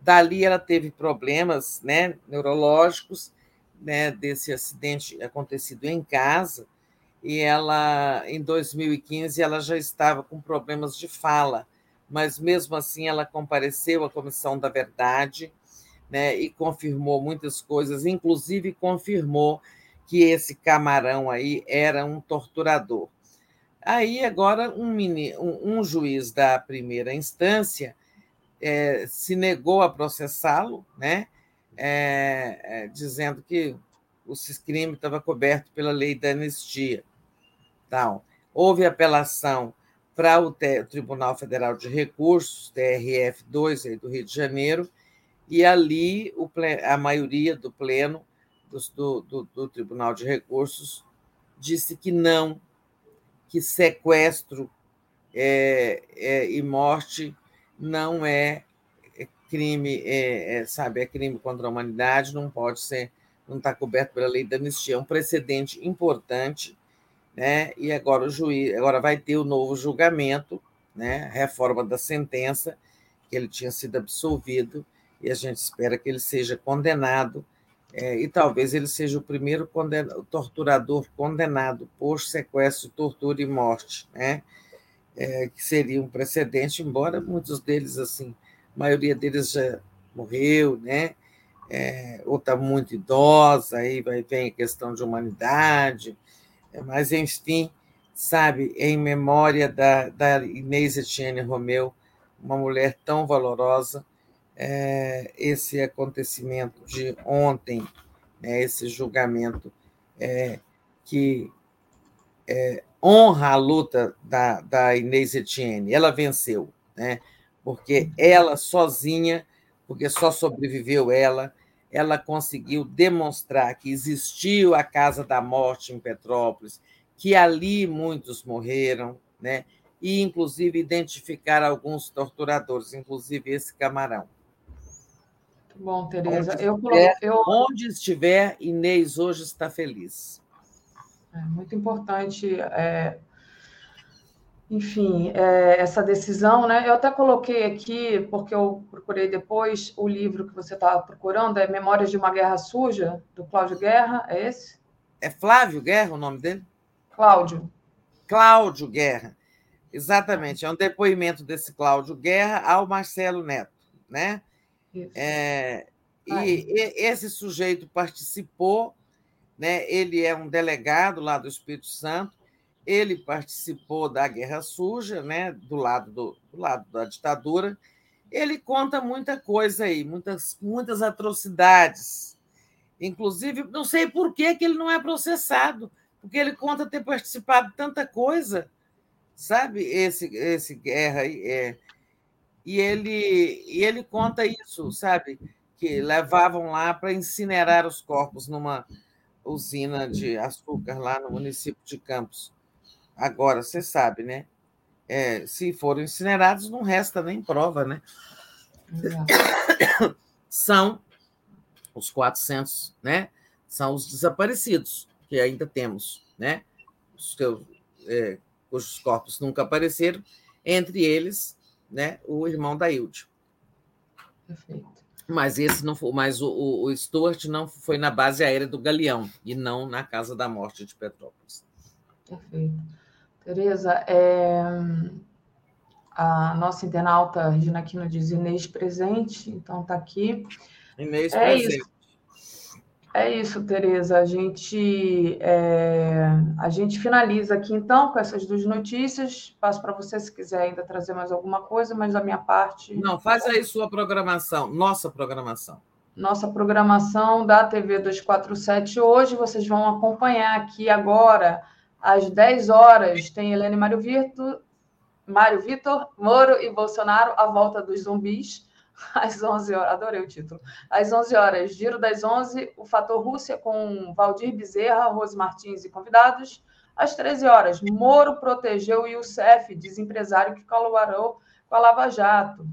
Dali ela teve problemas né, neurológicos né, desse acidente acontecido em casa e ela em 2015 ela já estava com problemas de fala, mas mesmo assim ela compareceu à comissão da verdade né, e confirmou muitas coisas, inclusive confirmou que esse camarão aí era um torturador. Aí agora um, mini, um, um juiz da primeira instância é, se negou a processá-lo, né, é, é, dizendo que o crime estava coberto pela lei da anistia. Tal. Houve apelação para o Tribunal Federal de Recursos, TRF2, do Rio de Janeiro, e ali o, a maioria do pleno do, do, do Tribunal de Recursos disse que não, que sequestro é, é, e morte não é, é crime, é, é, sabe, é crime contra a humanidade, não pode ser, não está coberto pela lei da anistia. É um precedente importante, né? E agora o juiz, agora vai ter o novo julgamento, né? Reforma da sentença que ele tinha sido absolvido e a gente espera que ele seja condenado é, e talvez ele seja o primeiro torturador condenado por sequestro, tortura e morte, né? É, que seria um precedente, embora muitos deles, assim, a maioria deles já morreu, né? É, ou está muito idosa, aí vai, vem a questão de humanidade, é, mas, enfim, sabe, em memória da, da Inês Etienne Romeu, uma mulher tão valorosa, é, esse acontecimento de ontem, né, esse julgamento é, que é, honra a luta da, da Inês Etienne. Ela venceu, né, porque ela sozinha, porque só sobreviveu ela, ela conseguiu demonstrar que existiu a Casa da Morte em Petrópolis, que ali muitos morreram, né? e inclusive identificar alguns torturadores, inclusive esse camarão. Bom, Tereza, onde, eu, estiver, eu... onde estiver, Inês hoje está feliz. É muito importante, é, enfim, é, essa decisão, né? Eu até coloquei aqui, porque eu procurei depois, o livro que você estava procurando, é Memórias de uma Guerra Suja, do Cláudio Guerra, é esse? É Flávio Guerra o nome dele? Cláudio. Cláudio Guerra, exatamente. É um depoimento desse Cláudio Guerra ao Marcelo Neto, né? É, e, esse sujeito participou, né? ele é um delegado lá do Espírito Santo, ele participou da Guerra Suja, né? do, lado do, do lado da ditadura. Ele conta muita coisa aí, muitas, muitas atrocidades. Inclusive, não sei por que, que ele não é processado, porque ele conta ter participado de tanta coisa, sabe? Esse, esse guerra aí. É, e ele, e ele conta isso, sabe? Que levavam lá para incinerar os corpos numa usina de açúcar lá no município de Campos. Agora, você sabe, né? É, se foram incinerados, não resta nem prova, né? São os 400, né? São os desaparecidos que ainda temos, né? Os que, é, cujos corpos nunca apareceram, entre eles né, o irmão da Hilde. Perfeito. Mas esse não foi, mas o, o, Stuart não foi na base aérea do Galeão e não na Casa da Morte de Petrópolis. Perfeito. Tereza, é... a nossa internauta Regina Aquino diz Inês presente, então está aqui. Inês é presente. Isso. É isso, Tereza. A gente, é, a gente finaliza aqui então com essas duas notícias. Passo para você se quiser ainda trazer mais alguma coisa, mas da minha parte. Não, faz aí sua programação, nossa programação. Nossa programação da TV 247 hoje. Vocês vão acompanhar aqui agora, às 10 horas, tem Helene Mário Vitor, Mário Vitor, Moro e Bolsonaro, a volta dos zumbis às 11 horas, adorei o título. Às 11 horas, Giro das 11, o Fator Rússia com Valdir Bezerra, Rose Martins e convidados. Às 13 horas, Moro protegeu o Youssef, desempresário que colaborou com a Lava Jato.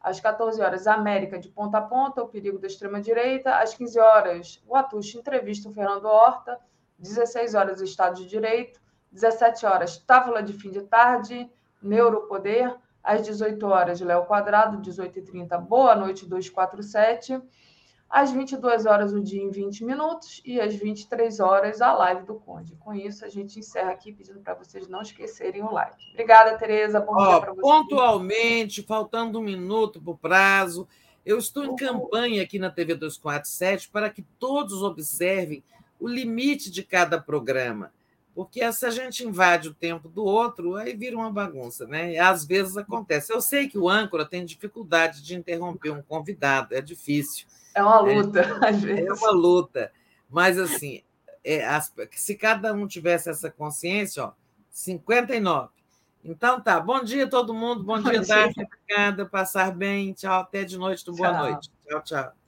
Às 14 horas, América de ponta a ponta, o perigo da extrema-direita. Às 15 horas, o Atush entrevista o Fernando Horta. 16 horas, Estado de Direito. 17 horas, Távola de fim de tarde, Neuropoder às 18 horas, Léo Quadrado, 18h30, Boa Noite 247. Às 22 horas, o dia em 20 minutos. E às 23 horas, a live do Conde. Com isso, a gente encerra aqui pedindo para vocês não esquecerem o like. Obrigada, Tereza. Bom oh, dia para vocês. Pontualmente, faltando um minuto para o prazo, Eu estou em campanha aqui na TV 247 para que todos observem o limite de cada programa. Porque se a gente invade o tempo do outro, aí vira uma bagunça, né? E às vezes acontece. Eu sei que o âncora tem dificuldade de interromper um convidado, é difícil. É uma luta, é, às vezes. É uma luta. Mas, assim, é, as, se cada um tivesse essa consciência, ó, 59. Então tá, bom dia todo mundo, bom dia, Daphne, obrigada, passar bem, tchau, até de noite, boa tchau. noite. Tchau, tchau.